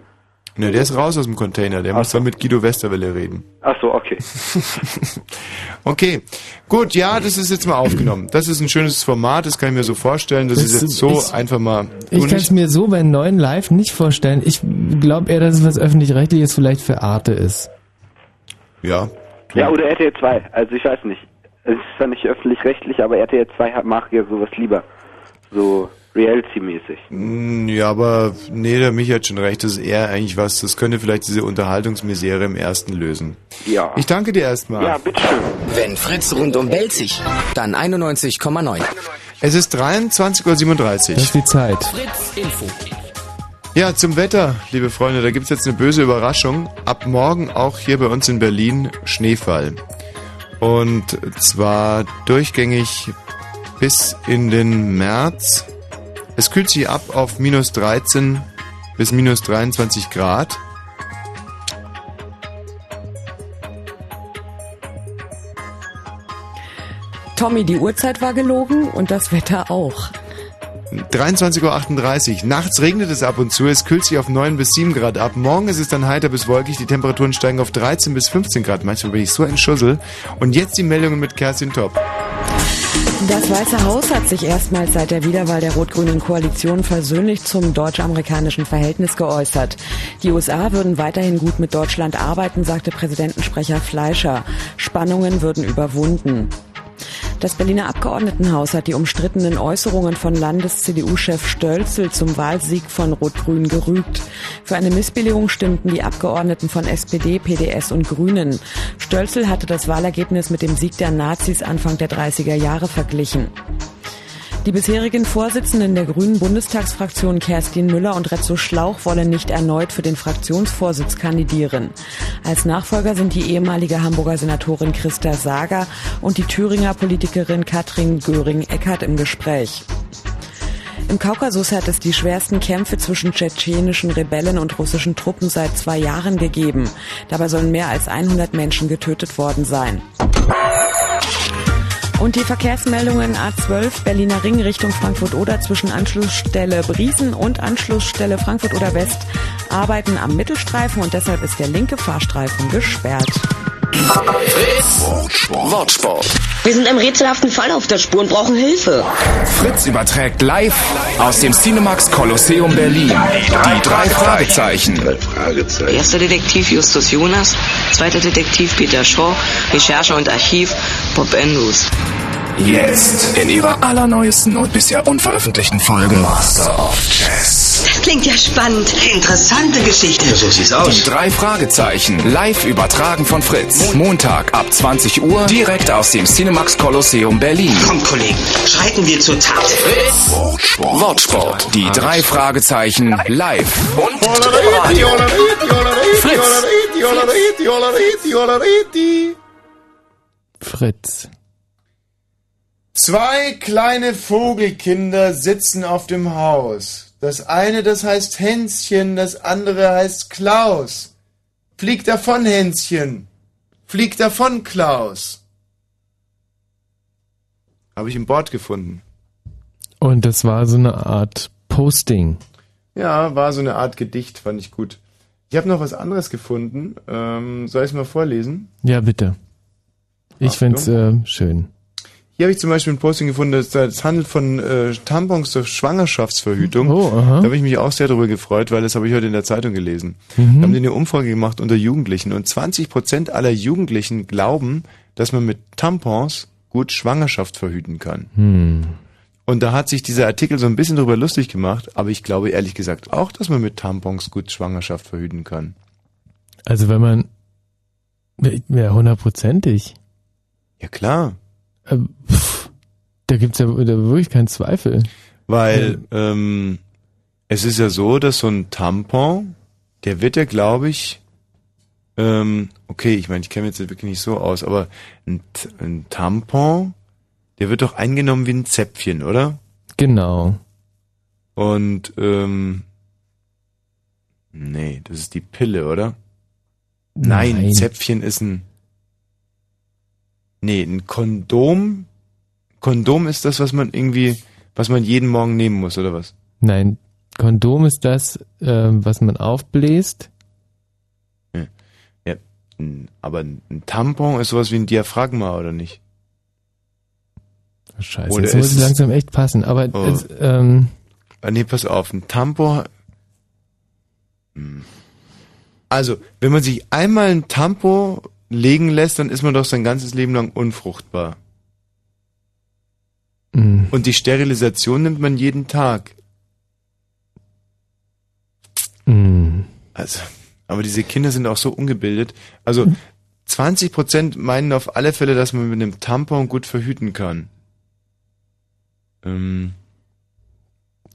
Ne, der ist raus aus dem Container. Der muss dann mit Guido Westerwelle reden. Ach so, okay. Okay, gut, ja, das ist jetzt mal aufgenommen. Das ist ein schönes Format, das kann ich mir so vorstellen. Das, Das ist jetzt so ist- einfach mal. Ich kann es mir so bei neuen Live nicht vorstellen. Ich glaube eher, dass es was öffentlich-rechtliches vielleicht für Arte ist. Ja. Ja, oder RTL 2. Also ich weiß nicht. Es ist zwar nicht öffentlich-rechtlich, aber RTL 2 hat, mag ja sowas lieber. So Reality-mäßig. Mm, Ja, aber nee, der Michi hat schon recht, das ist eher eigentlich was, das könnte vielleicht diese Unterhaltungsmisere im ersten lösen. Ja. Ich danke dir erstmal. Ja, bitteschön. Wenn Fritz rundum belzig, dann 91,9. Es ist 23.37 Das ist die Zeit. Fritz Info. Ja, zum Wetter, liebe Freunde, da gibt's jetzt eine böse Überraschung. Ab morgen auch hier bei uns in Berlin Schneefall. Und zwar durchgängig bis in den März. Es kühlt sich ab auf minus 13 bis minus 23 Grad. Tommy, die Uhrzeit war gelogen und das Wetter auch. 23.38 Uhr. Nachts regnet es ab und zu. Es kühlt sich auf 9 bis 7 Grad ab. Morgen ist es dann heiter bis wolkig. Die Temperaturen steigen auf 13 bis 15 Grad. Manchmal bin ich so ein Schussel. Und jetzt die Meldungen mit Kerstin Top. Das Weiße Haus hat sich erstmals seit der Wiederwahl der rot-grünen Koalition versöhnlich zum deutsch-amerikanischen Verhältnis geäußert. Die USA würden weiterhin gut mit Deutschland arbeiten, sagte Präsidentensprecher Fleischer. Spannungen würden überwunden. Das Berliner Abgeordnetenhaus hat die umstrittenen Äußerungen von Landes-CDU-Chef Stölzel zum Wahlsieg von Rot-Grün gerügt. Für eine Missbilligung stimmten die Abgeordneten von SPD, PDS und Grünen. Stölzel hatte das Wahlergebnis mit dem Sieg der Nazis Anfang der 30er Jahre verglichen. Die bisherigen Vorsitzenden der Grünen Bundestagsfraktion Kerstin Müller und Retzo Schlauch wollen nicht erneut für den Fraktionsvorsitz kandidieren. Als Nachfolger sind die ehemalige Hamburger Senatorin Christa Sager und die Thüringer Politikerin Katrin Göring-Eckardt im Gespräch. Im Kaukasus hat es die schwersten Kämpfe zwischen tschetschenischen Rebellen und russischen Truppen seit zwei Jahren gegeben. Dabei sollen mehr als 100 Menschen getötet worden sein. Und die Verkehrsmeldungen A12 Berliner Ring Richtung Frankfurt-Oder zwischen Anschlussstelle Briesen und Anschlussstelle Frankfurt-Oder West arbeiten am Mittelstreifen und deshalb ist der linke Fahrstreifen gesperrt. Fritz Wortsport. Wir sind einem rätselhaften Fall auf der Spur und brauchen Hilfe. Fritz überträgt live aus dem Cinemax Kolosseum Berlin. Die drei Fragezeichen. Erster Detektiv Justus Jonas, zweiter Detektiv Peter Shaw, Recherche und Archiv Bob Andrews. Jetzt in ihrer allerneuesten und bisher unveröffentlichten Folge Master of Chess. Das klingt ja spannend. Interessante Geschichte. So sieht's aus. Die drei Fragezeichen. Live übertragen von Fritz. Montag ab 20 Uhr. Direkt aus dem Cinemax Kolosseum Berlin. Kommt, Kollegen, schreiten wir zur Tat. Fritz. Wortsport. Wortsport. Die drei Fragezeichen live. Und Fritz. Zwei kleine Vogelkinder sitzen auf dem Haus. Das eine, das heißt Hänschen, das andere heißt Klaus. Flieg davon, Hänschen. Flieg davon, Klaus. Habe ich im Board gefunden. Und das war so eine Art Posting. Ja, war so eine Art Gedicht, fand ich gut. Ich habe noch was anderes gefunden. Ähm, soll ich es mal vorlesen? Ja, bitte. Ich find's äh, schön. Hier habe ich zum Beispiel ein Posting gefunden, das, das handelt von äh, Tampons zur Schwangerschaftsverhütung. Oh, aha. Da habe ich mich auch sehr darüber gefreut, weil das habe ich heute in der Zeitung gelesen. Mhm. Da haben die eine Umfrage gemacht unter Jugendlichen und 20 Prozent aller Jugendlichen glauben, dass man mit Tampons gut Schwangerschaft verhüten kann. Hm. Und da hat sich dieser Artikel so ein bisschen darüber lustig gemacht, aber ich glaube ehrlich gesagt auch, dass man mit Tampons gut Schwangerschaft verhüten kann. Also wenn man ja hundertprozentig. Ja klar. Äh, pff, da gibt's ja da wirklich keinen Zweifel. Weil ähm, es ist ja so, dass so ein Tampon, der wird ja, glaube ich, ähm, okay, ich meine, ich kenne mich jetzt wirklich nicht so aus, aber ein, ein Tampon, der wird doch eingenommen wie ein Zäpfchen, oder? Genau. Und ähm, nee, das ist die Pille, oder? Nein, Nein. Zäpfchen ist ein Nee, ein Kondom. Kondom ist das, was man irgendwie, was man jeden Morgen nehmen muss, oder was? Nein, Kondom ist das, ähm, was man aufbläst. Aber ein Tampon ist sowas wie ein Diaphragma, oder nicht? Scheiße, Oder jetzt muss es- langsam echt passen. Aber Oh. es, ähm, Ah, nee, pass auf, ein Tampon. Hm. Also, wenn man sich einmal ein Tampon legen lässt, dann ist man doch sein ganzes Leben lang unfruchtbar. mh, Und die Sterilisation nimmt man jeden Tag. mh. Also, aber diese Kinder sind auch so ungebildet. Also, 20 Prozent meinen auf alle Fälle, dass man mit einem Tampon gut verhüten kann. Ähm,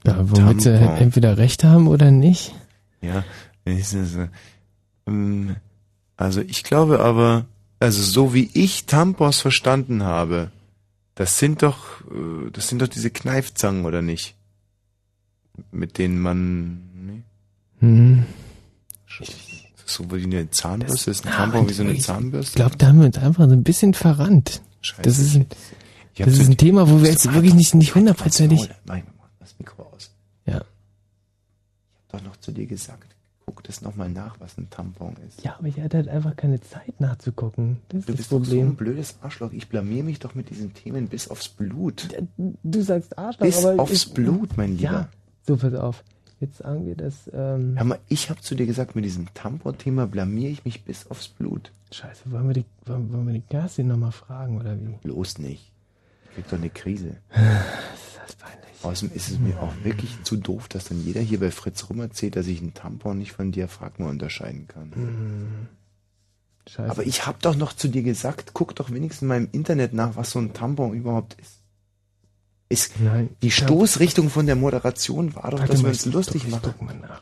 ja, womit sie Tampon. entweder recht haben oder nicht. Ja, ist es, äh, ähm, also ich glaube aber, also so wie ich Tampons verstanden habe, das sind doch, äh, das sind doch diese Kneifzangen oder nicht? Mit denen man, nee, Hm. So wie eine Zahnbürste ist, ein Tampon wie so eine Ich Zahnbürste. glaube, da haben wir uns einfach so ein bisschen verrannt. Scheiße. Das ist ein, Ich das ist ein Thema, wo wir jetzt wirklich nicht, nicht hundertprozentig. Mach das Mikro aus. Ja. Ich hab doch noch zu dir gesagt, guck das nochmal nach, was ein Tampon ist. Ja, aber ich hatte halt einfach keine Zeit nachzugucken. Das ist Du das bist doch so ein Problem. blödes Arschloch. Ich blamier mich doch mit diesen Themen bis aufs Blut. Du sagst Arschloch, Bis aber aufs ich, Blut, mein Lieber. Ja, so pass auf. Jetzt sagen wir das. Ähm, Hör mal, ich habe zu dir gesagt, mit diesem Tampon-Thema blamier ich mich bis aufs Blut. Scheiße, wollen wir die, wollen, wollen wir die Kerstin nochmal fragen oder wie? Bloß nicht. Ich krieg doch eine Krise. Das ist peinlich. Außerdem ist es mir auch wirklich zu doof, dass dann jeder hier bei Fritz rum erzählt, dass ich einen Tampon nicht von Diaphragma unterscheiden kann. Hm. Scheiße. Aber ich habe doch noch zu dir gesagt, guck doch wenigstens mal im Internet nach, was so ein Tampon überhaupt ist. Ist Nein. die Stoßrichtung von der Moderation war doch, Warte dass wir uns lustig machen. guck mal nach.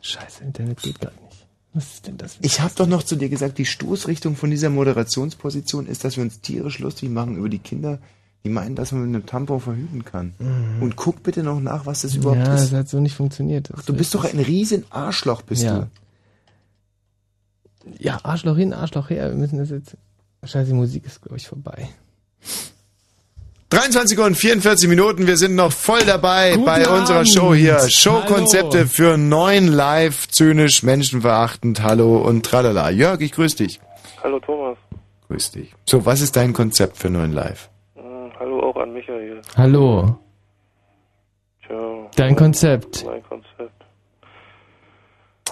Scheiße, Internet geht gerade nicht. Was ist denn das? Ich habe doch noch zu dir gesagt, die Stoßrichtung von dieser Moderationsposition ist, dass wir uns tierisch lustig machen über die Kinder, die meinen, dass man mit einem Tampon verhüten kann. Mhm. Und guck bitte noch nach, was das überhaupt ja, ist. das hat so nicht funktioniert. Ach, du bist doch ein riesen Arschloch, bist Ja. du. Ja, Arschloch hin, Arschloch her. Wir müssen das jetzt. Scheiße, die Musik ist, glaube ich, vorbei. 23 und 44 Minuten, wir sind noch voll dabei Guten bei unserer Abend. Show hier. Showkonzepte für neun live, zynisch, menschenverachtend, hallo und tralala. Jörg, ich grüße dich. Hallo Thomas. Grüß dich. So, was ist dein Konzept für neuen Live? Hm, hallo auch an Michael. Hallo. Ciao. Dein Konzept. Mein Konzept.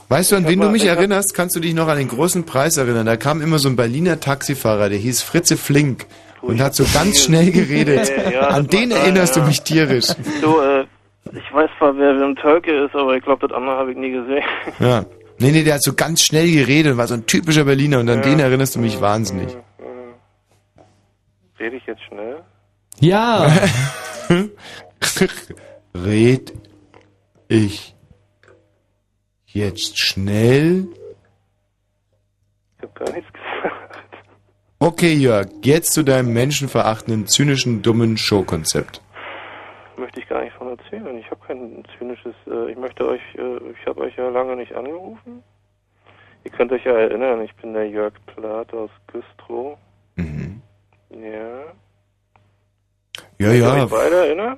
Weißt du, an wen du mich erinnerst? Kannst du dich noch an den großen Preis erinnern? Da kam immer so ein Berliner Taxifahrer, der hieß Fritze Flink und hat so ganz schnell geredet. Ja, An den erinnerst du ja. mich tierisch. Du, äh, ich weiß zwar, wer Wim Tölke ist, aber ich glaube, das andere habe ich nie gesehen. Ja. Nee, nee, der hat so ganz schnell geredet und war so ein typischer Berliner und an Ja. den erinnerst du mich wahnsinnig. Rede ich jetzt schnell? Ja. Red ich jetzt schnell? Ich habe gar nichts gesagt. Okay, Jörg, jetzt zu deinem menschenverachtenden, zynischen, dummen Showkonzept. Möchte ich gar nicht von erzählen. Ich habe kein zynisches. Äh, ich möchte euch. Äh, ich habe euch ja lange nicht angerufen. Ihr könnt euch ja erinnern, ich bin der Jörg Plath aus Güstrow. Mhm. Ja. Ja, Könnt ihr ja. euch beide erinnern?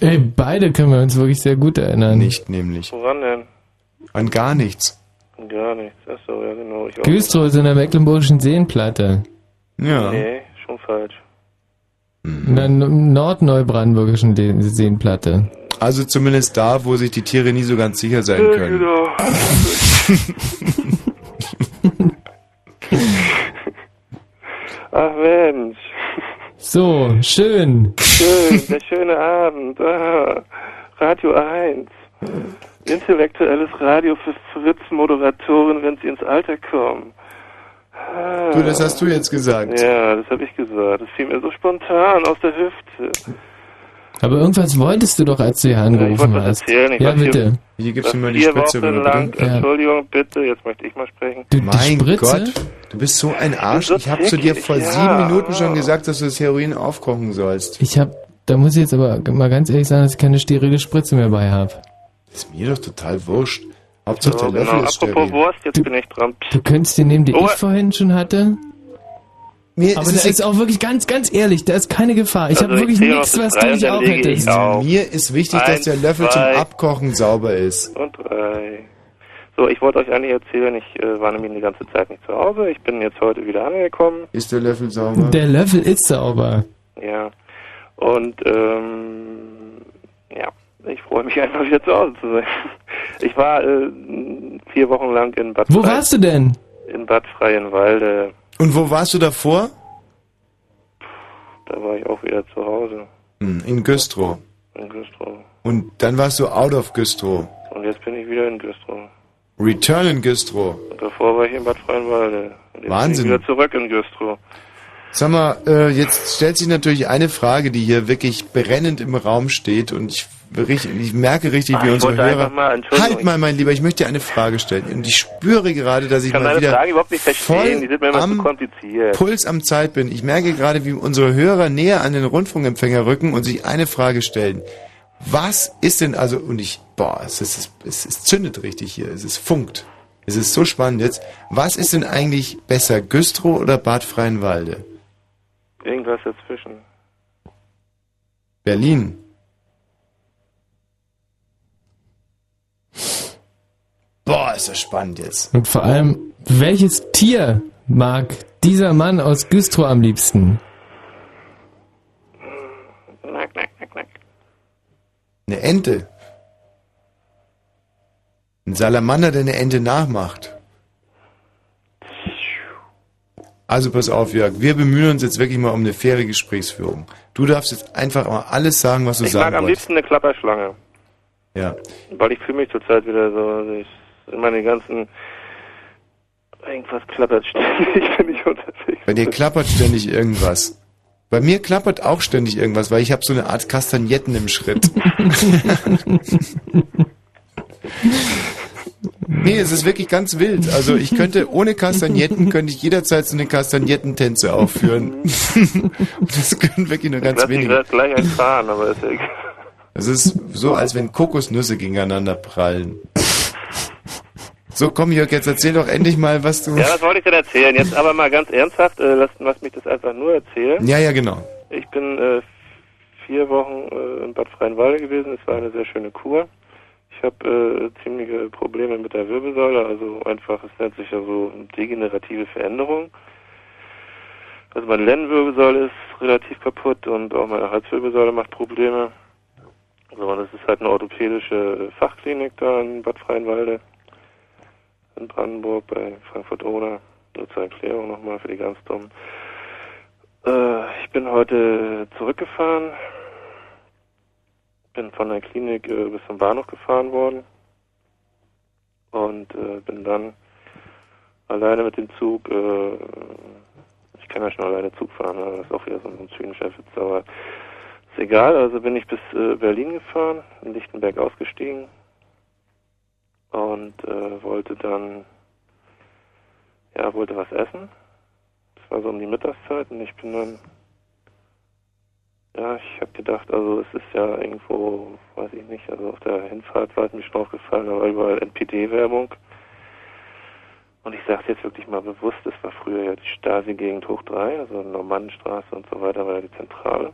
Ey, beide können wir uns wirklich sehr gut erinnern. Nicht nämlich. Woran denn? An gar nichts. Gar nichts. Achso, ja genau. Ich. Güstrow ist in der Mecklenburgischen Seenplatte. Ja. Nee, schon falsch. In der Nordneubrandenburgischen Seenplatte. Also zumindest da, wo sich die Tiere nie so ganz sicher sein Ja, können. genau. Ach Mensch. So, schön. Schön, der schöne Abend. Ah, Radio 1. Intellektuelles Radio für Fritz-Moderatoren, wenn sie ins Alter kommen. Ah. Du, das hast du jetzt gesagt. Ja, das habe ich gesagt. Das fiel mir so spontan aus der Hüfte. Aber irgendwas wolltest du doch, als du hier angerufen was hast. ja, bitte. Hier gibt's immer die Spritze, Wochen lang, Ja. Entschuldigung, bitte, jetzt möchte ich mal sprechen. Du, die Mein Spritze? Gott, du bist so ein Arsch. so Ich habe zu dir vor ja. sieben Minuten schon gesagt, dass du das Heroin aufkochen sollst. Ich hab, da muss ich jetzt aber mal ganz ehrlich sagen, dass ich keine sterile Spritze mehr bei habe. Ist mir doch total wurscht. Hauptsache So, der Löffel genau. ist Apropos steril. Wurst, jetzt bin ich dran. Du könntest die nehmen, die Oh. ich vorhin schon hatte. Mir aber ist da ist auch wirklich ganz, ganz ehrlich, da ist keine Gefahr. Ich Also habe ich wirklich nichts, was du nicht auch hättest. auf. Mir ist wichtig, dass der Löffel zum zwei. Abkochen sauber ist. Und drei. So, ich wollte euch eigentlich erzählen, ich äh, war nämlich die ganze Zeit nicht zu Hause. Ich bin jetzt heute wieder angekommen. Ist der Löffel sauber? Der Löffel ist sauber. Ja. Und, ähm, ja, ich freue mich einfach wieder zu Hause zu sein. Ich war äh, vier Wochen lang in Bad Wo Frei- warst du denn? In Bad Freienwalde. Und wo warst du davor? Da war ich auch wieder zu Hause. Hm, In Güstrow. In Güstrow. Und dann warst du out of Güstrow. Und jetzt bin ich wieder in Güstrow. Return in Güstrow. Und davor war ich in Bad Freienwalde. Und jetzt Wahnsinn. Bin ich wieder zurück in Güstrow. Sag mal, äh, jetzt stellt sich natürlich eine Frage, die hier wirklich brennend im Raum steht und ich, ich merke richtig, Ah, wie unsere Hörer... mal- halt mal, mein Lieber, ich möchte dir eine Frage stellen und ich spüre gerade, dass ich, Ich kann mal wieder Fragen überhaupt nicht voll verstehen. Zu am. Puls am Zeit bin. Ich merke gerade, wie unsere Hörer näher an den Rundfunkempfänger rücken und sich eine Frage stellen. Was ist denn also, und ich, boah, es, ist, es, es zündet richtig hier, es ist funkt. Es ist so spannend jetzt. Was ist denn eigentlich besser, Güstrow oder Bad Freienwalde? Irgendwas dazwischen. Berlin. Boah, ist das spannend jetzt. Und vor allem, welches Tier mag dieser Mann aus Güstrow am liebsten? Nack, nack, nack, nack. Eine Ente. Ein Salamander, der eine Ente nachmacht. Also pass auf, Jörg. Wir bemühen uns jetzt wirklich mal um eine faire Gesprächsführung. Du darfst jetzt einfach mal alles sagen, was du Ich mag sagen am wolltest. liebsten eine Klapperschlange. Ja. Weil ich fühle mich zurzeit wieder so, also ich, meine ganzen, irgendwas klappert ständig, wenn ich unterwegs Bei dir klappert ständig irgendwas. Bei mir klappert auch ständig irgendwas, weil ich habe so eine Art Kastagnetten im Schritt. nee, es ist wirklich ganz wild. Also ich könnte ohne Kastagnetten könnte ich jederzeit so eine Kastagnettentänze aufführen. Und das können wirklich nur ganz wenige. grad gleich einfahren, aber ist ja egal. Das ist so, als wenn Kokosnüsse gegeneinander prallen. So, komm Jörg, jetzt erzähl doch endlich mal, was du... Ja, was wollte ich denn erzählen? Jetzt aber mal ganz ernsthaft, äh, lass, lass mich das einfach nur erzählen. Ja, ja, genau. Ich bin äh, vier Wochen äh, in Bad Freienwalde gewesen. Es war eine sehr schöne Kur. Ich habe äh, ziemliche Probleme mit der Wirbelsäule, also einfach, es nennt sich ja so degenerative Veränderung. Also meine Lendenwirbelsäule ist relativ kaputt und auch meine Halswirbelsäule macht Probleme. So, das ist halt eine orthopädische Fachklinik da in Bad Freienwalde in Brandenburg bei Frankfurt Oder. Nur zur Erklärung nochmal für die ganz dummen. Äh, ich bin heute zurückgefahren, bin von der Klinik äh, bis zum Bahnhof gefahren worden und äh, bin dann alleine mit dem Zug, äh, ich kann ja schon alleine Zug fahren, ne? das ist auch wieder so ein zynischer Witz, aber ist egal, also bin ich bis äh, Berlin gefahren, in Lichtenberg ausgestiegen und äh, wollte dann, ja, wollte was essen. Das war so um die Mittagszeit und ich bin dann, ja, ich habe gedacht, also es ist ja irgendwo, weiß ich nicht, also auf der Hinfahrt war es mir schon aufgefallen, war überall NPD-Werbung. Und ich sage es jetzt wirklich mal bewusst, es war früher ja die Stasi-Gegend hoch 3, also Normannenstraße und so weiter, war ja die Zentrale.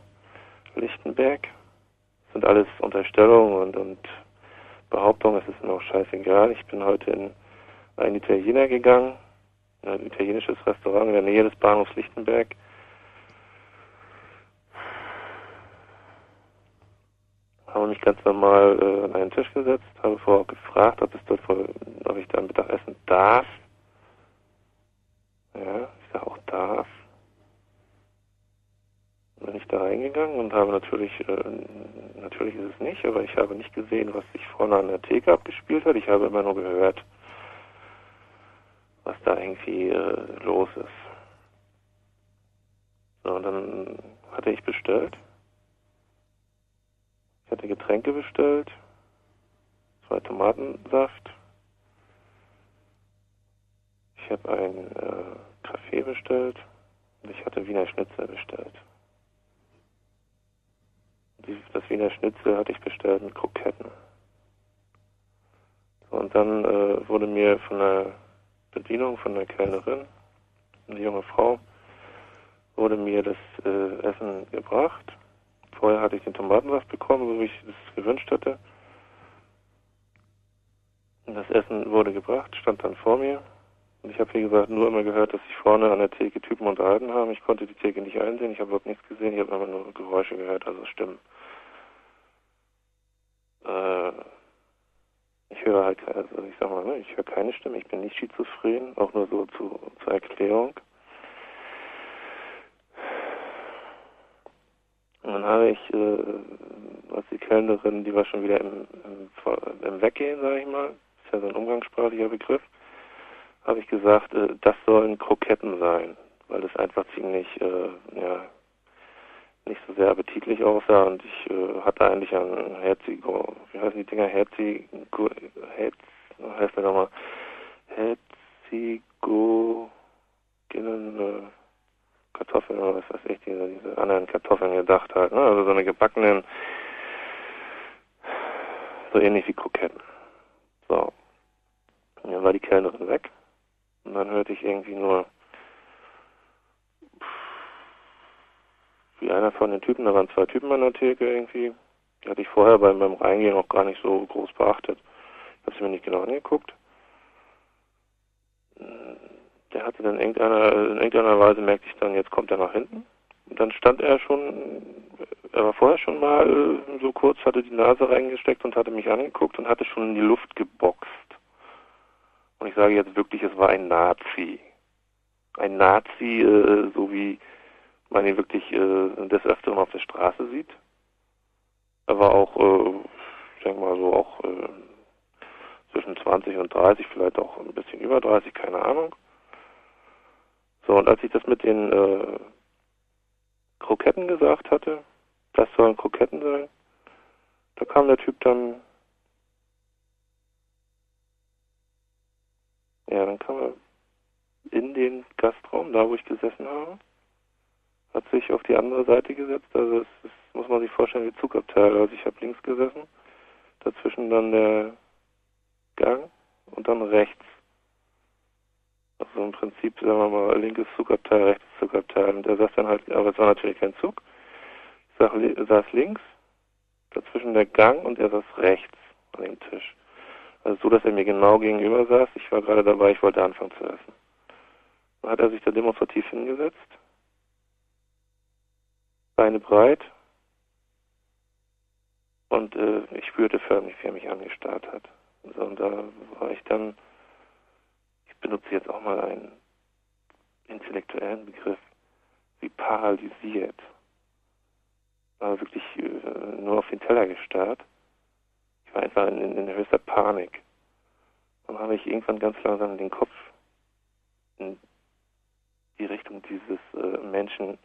Lichtenberg. Das sind alles Unterstellungen und, und Behauptungen, es ist mir auch scheißegal. Ich bin heute in einen Italiener gegangen, ein italienisches Restaurant in der Nähe des Bahnhofs Lichtenberg. Habe mich ganz normal äh, an einen Tisch gesetzt, habe vorher gefragt, ob, es dort, ob ich da Mittag essen darf. Ja, ich sage auch darf. Bin ich da reingegangen und habe natürlich, äh, natürlich ist es nicht, aber ich habe nicht gesehen, was sich vorne an der Theke abgespielt hat. Ich habe immer nur gehört, was da irgendwie äh, los ist. So, und dann hatte ich bestellt. Ich hatte Getränke bestellt, zwei Tomatensaft. Ich habe einen äh, Kaffee bestellt und ich hatte Wiener Schnitzel bestellt. Die, das Wiener Schnitzel hatte ich bestellt mit Kroketten. So, und dann äh, wurde mir von der Bedienung, von der Kellnerin, eine junge Frau, wurde mir das äh, Essen gebracht. Vorher hatte ich den Tomatensaft bekommen, so wie ich es gewünscht hatte. Und das Essen wurde gebracht, stand dann vor mir. Und ich habe, wie gesagt, nur immer gehört, dass sich vorne an der Theke Typen unterhalten haben. Ich konnte die Theke nicht einsehen, ich habe überhaupt nichts gesehen, ich habe immer nur Geräusche gehört, also Stimmen. Äh, ich höre halt, also ich sag mal, ne, ich höre keine Stimme, ich bin nicht schizophren, auch nur so zu, zur Erklärung. Und dann habe ich, äh, was die Kellnerin, die war schon wieder im, im, im Weggehen, sage ich mal, ist ja so ein umgangssprachlicher Begriff, habe ich gesagt, äh, das sollen Kroketten sein, weil es einfach ziemlich, äh, ja, nicht so sehr appetitlich aussah und ich äh, hatte eigentlich ein Herzigo, wie heißen die Dinger? Herzigo, Herz, heißt der nochmal? Herzigo, äh, Kartoffeln oder was weiß ich, diese, diese anderen Kartoffeln gedacht halt, ne? Also so eine gebackenen, so ähnlich wie Kroketten. So. Und dann war die Kellnerin weg und dann hörte ich irgendwie nur wie einer von den Typen, da waren zwei Typen an der Theke irgendwie. Die hatte ich vorher beim, beim Reingehen auch gar nicht so groß beachtet. Ich habe sie mir nicht genau angeguckt. Der hatte dann irgendeiner, in irgendeiner Weise merkte ich dann, jetzt kommt er nach hinten. Und dann stand er schon, er war vorher schon mal so kurz, hatte die Nase reingesteckt und hatte mich angeguckt und hatte schon in die Luft geboxt. Und ich sage jetzt wirklich, es war ein Nazi. Ein Nazi, äh, so wie man ihn wirklich äh, des Öfteren auf der Straße sieht. Er war auch, äh, ich denke mal so auch äh, zwischen 20 und 30, vielleicht auch ein bisschen über 30, keine Ahnung. So, und als ich das mit den äh, Kroketten gesagt hatte, das sollen Kroketten sein, da kam der Typ dann, ja, dann kam er in den Gastraum, da wo ich gesessen habe hat sich auf die andere Seite gesetzt. Also das muss man sich vorstellen wie Zugabteil. Also ich habe links gesessen, dazwischen dann der Gang und dann rechts. Also im Prinzip, sagen wir mal, linkes Zugabteil, rechtes Zugabteil. Und der saß dann halt, aber es war natürlich kein Zug. Ich saß links, dazwischen der Gang und er saß rechts an dem Tisch. Also so, dass er mir genau gegenüber saß. Ich war gerade dabei, ich wollte anfangen zu essen. Dann hat er sich da demonstrativ hingesetzt Beine breit. Und äh, ich spürte förmlich, wie er mich angestarrt hat. So, und da war ich dann, ich benutze jetzt auch mal einen intellektuellen Begriff, wie paralysiert. War wirklich äh, nur auf den Teller gestarrt. Ich war einfach in, in, in höchster Panik. Dann habe ich irgendwann ganz langsam den Kopf in die Richtung dieses äh, Menschen,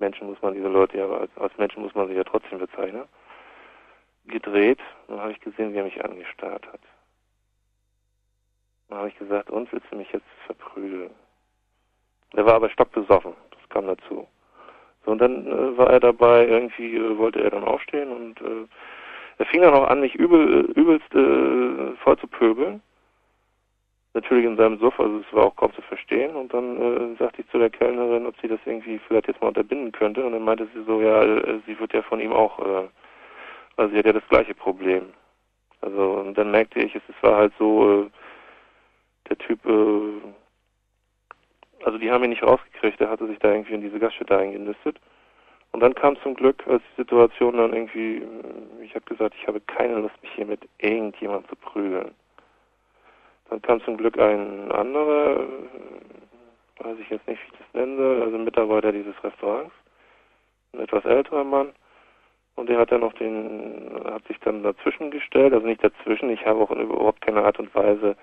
Menschen muss man diese Leute ja, als, als Menschen muss man sie ja trotzdem bezeichnen, gedreht. Dann habe ich gesehen, wie er mich angestarrt hat. Dann habe ich gesagt, und willst du mich jetzt verprügeln? Der war aber stockbesoffen, das kam dazu. So, und dann äh, war er dabei, irgendwie äh, wollte er dann aufstehen und äh, er fing dann auch an, mich übel, äh, übelst äh, voll zu pöbeln. Natürlich in seinem Suff, also es war auch kaum zu verstehen. Und dann äh, sagte ich zu der Kellnerin, ob sie das irgendwie vielleicht jetzt mal unterbinden könnte. Und dann meinte sie so, ja, äh, sie wird ja von ihm auch, äh, also sie hat ja das gleiche Problem. Also und dann merkte ich, es, es war halt so, äh, der Typ, äh, also die haben ihn nicht rausgekriegt, der hatte sich da irgendwie in diese Gaststätte eingenistet. Und dann kam zum Glück, als die Situation dann irgendwie, ich habe gesagt, ich habe keine Lust, mich hier mit irgendjemandem zu prügeln. Dann kam zum Glück ein anderer, äh, weiß ich jetzt nicht, wie ich das nennen soll, also Mitarbeiter dieses Restaurants, ein etwas älterer Mann. Und der hat dann noch den, hat sich dann dazwischen gestellt, also nicht dazwischen, ich habe auch in überhaupt keine Art und Weise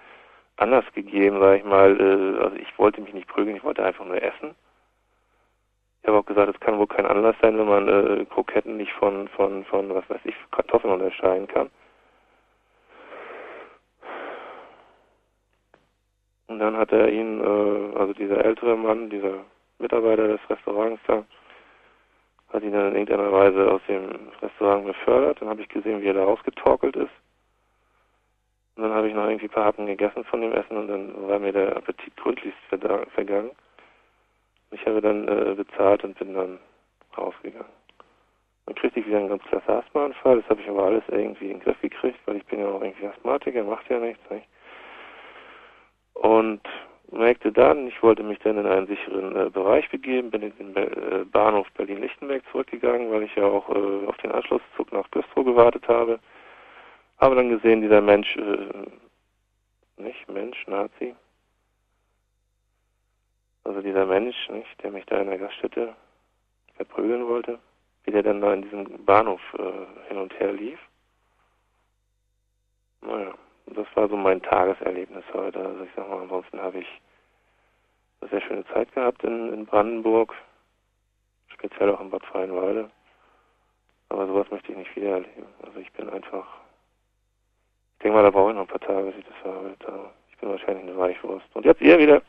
anders gegeben, sag ich mal, äh, also ich wollte mich nicht prügeln, ich wollte einfach nur essen. Ich habe auch gesagt, es kann wohl kein Anlass sein, wenn man äh, Kroketten nicht von, von, von, was weiß ich, Kartoffeln unterscheiden kann. Und dann hat er ihn, äh, also dieser ältere Mann, dieser Mitarbeiter des Restaurants da, hat ihn dann in irgendeiner Weise aus dem Restaurant befördert. Dann habe ich gesehen, wie er da rausgetorkelt ist. Und dann habe ich noch irgendwie ein paar Happen gegessen von dem Essen und dann war mir der Appetit gründlichst vergangen. Ich habe dann äh, bezahlt und bin dann rausgegangen. Dann kriegte ich wieder einen ganz klasse Asthmaanfall. Das habe ich aber alles irgendwie in den Griff gekriegt, weil ich bin ja auch irgendwie Asthmatiker, macht ja nichts. Nicht? Und merkte dann, ich wollte mich dann in einen sicheren äh, Bereich begeben, bin in den äh, Bahnhof Berlin-Lichtenberg zurückgegangen, weil ich ja auch äh, auf den Anschlusszug nach Güstrow gewartet habe. Habe dann gesehen, dieser Mensch, äh, nicht Mensch, Nazi, also dieser Mensch, nicht, der mich da in der Gaststätte verprügeln wollte, wie der dann da in diesem Bahnhof äh, hin und her lief. Naja, das war so mein Tageserlebnis heute. Also ich sag mal, ansonsten habe ich eine sehr schöne Zeit gehabt in, in Brandenburg, speziell auch in Bad Freienwalde. Aber sowas möchte ich nicht wieder erleben. Also ich bin einfach, ich denke mal, da brauche ich noch ein paar Tage, bis ich das verarbeite. Ich bin wahrscheinlich eine Weichwurst. Und jetzt ihr wieder.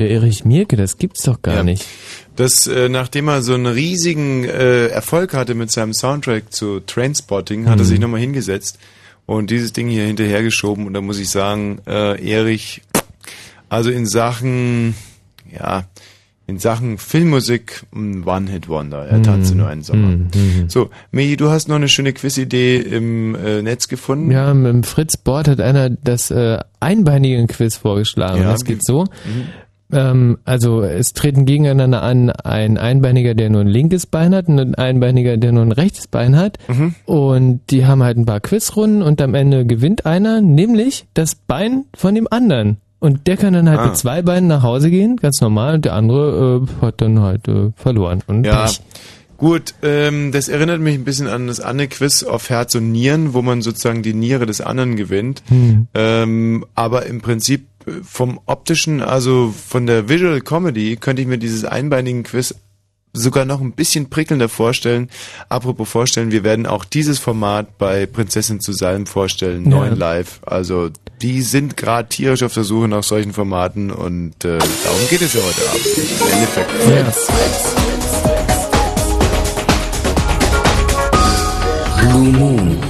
Der Erich Mirke, das gibt's doch gar Ja. nicht. Das, äh, nachdem er so einen riesigen äh, Erfolg hatte mit seinem Soundtrack zu Trainspotting, hat er Mhm. sich nochmal hingesetzt und dieses Ding hier hinterhergeschoben. Und da muss ich sagen, äh, Erich, also in Sachen, ja, in Sachen Filmmusik ein One-Hit-Wonder. Er tanzte nur einen Sommer. Mhm. So, Meji, du hast noch eine schöne Quizidee im äh, Netz gefunden. Ja, mit Fritz Bord hat einer das äh, einbeinige Quiz vorgeschlagen. Ja, das geht so. Mhm. Ähm, also es treten gegeneinander an ein Einbeiniger, der nur ein linkes Bein hat und ein Einbeiniger, der nur ein rechtes Bein hat. Mhm. Und die haben halt ein paar Quizrunden und am Ende gewinnt einer, nämlich das Bein von dem anderen. Und der kann dann halt Ah. mit zwei Beinen nach Hause gehen, ganz normal, und der andere äh, hat dann halt äh, verloren. Und Ja, Pech. gut, ähm, das erinnert mich ein bisschen an das andere Quiz auf Herz und Nieren, wo man sozusagen die Niere des anderen gewinnt. Hm. Ähm, aber im Prinzip vom optischen, also von der Visual Comedy, könnte ich mir dieses einbeinigen Quiz sogar noch ein bisschen prickelnder vorstellen. Apropos vorstellen, wir werden auch dieses Format bei Prinzessin zu Salm vorstellen, Ja. neuen live. Also die sind gerade tierisch auf der Suche nach solchen Formaten und äh, darum geht es ja heute Abend. Im Endeffekt. Blue Moon.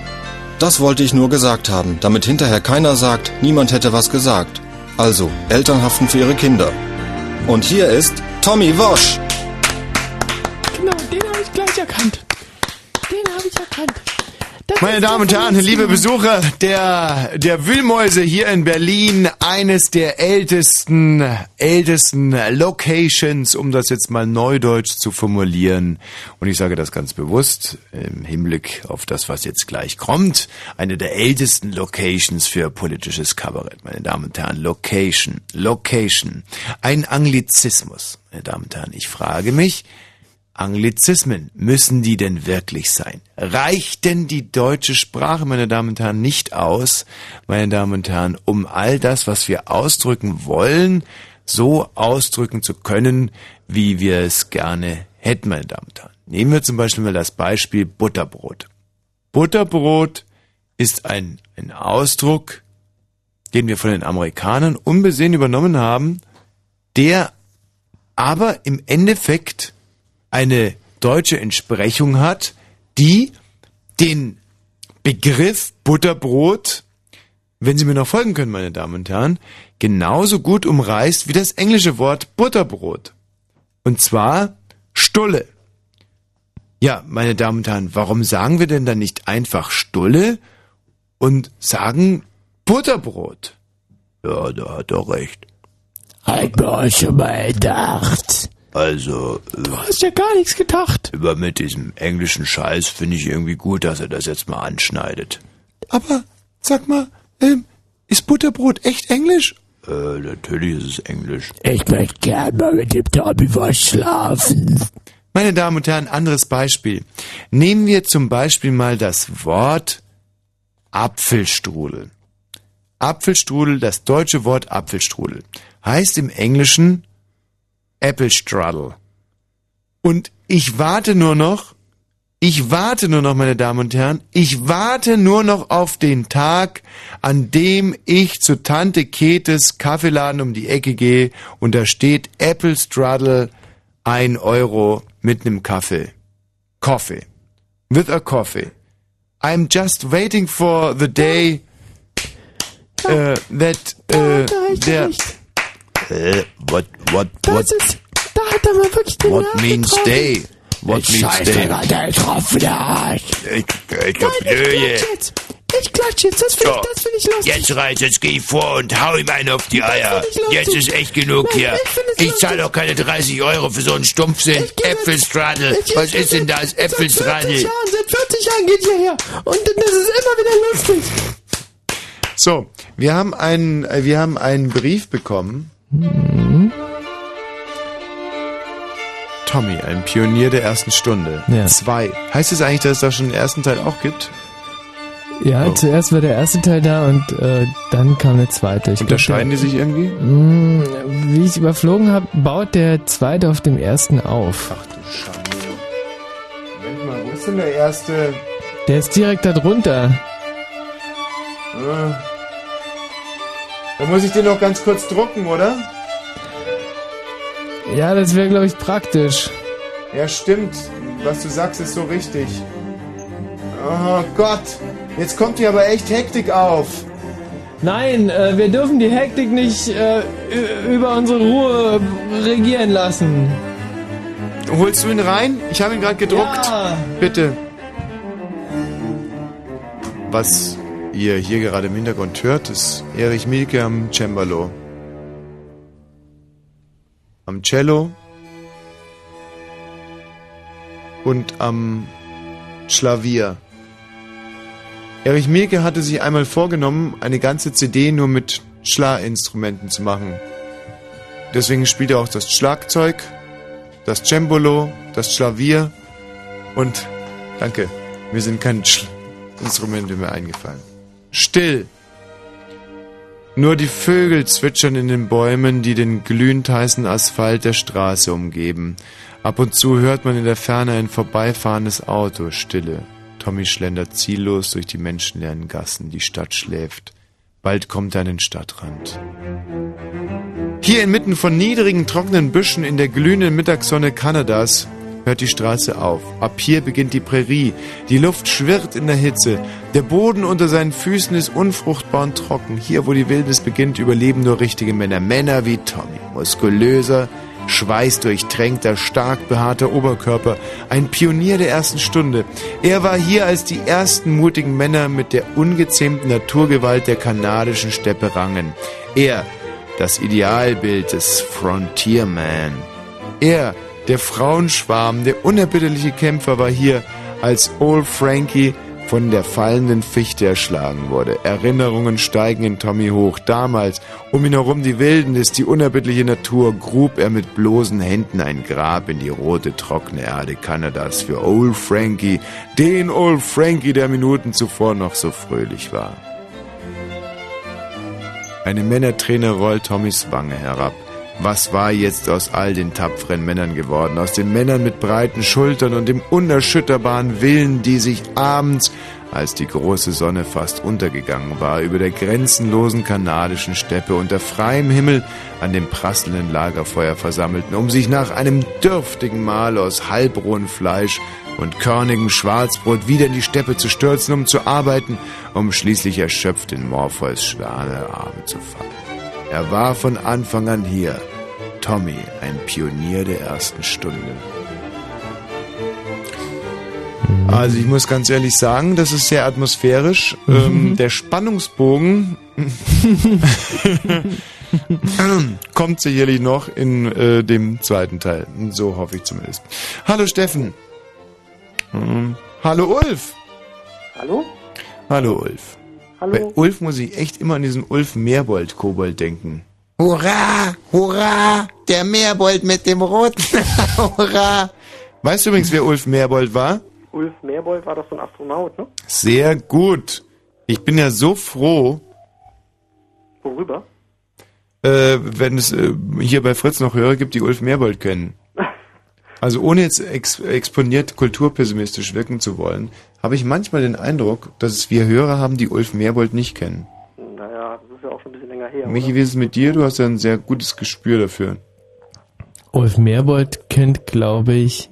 Das wollte ich nur gesagt haben, damit hinterher keiner sagt, niemand hätte was gesagt. Also, Eltern haften für ihre Kinder. Und hier ist Tommy Wosch. Meine Damen und Herren, liebe. Besucher der, der Wühlmäuse hier in Berlin, eines der ältesten, ältesten Locations, um das jetzt mal neudeutsch zu formulieren. Und ich sage das ganz bewusst im Hinblick auf das, was jetzt gleich kommt. Eine der ältesten Locations für politisches Kabarett, meine Damen und Herren. Location, Location. Ein Anglizismus, meine Damen und Herren. Ich frage mich, Anglizismen, müssen die denn wirklich sein? Reicht denn die deutsche Sprache, meine Damen und Herren, nicht aus, meine Damen und Herren, um all das, was wir ausdrücken wollen, so ausdrücken zu können, wie wir es gerne hätten, meine Damen und Herren? Nehmen wir zum Beispiel mal das Beispiel Butterbrot. Butterbrot ist ein, ein Ausdruck, den wir von den Amerikanern unbesehen übernommen haben, der aber im Endeffekt eine deutsche Entsprechung hat, die den Begriff Butterbrot, wenn Sie mir noch folgen können, meine Damen und Herren, genauso gut umreißt wie das englische Wort Butterbrot. Und zwar Stulle. Ja, meine Damen und Herren, warum sagen wir denn dann nicht einfach Stulle und sagen Butterbrot? Ja, da hat er recht. Hat mir auch schon mal gedacht. Also, Du hast ja gar nichts gedacht. über mit diesem englischen Scheiß finde ich irgendwie gut, dass er das jetzt mal anschneidet. Aber, sag mal, ähm, ist Butterbrot echt Englisch? Äh, natürlich ist es Englisch. Ich möchte gern mal mit dem Tommy was schlafen. Meine Damen und Herren, anderes Beispiel. Nehmen wir zum Beispiel mal das Wort Apfelstrudel. Apfelstrudel, das deutsche Wort Apfelstrudel, heißt im Englischen Apple Strudel. Und ich warte nur noch, ich warte nur noch, meine Damen und Herren, ich warte nur noch auf den Tag, an dem ich zu Tante Ketes Kaffeeladen um die Ecke gehe und da steht Apple Strudel ein Euro mit nem Kaffee. Coffee. With a coffee. I'm just waiting for the day uh, that uh, der äh, what what what Das ist, da hat er mal wirklich den what Nerv means getroffen. day? What means Scheiße, day? da hat er getroffen, der Arsch. Ich, ich, Nein, ich klatsch jetzt. Ich klatsch jetzt, das finde So, ich, das find ich lustig. Jetzt reicht, jetzt geh ich vor und hau ihm einen auf die Eier. ich. Jetzt ist echt genug Nein, hier. ich Ich zahle doch keine 30 Euro für so einen Stumpfsinn. Äpfelstradel. Was ist denn das? Seit 40 Äpfelstradel. Jahren, seit 40 Jahren geht ihr her. Und das ist immer wieder lustig. So, wir haben einen, äh, wir haben einen Brief bekommen. Mhm. Tommy, ein Pionier der ersten Stunde. Ja. Zwei. Heißt es eigentlich, dass es da schon den ersten Teil auch gibt? Ja, Oh. zuerst war der erste Teil da und äh, dann kam der zweite. Ich Unterscheiden die sich irgendwie? Mh, wie ich überflogen habe, baut der zweite auf dem ersten auf. Ach du Schande. Moment mal, wo ist denn der erste? Der ist direkt da drunter. Äh, Da muss ich den noch ganz kurz drucken, oder? Ja, das wäre, glaube ich, praktisch. Ja, stimmt. Was du sagst, ist so richtig. Oh Gott, jetzt kommt hier aber echt Hektik auf. Nein, äh, wir dürfen die Hektik nicht äh, über unsere Ruhe regieren lassen. Holst du ihn rein? Ich habe ihn gerade gedruckt. Ja. Bitte. Was ihr hier gerade im Hintergrund hört, ist Erich Mielke am Cembalo. Am Cello und am Schlavier. Erich Mielke hatte sich einmal vorgenommen, eine ganze CD nur mit Schlaginstrumenten zu machen. Deswegen spielt er auch das Schlagzeug, das Cembalo, das Schlavier und danke, mir sind keine Sch Instrumente mehr eingefallen. Still. Nur die Vögel zwitschern in den Bäumen, die den glühend heißen Asphalt der Straße umgeben. Ab und zu hört man in der Ferne ein vorbeifahrendes Auto. Stille. Tommy schlendert ziellos durch die menschenleeren Gassen. Die Stadt schläft. Bald kommt er an den Stadtrand. Hier inmitten von niedrigen, trockenen Büschen in der glühenden Mittagssonne Kanadas hört die Straße auf. Ab hier beginnt die Prärie. Die Luft schwirrt in der Hitze. Der Boden unter seinen Füßen ist unfruchtbar und trocken. Hier, wo die Wildnis beginnt, überleben nur richtige Männer. Männer wie Tommy. Muskulöser, schweißdurchtränkter, stark behaarter Oberkörper. Ein Pionier der ersten Stunde. Er war hier, als die ersten mutigen Männer mit der ungezähmten Naturgewalt der kanadischen Steppe rangen. Er, das Idealbild des Frontierman. Er, der Frauenschwarm, der unerbitterliche Kämpfer, war hier, als Old Frankie von der fallenden Fichte erschlagen wurde. Erinnerungen steigen in Tommy hoch. Damals, um ihn herum die Wildnis, die unerbittliche Natur, grub er mit bloßen Händen ein Grab in die rote, trockene Erde Kanadas für Old Frankie, den Old Frankie, der Minuten zuvor noch so fröhlich war. Eine Männerträne rollt Tommys Wange herab. Was war jetzt aus all den tapferen Männern geworden? Aus den Männern mit breiten Schultern und dem unerschütterbaren Willen, die sich abends, als die große Sonne fast untergegangen war, über der grenzenlosen kanadischen Steppe unter freiem Himmel an dem prasselnden Lagerfeuer versammelten, um sich nach einem dürftigen Mahl aus halbrohem Fleisch und körnigem Schwarzbrot wieder in die Steppe zu stürzen, um zu arbeiten, um schließlich erschöpft in Morpheus schwere Arme zu fallen. Er war von Anfang an hier. Tommy, ein Pionier der ersten Stunde. Also ich muss ganz ehrlich sagen, das ist sehr atmosphärisch. Ähm, der Spannungsbogen kommt sicherlich noch in äh, dem zweiten Teil. So hoffe ich zumindest. Hallo Steffen. Ähm, hallo Ulf. Hallo? Hallo Ulf. Hallo? Bei Ulf muss ich echt immer an diesen Ulf Meerbold-Kobold denken. Hurra, hurra, der Meerbold mit dem roten. hurra. Weißt du übrigens, wer Ulf Meerbold war? Ulf Meerbold war doch so ein Astronaut, ne? Sehr gut. Ich bin ja so froh, Worüber? äh, wenn es äh, hier bei Fritz noch Hörer gibt, die Ulf Meerbold kennen. Also ohne jetzt ex exponiert kulturpessimistisch wirken zu wollen, habe ich manchmal den Eindruck, dass es wir Hörer haben, die Ulf Meerbold nicht kennen. Her. Michi, oder? wie ist es mit dir? Du hast ja ein sehr gutes Gespür dafür. Ulf Meerbold kennt, glaube ich,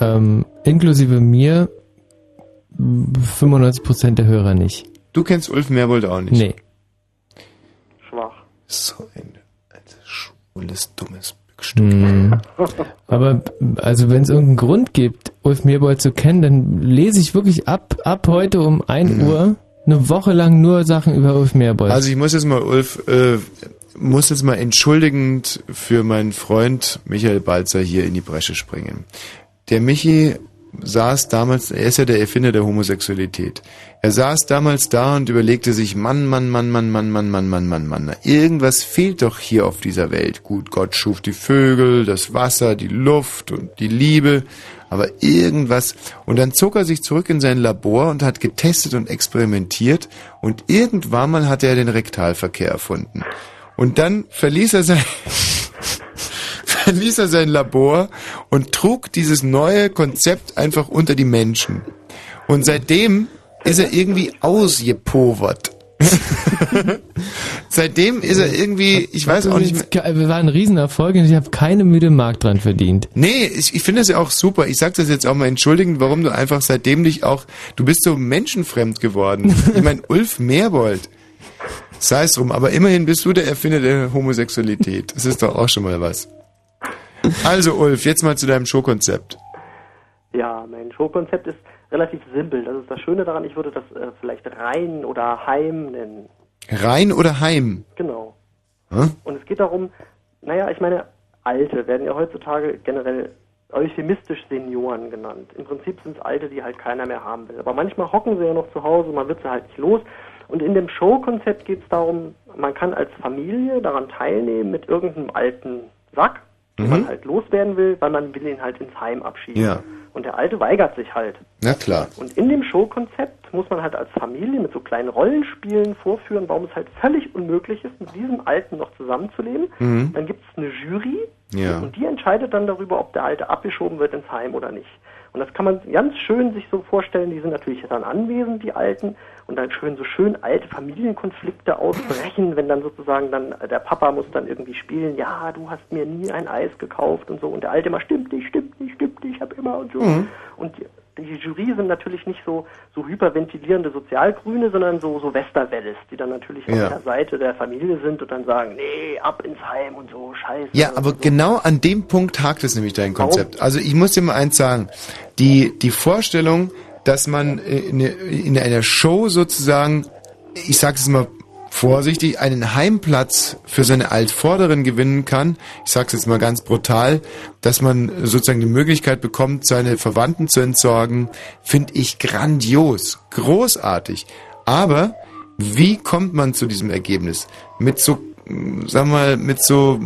ähm, inklusive mir 95% der Hörer nicht. Du kennst Ulf Meerbold auch nicht? Nee. Schwach. So ein altes, schwules, dummes Hm. Aber also wenn es irgendeinen Grund gibt, Ulf Meerbold zu kennen, dann lese ich wirklich ab, ab heute um 1 Uhr eine Woche lang nur Sachen über Ulf Meerbold. Also ich muss jetzt mal, Ulf, äh, muss jetzt mal entschuldigend für meinen Freund Michael Balzer hier in die Bresche springen. Der Michi saß damals, er ist ja der Erfinder der Homosexualität. Er saß damals da und überlegte sich, Mann, Mann, Mann, Mann, Mann, Mann, Mann, Mann, Mann, Mann, irgendwas fehlt doch hier auf dieser Welt. Gut, Gott schuf die Vögel, das Wasser, die Luft und die Liebe, aber irgendwas. Und dann zog er sich zurück in sein Labor und hat getestet und experimentiert und irgendwann mal hat er den Rektalverkehr erfunden. Und dann verließ er sein, verließ er sein Labor und trug dieses neue Konzept einfach unter die Menschen. Und seitdem ist er irgendwie ausgepovert. Seitdem ist er irgendwie, ich weiß auch nicht mehr. Wir waren ein Riesenerfolg und ich habe keine müde Mark dran verdient. Nee, ich, ich finde das ja auch super. Ich sag das jetzt auch mal entschuldigend, warum du einfach seitdem dich auch, du bist so menschenfremd geworden. Ich meine, Ulf Meerbold. Sei es drum, aber immerhin bist du der Erfinder der Homosexualität. Das ist doch auch schon mal was. Also Ulf, jetzt mal zu deinem Showkonzept. Ja, mein Showkonzept ist relativ simpel. Das ist das Schöne daran, ich würde das äh, vielleicht Rhein oder Heim nennen. Rhein oder Heim? Genau. Hm? Und es geht darum, naja, ich meine, Alte werden ja heutzutage generell euphemistisch Senioren genannt. Im Prinzip sind es Alte, die halt keiner mehr haben will. Aber manchmal hocken sie ja noch zu Hause, man wird sie halt nicht los. Und in dem Showkonzept geht es darum, man kann als Familie daran teilnehmen mit irgendeinem alten Sack, den Mhm. man halt loswerden will, weil man will ihn halt ins Heim abschieben. Ja. Und der Alte weigert sich halt. Na klar. Und in dem Showkonzept muss man halt als Familie mit so kleinen Rollenspielen vorführen, warum es halt völlig unmöglich ist, mit diesem Alten noch zusammenzuleben. Mhm. Dann gibt es eine Jury Ja. und die entscheidet dann darüber, ob der Alte abgeschoben wird ins Heim oder nicht. Und das kann man ganz schön sich so vorstellen, die sind natürlich dann anwesend, die Alten, und dann schön so schön alte Familienkonflikte ausbrechen, wenn dann sozusagen dann äh, der Papa muss dann irgendwie spielen, ja, du hast mir nie ein Eis gekauft und so, und der Alte immer, stimmt nicht, stimmt nicht, stimmt nicht, ich hab immer und so. Mhm. Und die, die Jury sind natürlich nicht so, so hyperventilierende Sozialgrüne, sondern so, so Westerwelles, die dann natürlich Ja. auf der Seite der Familie sind und dann sagen, nee, ab ins Heim und so, scheiße. Ja, aber genau an dem Punkt hakt es nämlich dein Konzept. Also ich muss dir mal eins sagen. Die, die Vorstellung, dass man in, in einer Show sozusagen, ich sage es mal vorsichtig, einen Heimplatz für seine Altvorderen gewinnen kann, ich sage es jetzt mal ganz brutal, dass man sozusagen die Möglichkeit bekommt, seine Verwandten zu entsorgen, finde ich grandios, großartig. Aber wie kommt man zu diesem Ergebnis? Mit so, mm, sag mal, mit so,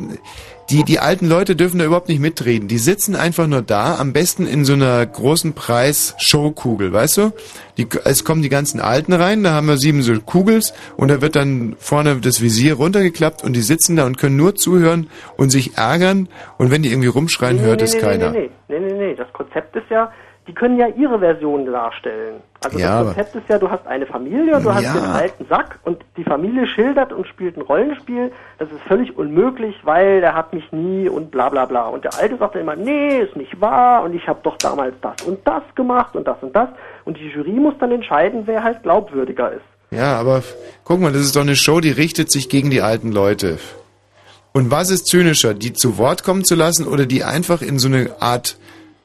die, die alten Leute dürfen da überhaupt nicht mitreden. Die sitzen einfach nur da, am besten in so einer großen Preis-Showkugel, weißt du? Die, es kommen die ganzen Alten rein, da haben wir sieben so Kugels und da wird dann vorne das Visier runtergeklappt und die sitzen da und können nur zuhören und sich ärgern und wenn die irgendwie rumschreien, hört es keiner. Nee, nee, nee, nee, nee. Das Konzept ist ja, die können ja ihre Version darstellen. Also Ja, das Konzept ist ja, du hast eine Familie, du hast Ja. den alten Sack und die Familie schildert und spielt ein Rollenspiel. Das ist völlig unmöglich, weil der hat mich nie und bla bla bla. Und der Alte sagt dann immer, nee, ist nicht wahr und ich habe doch damals das und das gemacht und das und das. Und die Jury muss dann entscheiden, wer halt glaubwürdiger ist. Ja, aber guck mal, das ist doch eine Show, die richtet sich gegen die alten Leute. Und was ist zynischer, die zu Wort kommen zu lassen oder die einfach in so eine Art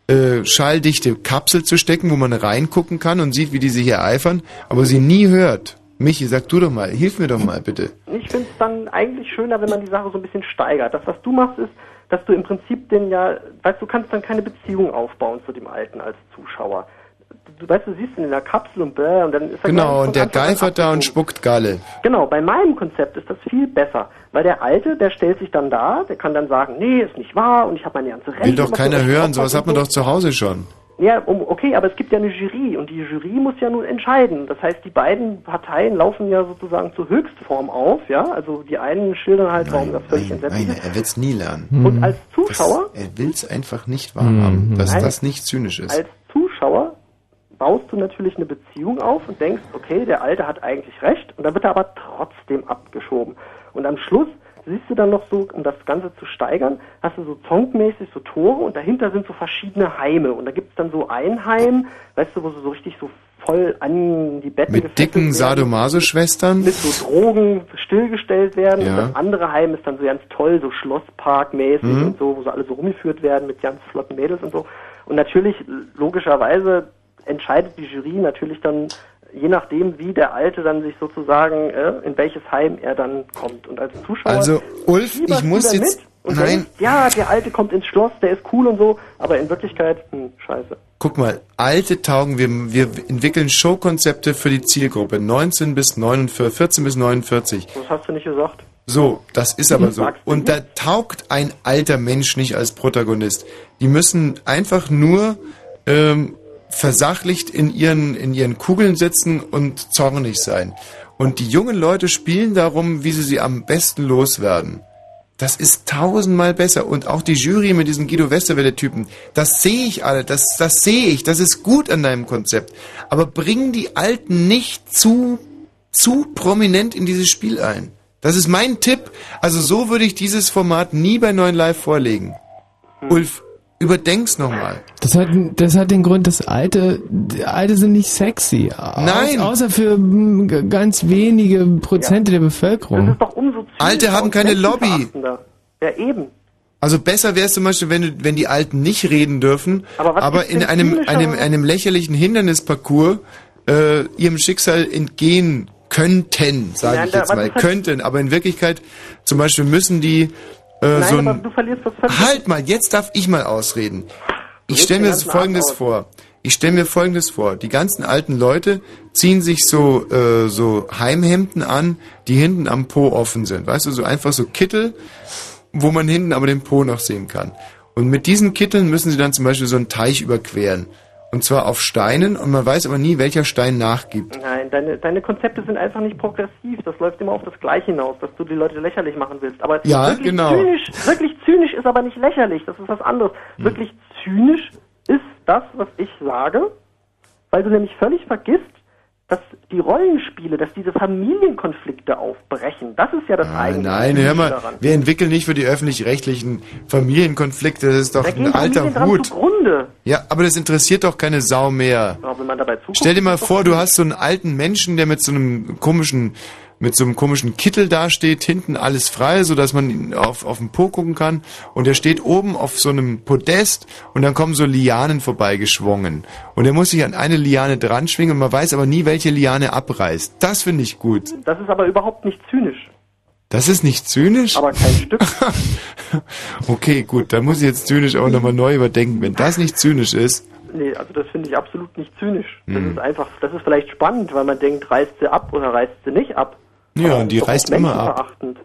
äh, schalldichte Kapsel zu stecken, wo man reingucken kann und sieht, wie die sich ereifern, aber sie nie hört? Michi, sag du doch mal, hilf mir doch mal bitte. Ich finde es dann eigentlich schöner, wenn man die Sache so ein bisschen steigert. Das, was du machst, ist, dass du im Prinzip den ja, weißt du, kannst dann keine Beziehung aufbauen zu dem Alten als Zuschauer. Du weißt, du siehst ihn in der Kapsel und bläh, und dann ist er Genau, und der geifert da und spuckt Galle. Genau, bei meinem Konzept ist das viel besser, weil der Alte, der stellt sich dann da, der kann dann sagen, nee, ist nicht wahr und ich habe meine ganze Rechte. Will doch keiner hören, sowas hat man doch zu Hause schon. ja, um, okay, aber es gibt ja eine Jury und die Jury muss ja nun entscheiden. Das heißt, die beiden Parteien laufen ja sozusagen zur Höchstform auf, ja. Also die einen schildern halt, warum das völlig entsetzlich Nein, ist. er wird's nie lernen. Und als Zuschauer, Das, er will's einfach nicht wahrhaben, dass Nein. das nicht zynisch ist. als Zuschauer baust du natürlich eine Beziehung auf und denkst, okay, der Alte hat eigentlich recht und dann wird er aber trotzdem abgeschoben. Und am Schluss siehst du dann noch so, um das Ganze zu steigern, hast du so zonkmäßig so Tore und dahinter sind so verschiedene Heime. Und da gibt's dann so ein Heim, weißt du, wo sie so richtig so voll an die Betten Mit dicken. Sadomaso-Schwestern? mit so Drogen stillgestellt werden. Ja. Und das andere Heim ist dann so ganz toll, so Schlossparkmäßig Mhm. und so, wo sie alle so rumgeführt werden mit ganz flotten Mädels und so. Und natürlich, logischerweise, entscheidet die Jury natürlich dann, je nachdem, wie der Alte dann sich sozusagen, äh, in welches Heim er dann kommt. Und als Zuschauer. Also, Ulf, ich muss jetzt, Und Nein. denkst, ja, der Alte kommt ins Schloss, der ist cool und so, aber in Wirklichkeit, hm, scheiße. Guck mal, alte taugen, wir, wir entwickeln Showkonzepte für die Zielgruppe 19 bis 49, 14 bis 49. Das hast du nicht gesagt. So, das ist aber so. Und da taugt ein alter Mensch nicht als Protagonist. Die müssen einfach nur ähm, versachlicht in ihren, in ihren Kugeln sitzen und zornig sein. Und die jungen Leute spielen darum, wie sie sie am besten loswerden. Das ist tausendmal besser. Und auch die Jury mit diesen Guido Westerwelle-Typen, das sehe ich alle, das, das sehe ich, das ist gut an deinem Konzept. Aber bringen die Alten nicht zu, zu prominent in dieses Spiel ein. Das ist mein Tipp. Also so würde ich dieses Format nie bei 9 Live vorlegen. Ulf, überdenk's nochmal. Das hat, das hat den Grund, dass Alte, Alte sind nicht sexy. Nein. Au- Außer für g- ganz wenige Prozente der Bevölkerung. Doch umso Alte haben keine Lobby. Ja, eben. Also besser wäre es zum Beispiel, wenn, du- wenn die Alten nicht reden dürfen, Aber aber, in einem, einem, einem lächerlichen Hindernisparcours äh, ihrem Schicksal entgehen könnten, sage ich jetzt mal. ist halt- Könnten, aber in Wirklichkeit zum Beispiel müssen die äh, Nein, so aber ein... du verlierst was völlig. Halt mal, jetzt darf ich mal ausreden. Ich stelle mir Folgendes aus. vor. Ich stelle mir Folgendes vor. Die ganzen alten Leute ziehen sich so, äh, so Heimhemden an, die hinten am Po offen sind. Weißt du, so einfach so Kittel, wo man hinten aber den Po noch sehen kann. Und mit diesen Kitteln müssen sie dann zum Beispiel so einen Teich überqueren. Und zwar auf Steinen und man weiß aber nie, welcher Stein nachgibt. Nein, deine, deine Konzepte sind einfach nicht progressiv. Das läuft immer auf das Gleiche hinaus, dass du die Leute lächerlich machen willst. Aber Ja, wirklich genau. zynisch, wirklich zynisch ist aber nicht lächerlich. Das ist was anderes. Hm. Wirklich zynisch ist das, was ich sage, weil du nämlich völlig vergisst, dass die Rollenspiele, dass diese Familienkonflikte aufbrechen. Das ist ja das Ah, eigentliche nein, hör mal, daran. wir entwickeln nicht für die öffentlich-rechtlichen Familienkonflikte, das ist doch Da ein alter Hut. Ja, aber das interessiert doch keine Sau mehr. Stell dir mal vor, du hast so einen alten Menschen, der mit so einem komischen, mit so einem komischen Kittel dasteht, hinten alles frei, so dass man ihn auf, auf den Po gucken kann. Und der steht oben auf so einem Podest und dann kommen so Lianen vorbeigeschwungen. Und er muss sich an eine Liane dran schwingen und man weiß aber nie, welche Liane abreißt. Das finde ich gut. Das ist aber überhaupt nicht zynisch. Das ist nicht zynisch? Aber kein Stück. okay, gut, dann muss ich jetzt zynisch auch nochmal neu überdenken. Wenn das nicht zynisch ist, Nee, also das finde ich absolut nicht zynisch. Das Hm. ist einfach, das ist vielleicht spannend, weil man denkt, reißt sie ab oder reißt sie nicht ab. Ja, und die Doch reißt immer ab. menschenverachtend.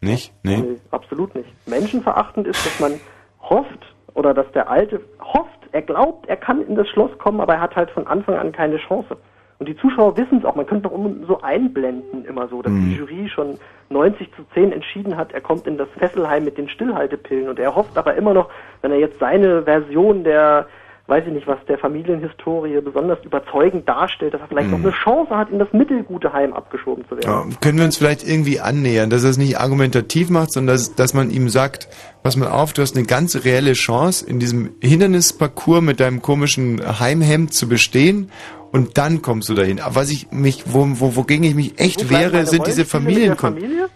Nicht? Nee. Nee, absolut nicht. Menschenverachtend ist, dass man hofft oder dass der Alte hofft, er glaubt, er kann in das Schloss kommen, aber er hat halt von Anfang an keine Chance. Und die Zuschauer wissen es auch. Man könnte doch so einblenden immer so, dass Hm. die Jury schon 90 zu 10 entschieden hat, er kommt in das Fesselheim mit den Stillhaltepillen. Und er hofft aber immer noch, wenn er jetzt seine Version der, weiß ich nicht was, der Familienhistorie besonders überzeugend darstellt, dass er vielleicht Hm. noch eine Chance hat, in das mittelgute Heim abgeschoben zu werden. Ja, können wir uns vielleicht irgendwie annähern, dass er es nicht argumentativ macht, sondern dass, dass man ihm sagt, pass mal auf, du hast eine ganz reelle Chance, in diesem Hindernisparcours mit deinem komischen Heimhemd zu bestehen und dann kommst du dahin. Aber was ich mich, wo, wo, wogegen ich mich echt Wo wehre, sind diese Rollenspiele mit der Familienkon... Familie?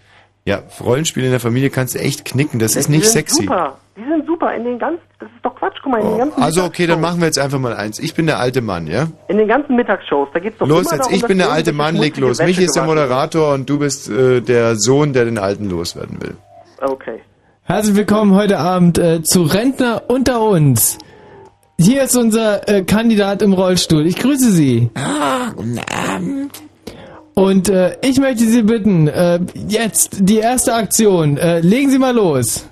Ja, Rollenspiele in der Familie kannst du echt knicken, das ist Die nicht sexy. Super. Die sind super. In den ganz, das ist doch Quatsch. Guck mal, in den ganzen Also okay, dann machen wir jetzt einfach mal eins. Ich bin der alte Mann, ja? In den ganzen Mittagsshows, da geht's doch Los immer jetzt, darum, ich bin der alte Mann, leg los. Michi ist der. Moderator und du bist äh, der Sohn, der den Alten loswerden will. Okay. Herzlich willkommen heute Abend äh, zu Rentner unter uns. Hier ist unser äh, Kandidat im Rollstuhl. Ich grüße Sie. Ah, guten Abend. Und äh, ich möchte Sie bitten, äh, jetzt die erste Aktion. Äh, legen Sie mal los.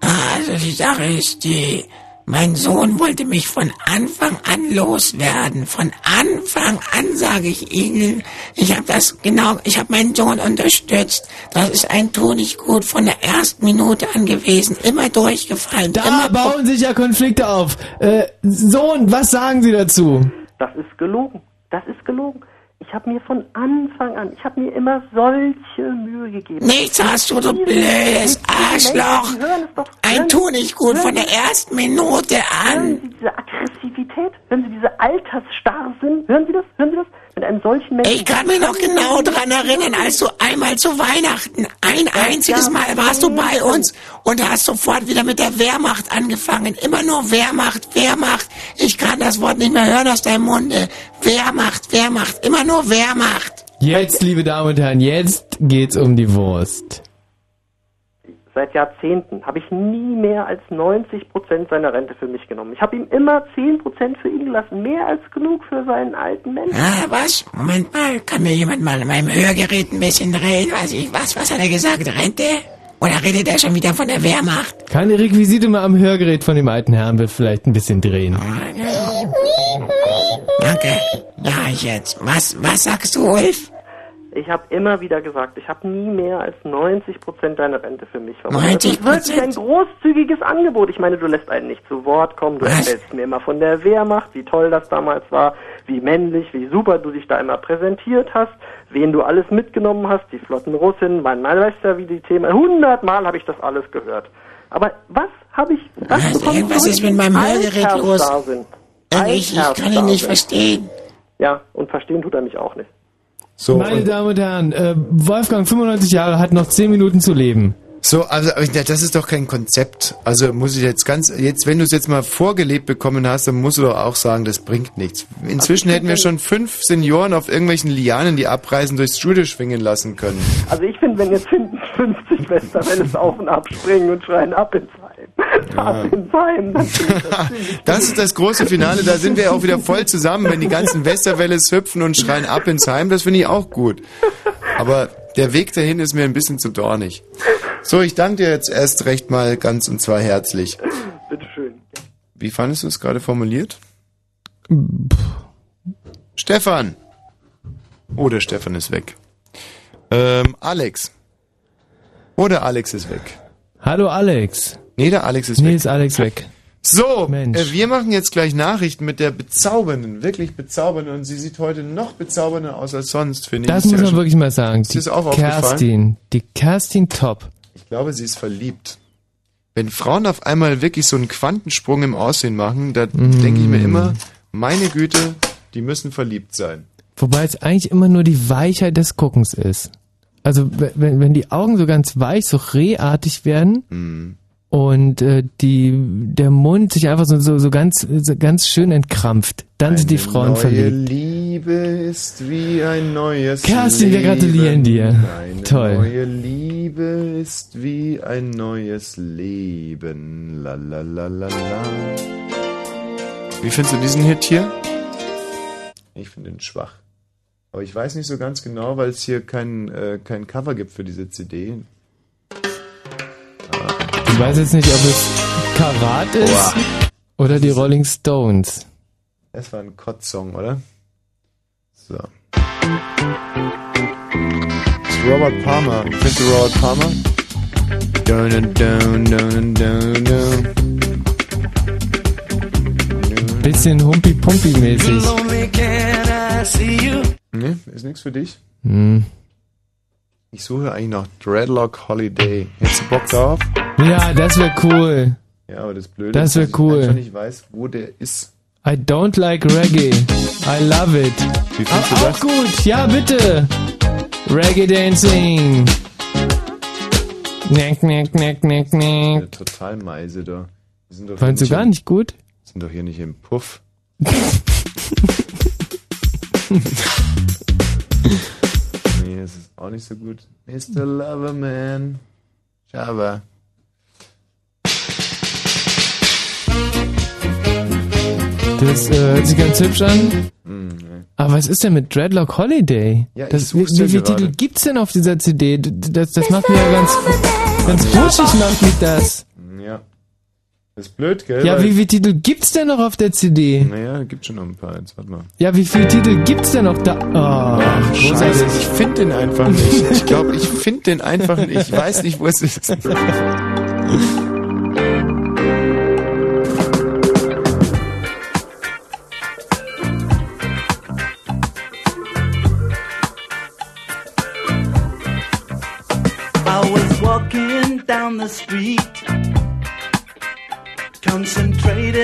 Also die Sache ist die, mein Sohn wollte mich von Anfang an loswerden. Von Anfang an sage ich Ihnen, ich habe das genau, ich habe meinen Sohn unterstützt. Das ist ein Tunichtgut von der ersten Minute an gewesen, immer durchgefallen. Da immer bauen sich ja Konflikte auf. Äh, Sohn, was sagen Sie dazu? Das ist gelogen. Das ist gelogen. Ich habe mir von Anfang an, ich habe mir immer solche Mühe gegeben. Nichts hast du, du blödes Arschloch. Hören doch- Ein hören- Tunichtgut hören von der ersten Minute Hören an. Sie diese Aggressivität? Hören Sie diese Altersstarrsinn? Hören Sie das? Hören Sie das? Mit einem solchen Menschen. Ich kann mich noch genau dran erinnern, als du einmal zu Weihnachten ein einziges Mal warst du bei uns und hast sofort wieder mit der Wehrmacht angefangen. Immer nur Wehrmacht, Wehrmacht. Ich kann das Wort nicht mehr hören aus deinem Munde. Wehrmacht, Wehrmacht, immer nur Wehrmacht. Jetzt, liebe Damen und Herren, jetzt geht's um die Wurst. Seit Jahrzehnten, habe ich nie mehr als 90 Prozent seiner Rente für mich genommen. Ich habe ihm immer 10 Prozent für ihn gelassen, mehr als genug für seinen alten Menschen. Ah, was? Moment mal, kann mir jemand mal an meinem Hörgerät ein bisschen drehen? Was, ich, was, was hat er gesagt? Rente? Oder redet er schon wieder von der Wehrmacht? Keine Requisite mehr am Hörgerät von dem alten Herrn wird vielleicht ein bisschen drehen. Danke. Ja, ich jetzt. Was, was sagst du, Ulf? Ich habe immer wieder gesagt, ich habe nie mehr als 90 Prozent deiner Rente für mich verbraucht. 90 Das ist wirklich ein großzügiges Angebot. Ich meine, du lässt einen nicht zu Wort kommen. Du erzählst mir immer von der Wehrmacht, wie toll das damals war, wie männlich, wie super du dich da immer präsentiert hast, wen du alles mitgenommen hast, die flotten man weiß ja, wie die Themen. Hundertmal habe ich das alles gehört. Aber was habe ich? Was Was, zurück, ist mit meinem Hörgerät los. da sind? Ich, ich kann ihn nicht verstehen. Ja, und verstehen tut er mich auch nicht. So, Meine Damen und Herren, äh, Wolfgang, 95 Jahre, hat noch 10 Minuten zu leben. So, also aber das ist doch kein Konzept. Also muss ich jetzt ganz, jetzt wenn du es jetzt mal vorgelebt bekommen hast, dann musst du doch auch sagen, das bringt nichts. Inzwischen hätten wir schon fünf Senioren auf irgendwelchen Lianen, die abreißen, durchs Studio schwingen lassen können. Also ich finde, wenn jetzt hinten 50 Westerwelles auf und ab springen und schreien ab ins Ich das ist das große Finale, da sind wir ja auch wieder voll zusammen, wenn die ganzen Westerwelles hüpfen und schreien ab ins Heim, das finde ich auch gut. Aber der Weg dahin ist mir ein bisschen zu dornig. So, ich danke dir jetzt erst recht mal ganz und zwar herzlich. Bitteschön. Wie fandest du es gerade formuliert? Stefan! Oh, der Stefan ist weg. Ähm, Alex. Oh, der Alex ist weg. Hallo Alex. Nee, der Alex ist Nee, weg. ist Alex weg. So, äh, wir machen jetzt gleich Nachrichten mit der bezaubernden, wirklich bezaubernden und sie sieht heute noch bezaubernder aus als sonst, finde ich. Das Ist muss man schon- wirklich mal sagen. Ist dir das auch? Kerstin. Die Kerstin Top. Ich glaube, sie ist verliebt. Wenn Frauen auf einmal wirklich so einen Quantensprung im Aussehen machen, da Mm. denke ich mir immer, meine Güte, die müssen verliebt sein. Wobei es eigentlich immer nur die Weichheit des Guckens ist. Also wenn, wenn die Augen so ganz weich, so rehartig werden Mhm. Und äh, die der Mund sich einfach so, so, so ganz so ganz schön entkrampft, dann sind die Frauen neue verliebt. Liebe ist wie ein neues Kerstin, wir Leben. gratulieren dir. Eine Toll. neue Liebe ist wie ein neues Leben. La la la la la. Wie findest du diesen Hit hier? Ich finde ihn schwach. Aber ich weiß nicht so ganz genau, weil es hier kein, äh, kein Cover gibt für diese CD. Ich weiß jetzt nicht, ob es Karat ist Boah. oder die Rolling Stones. Das war ein Kotzsong, oder? So. Das ist Robert Palmer. Findest du Robert Palmer? Down, down, down, down, down. Bisschen Humpi-Pumpi-mäßig. Nee, ist nichts für dich. Hm. Ich suche eigentlich noch Dreadlock Holiday. Hättest du Bock drauf? Ja, das wäre cool. Ja, aber das Blöde Das ist, dass cool. ich einfach nicht weiß, wo der ist. I don't like Reggae. I love it. Wie findest Ah, du auch das? gut, ja bitte. Reggae Dancing. Knack, knack, knack, knack, Ja, knack. total meise da. Wir sind doch Fandst du hier gar nicht gut? sind doch hier nicht im Puff. nee, das ist auch nicht so gut. Mr. Loverman. Java. Das äh, hört sich ganz hübsch an. Nee. Aber was ist denn mit Dreadlock Holiday? Ja, das, wie, ja viele gerade. Titel gibt's denn auf dieser CD? Das, das macht mir ja ganz, ganz rutschig macht mich das. Ja. Das ist blöd, gell? Ja, wie viele Titel gibt's denn noch auf der CD? Naja, gibt schon noch ein paar. Jetzt warte mal. Ja, wie viele Titel gibt's denn noch da? Oh, Scheiße, großartig. ich finde den einfach nicht. Ich glaube, ich finde den einfach nicht. Ich weiß nicht, wo es ist.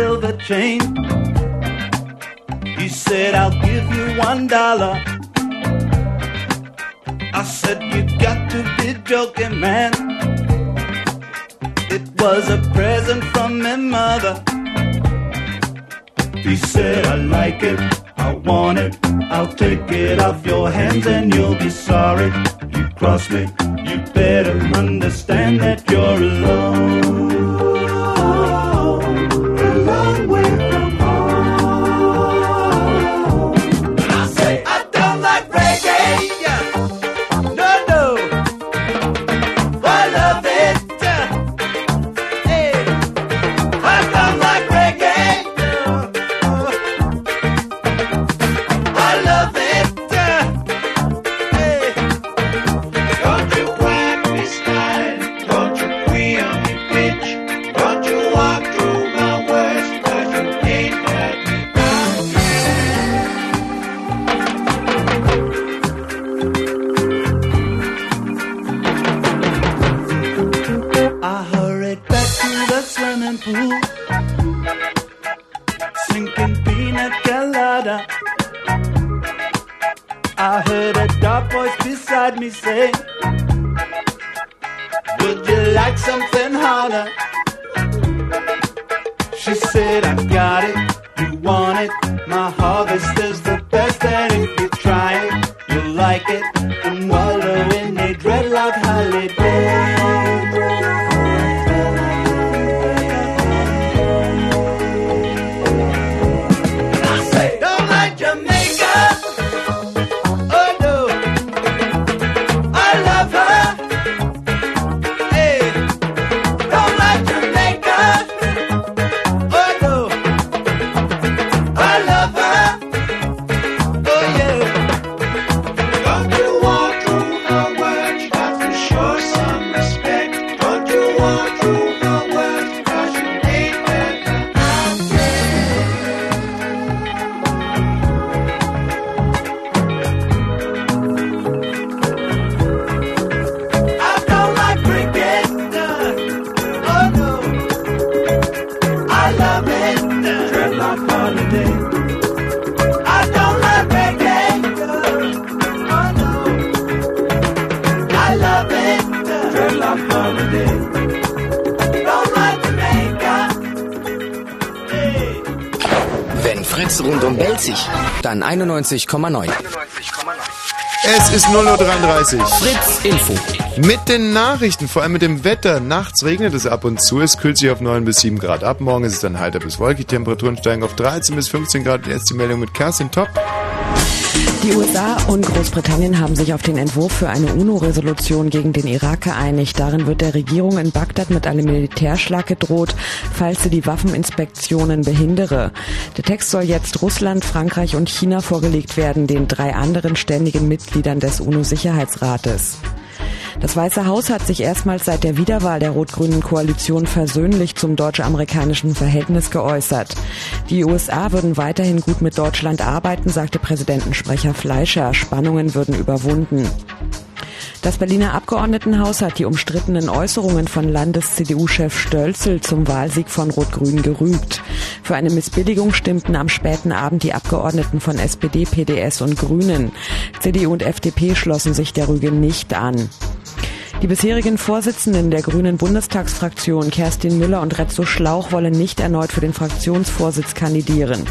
Silver chain. He said, I'll give you one dollar. I said, You got to be joking, man. It was a present from my mother. He said, I like it, I want it, I'll take it off your hands and you'll be sorry. You cross me, you 99,9. Es ist 0.33 Uhr. Fritz Info. Mit den Nachrichten, vor allem mit dem Wetter. Nachts regnet es ab und zu. Es kühlt sich auf 9 bis 7 Grad ab. Morgen ist es dann heiter bis wolkig. Temperaturen steigen auf 13 bis 15 Grad. Jetzt die Meldung mit Kerstin Top. Die USA und Großbritannien haben sich auf den Entwurf für eine UNO-Resolution gegen den Irak geeinigt. Darin wird der Regierung in Bagdad mit einem Militärschlag gedroht, falls sie die Waffeninspektionen behindere. Der Text soll jetzt Russland, Frankreich und China vorgelegt werden, den drei anderen ständigen Mitgliedern des UNO-Sicherheitsrates. Das Weiße Haus hat sich erstmals seit der Wiederwahl der rot-grünen Koalition versöhnlich zum deutsch-amerikanischen Verhältnis geäußert. Die USA würden weiterhin gut mit Deutschland arbeiten, sagte Präsidentensprecher Fleischer. Spannungen würden überwunden. Das Berliner Abgeordnetenhaus hat die umstrittenen Äußerungen von Landes-CDU-Chef Stölzel zum Wahlsieg von Rot-Grün gerügt. Für eine Missbilligung stimmten am späten Abend die Abgeordneten von SPD, PDS und Grünen. CDU und FDP schlossen sich der Rüge nicht an. Die bisherigen Vorsitzenden der Grünen Bundestagsfraktion Kerstin Müller und Retzo Schlauch wollen nicht erneut für den Fraktionsvorsitz kandidieren.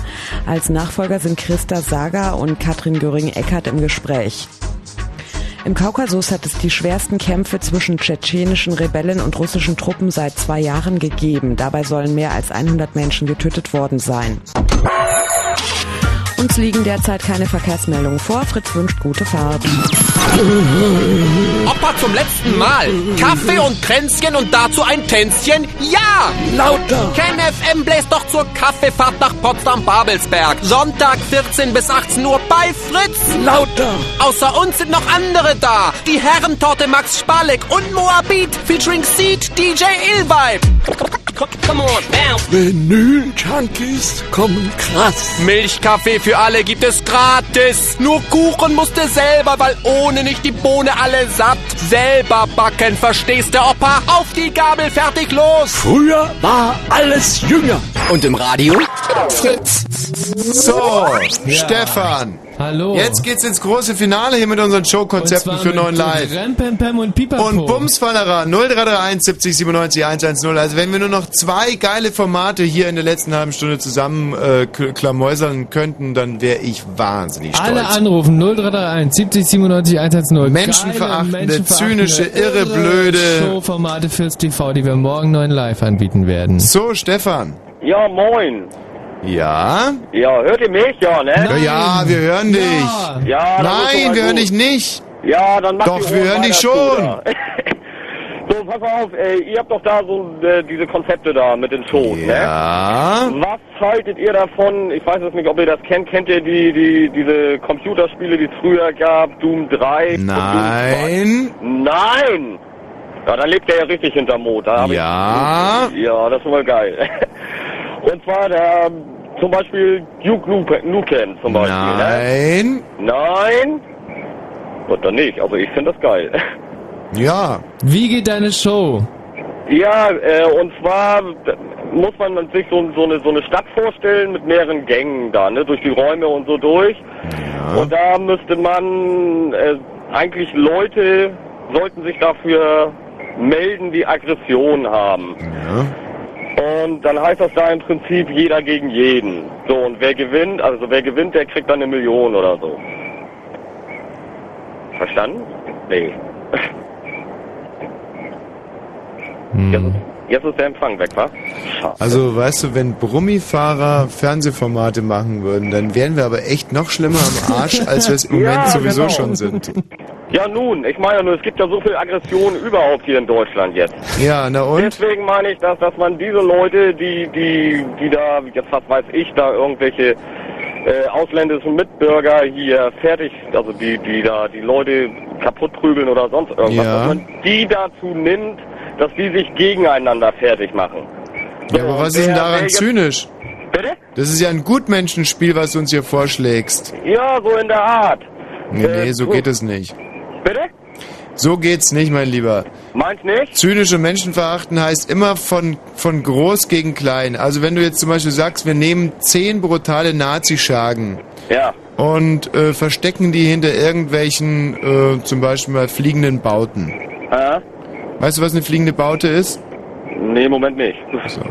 Als Nachfolger sind Christa Sager und Katrin Göring-Eckardt im Gespräch. Im Kaukasus hat es die schwersten Kämpfe zwischen tschetschenischen Rebellen und russischen Truppen seit zwei Jahren gegeben. Dabei sollen mehr als 100 Menschen getötet worden sein. Uns liegen derzeit keine Verkehrsmeldungen vor. Fritz wünscht gute Fahrt. Opa zum letzten Mal. Kaffee und Kränzchen und dazu ein Tänzchen? Ja! Lauter! Ken FM bläst doch zur Kaffeefahrt nach Potsdam-Babelsberg. Sonntag 14 bis 18 Uhr bei Fritz. Lauter! Außer uns sind noch andere da. Die Herrentorte Max Spalek und Moabit featuring Seed DJ Illvibe. Come on, bounce. Vinyl-Junkies kommen krass. Milchkaffee für alle gibt es gratis. Nur Kuchen musst du selber, weil ohne nicht die Bohne alle satt. Selber backen, verstehst du, Opa? Auf die Gabel, fertig, los! Früher war alles jünger. Und im Radio? Fritz. So, Stefan. Hallo. Jetzt geht's ins große Finale hier mit unseren Showkonzepten für neuen Live. Rempempem und Pipapo. Und Bumsfallerer 0331 70 97 110. Also wenn wir nur noch zwei geile Formate hier in der letzten halben Stunde zusammen äh, klamäusern könnten, dann wäre ich wahnsinnig stolz. Alle anrufen 0331 70 97 110. Menschenverachtende, Geile, zynische, irre, blöde- Showformate fürs TV, die wir morgen neuen live anbieten werden. So, Stefan. Ja, moin. Ja? Ja, hört ihr mich? Ja, ne? Ja, ja, wir hören dich. Ja, dann ist Nein, wir hören dich nicht. Ja, dann mach Doch, wir hören dich schon. da. so, pass auf, ey, ihr habt doch da so äh, diese Konzepte da mit den Shows, Ja. ne? Was haltet ihr davon? Ich weiß jetzt nicht, ob ihr das kennt. Kennt ihr die, die, diese Computerspiele, die es früher gab? Doom 3? Nein. Doom 2? Nein! Ja, dann lebt er ja richtig hinterm Mond. Da hab Ja. Ich, ja, das ist mal geil. Und zwar der, zum Beispiel Duke Nuke- Nukem zum Beispiel. Nein. Ne? Nein? Und dann nicht. Also ich finde das geil. Ja. Wie geht deine Show? Ja, äh, und zwar muss man sich so, so, eine, so eine Stadt vorstellen mit mehreren Gängen da, ne, durch die Räume und so durch. Und da müsste man, äh, eigentlich Leute sollten sich dafür melden, die Aggression haben. Und dann heißt das da im Prinzip jeder gegen jeden. So, und wer gewinnt, also wer gewinnt, der kriegt dann eine Million oder so. Verstanden? Nee. Ist, jetzt ist der Empfang weg, wa? Also, weißt du, wenn Brummifahrer Fernsehformate machen würden, dann wären wir aber echt noch schlimmer am Arsch, als wir es im Moment Ja, sowieso genau. schon sind. Ja nun, ich meine ja nur, es gibt ja so viel Aggression überhaupt hier in Deutschland jetzt. Ja, na und? Deswegen meine ich, dass, dass man diese Leute, die, die, die da, jetzt was weiß ich, da irgendwelche äh, ausländischen Mitbürger hier fertig, also die, die da die Leute kaputt prügeln oder sonst irgendwas, Ja. dass man die dazu nimmt, dass die sich gegeneinander fertig machen. Ja, aber was ist denn daran zynisch? Bitte? Das ist ja ein Gutmenschenspiel, was du uns hier vorschlägst. Ja, so in der Art. Nee, Äh, nee, so so- geht es nicht. Bitte? So geht's nicht, mein Lieber. Meinst nicht? Zynische Menschenverachten heißt immer von, von groß gegen klein. Also wenn du jetzt zum Beispiel sagst, wir nehmen zehn brutale Nazischergen Ja. und äh, verstecken die hinter irgendwelchen, äh, zum Beispiel mal fliegenden Bauten. Äh? Weißt du, was eine fliegende Baute ist? Nee, im Moment nicht. So.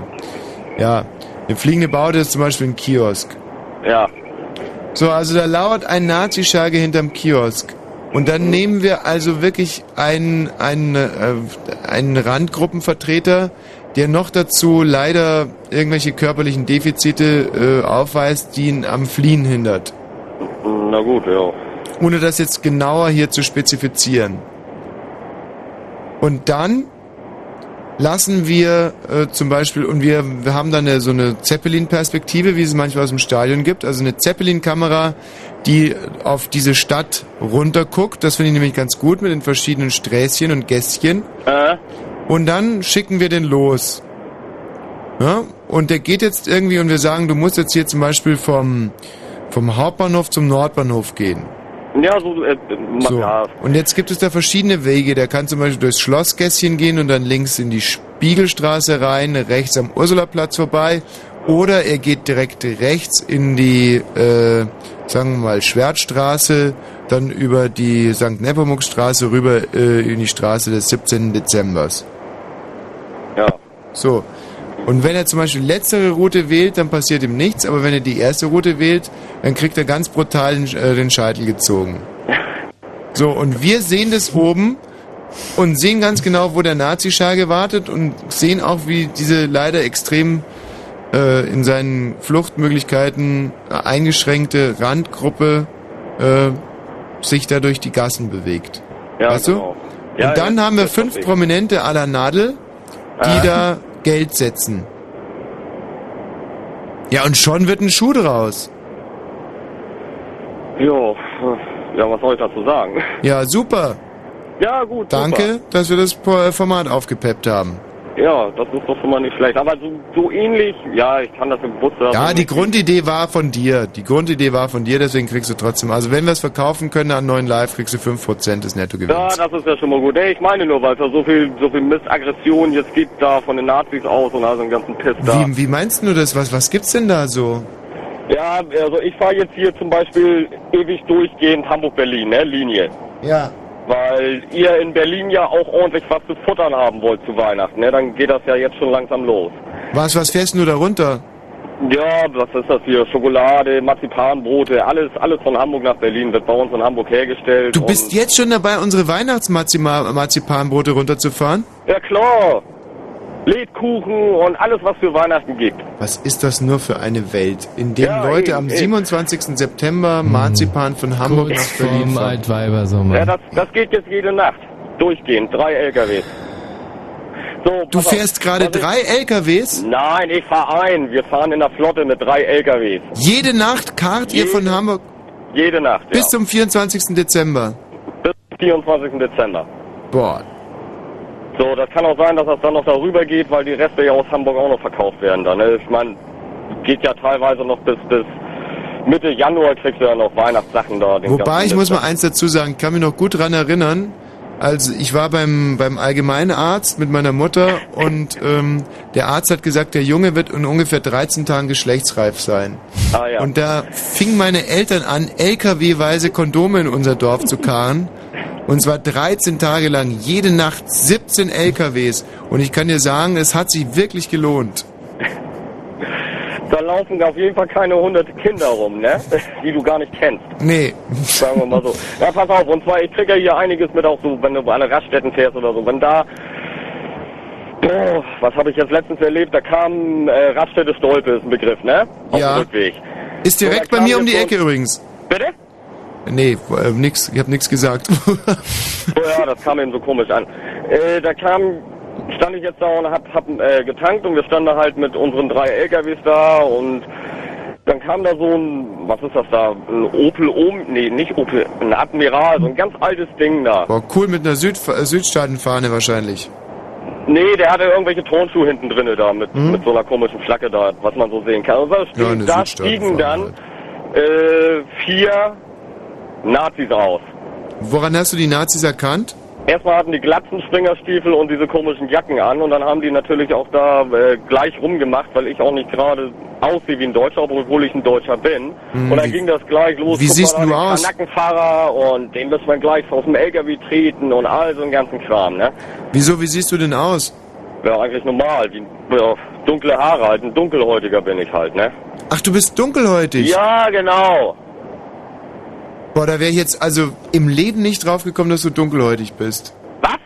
Ja, eine fliegende Baute ist zum Beispiel ein Kiosk. Ja. So, also da lauert ein Nazischerge hinterm Kiosk. Und dann nehmen wir also wirklich einen, einen, äh, einen Randgruppenvertreter, der noch dazu leider irgendwelche körperlichen Defizite äh, aufweist, die ihn am Fliehen hindert. Na gut, ja. Ohne das jetzt genauer hier zu spezifizieren. Und dann lassen wir äh, zum Beispiel, und wir, wir haben dann eine, so eine Zeppelin-Perspektive, wie es manchmal aus dem Stadion gibt, also eine Zeppelin-Kamera, die auf diese Stadt runterguckt. Das finde ich nämlich ganz gut mit den verschiedenen Sträßchen und Gässchen. Äh? Und dann schicken wir den los. Ja? Und der geht jetzt irgendwie und wir sagen, du musst jetzt hier zum Beispiel vom, vom Hauptbahnhof zum Nordbahnhof gehen. Ja, so, äh, So. ja. Und jetzt gibt es da verschiedene Wege. Der kann zum Beispiel durchs Schlossgässchen gehen und dann links in die Spiegelstraße rein, rechts am Ursulaplatz vorbei. Oder er geht direkt rechts in die, äh, sagen wir mal, Schwertstraße, dann über die St. Nepomuk-Straße rüber äh, in die Straße des 17. Dezembers. Ja. So. Und wenn er zum Beispiel letztere Route wählt, dann passiert ihm nichts, aber wenn er die erste Route wählt, dann kriegt er ganz brutal den, äh, den Scheitel gezogen. So, und wir sehen das oben und sehen ganz genau, wo der Nazischage wartet und sehen auch, wie diese leider extrem äh, in seinen Fluchtmöglichkeiten eingeschränkte Randgruppe äh, sich da durch die Gassen bewegt. Ja, weißt genau. du? Ja, und dann ja, haben wir fünf. Prominente à la Nadel, die Ah. da Geld setzen. Ja, und schon wird ein Schuh draus. Jo, ja, was soll ich dazu sagen? Ja, super. Ja, gut. Danke, dass wir das Format aufgepeppt haben. Ja, das ist doch schon mal nicht schlecht. Aber so, so ähnlich, ja, ich kann das im Bus da Ja, so die Grundidee war von dir. Die Grundidee war von dir, deswegen kriegst du trotzdem. Also wenn wir es verkaufen können an neuen Live, kriegst du 5% des Ja, Nettogewinns. das ist ja schon mal gut. Nee, ich meine nur, weil es ja so viel, so viel Missaggression jetzt gibt da von den Nazis aus und also einen ganzen Piss da. Wie, wie meinst du das? Was, was gibt's denn da so? Ja, also ich fahre jetzt hier zum Beispiel ewig durchgehend Hamburg-Berlin, ne, Linie. Ja. Weil ihr in Berlin ja auch ordentlich was zu futtern haben wollt zu Weihnachten, ne? Dann geht das ja jetzt schon langsam los. Was, was fährst du da runter? Ja, was ist das hier? Schokolade, Marzipanbrote, alles, alles von Hamburg nach Berlin wird bei uns in Hamburg hergestellt. Du bist jetzt schon dabei, unsere Weihnachtsmarzipanbrote runterzufahren? Ja klar. Lebkuchen und alles, was für Weihnachten gibt. Was ist das nur für eine Welt, in der Ja, Leute eben, am eben. 27. Hm. September Marzipan von Hamburg nach Berlin fahren? Altweibersommer. Ja, das, das geht jetzt jede Nacht. Durchgehend. Drei LKWs. So, Du fährst gerade Was ich- drei LKWs? Nein, ich fahr ein. Wir fahren in der Flotte mit drei LKWs. Jede Nacht kart ihr von Hamburg Jede Nacht, bis ja. zum 24. Dezember. Bis zum 24. Dezember. Boah. So, das kann auch sein, dass das dann noch darüber geht, weil die Reste ja aus Hamburg auch noch verkauft werden dann. Ne? Ich meine, geht ja teilweise noch bis, bis Mitte Januar kriegst du ja noch Weihnachtssachen da. Wobei, ich muss mal eins dazu sagen, ich kann mich noch gut dran erinnern, also ich war beim, beim Allgemeinarzt mit meiner Mutter und ähm, der Arzt hat gesagt, der Junge wird in ungefähr 13 Tagen geschlechtsreif sein. Ah, ja. Und da fingen meine Eltern an, LKW-weise Kondome in unser Dorf zu karren. Und zwar 13 Tage lang, jede Nacht 17 LKWs. Und ich kann dir sagen, es hat sich wirklich gelohnt. Da laufen auf jeden Fall keine hundert Kinder rum, ne? Die du gar nicht kennst. Nee. Sagen wir mal so. Ja, pass auf, und zwar, ich krieg ja hier einiges mit, auch so, wenn du an Raststätten fährst oder so. Wenn da, boah, was habe ich jetzt letztens erlebt, da kam äh, Raststätte Stolpe, ist ein Begriff, ne? Auf Ja. dem Rückweg. Ist direkt So, bei mir um die Ecke übrigens. Bitte? Nee, äh, nix, ich hab nix gesagt. Oh ja, das kam eben so komisch an. Äh, da kam, stand ich jetzt da und hab, hab äh, getankt und wir standen da halt mit unseren drei LKWs da und dann kam da so ein, was ist das da, ein Opel Om, nee, nicht Opel, ein Admiral, so ein ganz altes Ding da. Boah, cool mit einer Süd äh, Südstaatenfahne wahrscheinlich. Nee, der hatte irgendwelche Turnschuhe hinten drinne da mit, Mhm. mit so einer komischen Flagge da, was man so sehen kann. Und da, stieg, Ja, da stiegen dann äh, vier Nazis aus. Woran hast du die Nazis erkannt? Erstmal hatten die glatzen Springerstiefel und diese komischen Jacken an und dann haben die natürlich auch da äh, gleich rumgemacht, weil ich auch nicht gerade aussehe wie ein Deutscher, obwohl ich ein Deutscher bin. Hm, und dann wie- ging das gleich los. wie Guck siehst du aus? Kanackenfahrer und den müssen wir gleich aus dem LKW treten und all so einen ganzen Kram, ne? Wieso, wie siehst du denn aus? Ja, eigentlich normal. Die, ja, dunkle Haare halt, ein dunkelhäutiger bin ich halt, ne? Ach, du bist dunkelhäutig. Ja, genau. Boah, da wäre ich jetzt also im Leben nicht draufgekommen, dass du dunkelhäutig bist. Was?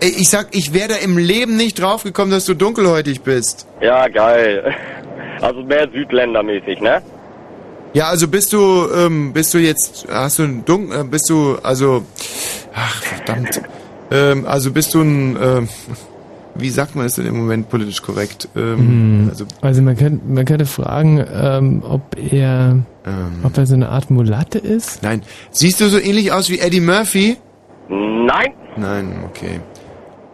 Ey, ich sag, ich wäre da im Leben nicht draufgekommen, dass du dunkelhäutig bist. Ja, geil. Also mehr Südländermäßig, ne? Ja, also bist du, ähm, bist du jetzt, hast du ein Dunkel, äh, bist du, also, ach, verdammt. Ähm, also bist du ein, ähm, wie sagt man es denn im Moment politisch korrekt? Ähm, Hm. also, Also man könnte, man könnte fragen, ähm, ob er, ob er so eine Art Mulatte ist. nein. Siehst du so ähnlich aus wie Eddie Murphy? Nein. Nein, okay.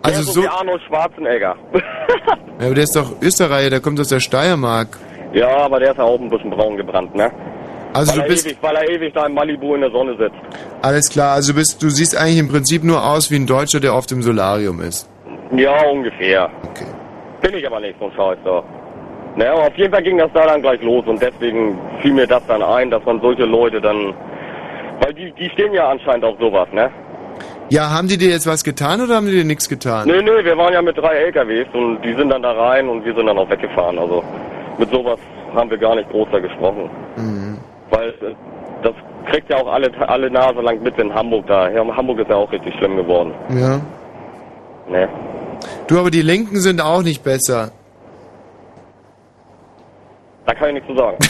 Also Also so so, wie Arnold Schwarzenegger. ja, aber der ist doch Österreicher, der kommt aus der Steiermark. ja, aber der ist ja auch ein bisschen braun gebrannt, ne? Also weil du er bist, ewig, weil er ewig da in Malibu in der Sonne sitzt. alles klar, also bist, du siehst eigentlich im Prinzip nur aus wie ein Deutscher, der oft im Solarium ist. Ja, ungefähr. Okay. Bin ich aber nicht so ein Scheiß da. Naja, auf jeden Fall ging das da dann gleich los und deswegen fiel mir das dann ein, dass man solche Leute dann. Weil die, die stehen ja anscheinend auf sowas, ne? Ja, haben die dir jetzt was getan oder haben die dir nichts getan? Nö, nö, wir waren ja mit drei LKWs und die sind dann da rein und wir sind dann auch weggefahren. Also mit sowas haben wir gar nicht groß da gesprochen. Mhm. Weil äh, das kriegt ja auch alle, alle Nase lang mit in Hamburg da. Ja, Hamburg ist ja auch richtig schlimm geworden. Ja. Ne? Du, aber die Linken sind auch nicht besser. Da kann ich nichts zu sagen.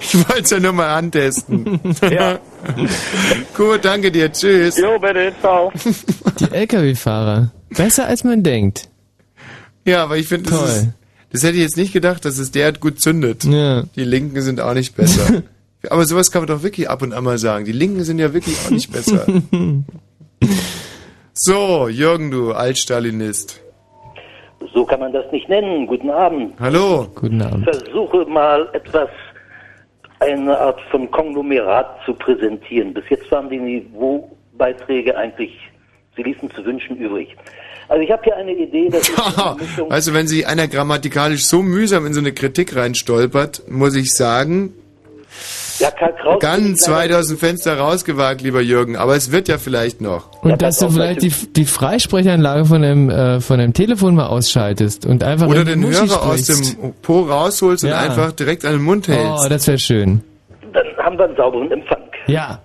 Ich wollte es ja nur mal antesten. Ja. Gut, danke dir. Tschüss. Jo, bitte, ciao. Die LKW-Fahrer. Besser als man denkt. Ja, aber ich finde, das, Toll. ist- das hätte ich jetzt nicht gedacht, dass es derart gut zündet. Ja. Die Linken sind auch nicht besser. aber sowas kann man doch wirklich ab und an mal sagen. Die Linken sind ja wirklich auch nicht besser. So, Jürgen, du Altstalinist. So kann man das nicht nennen. Guten Abend. Hallo. Guten Abend. Versuche mal etwas, eine Art von Konglomerat zu präsentieren. Bis jetzt waren die Niveaubeiträge eigentlich, sie ließen zu wünschen übrig. Also ich habe hier eine Idee, dass ich Also wenn sich einer grammatikalisch so mühsam in so eine Kritik reinstolpert, muss ich sagen, ja, Karl Kraus ganz weit aus dem Fenster rausgewagt, lieber Jürgen. Aber es wird ja vielleicht noch. Und dass du vielleicht die, die Freisprechanlage von dem, äh, von dem Telefon mal ausschaltest und einfach Oder den Muschi Hörer aus sprichst. dem Po rausholst und Ja. einfach direkt an den Mund hältst. Oh, das wäre schön. Dann haben wir einen sauberen Empfang. Ja.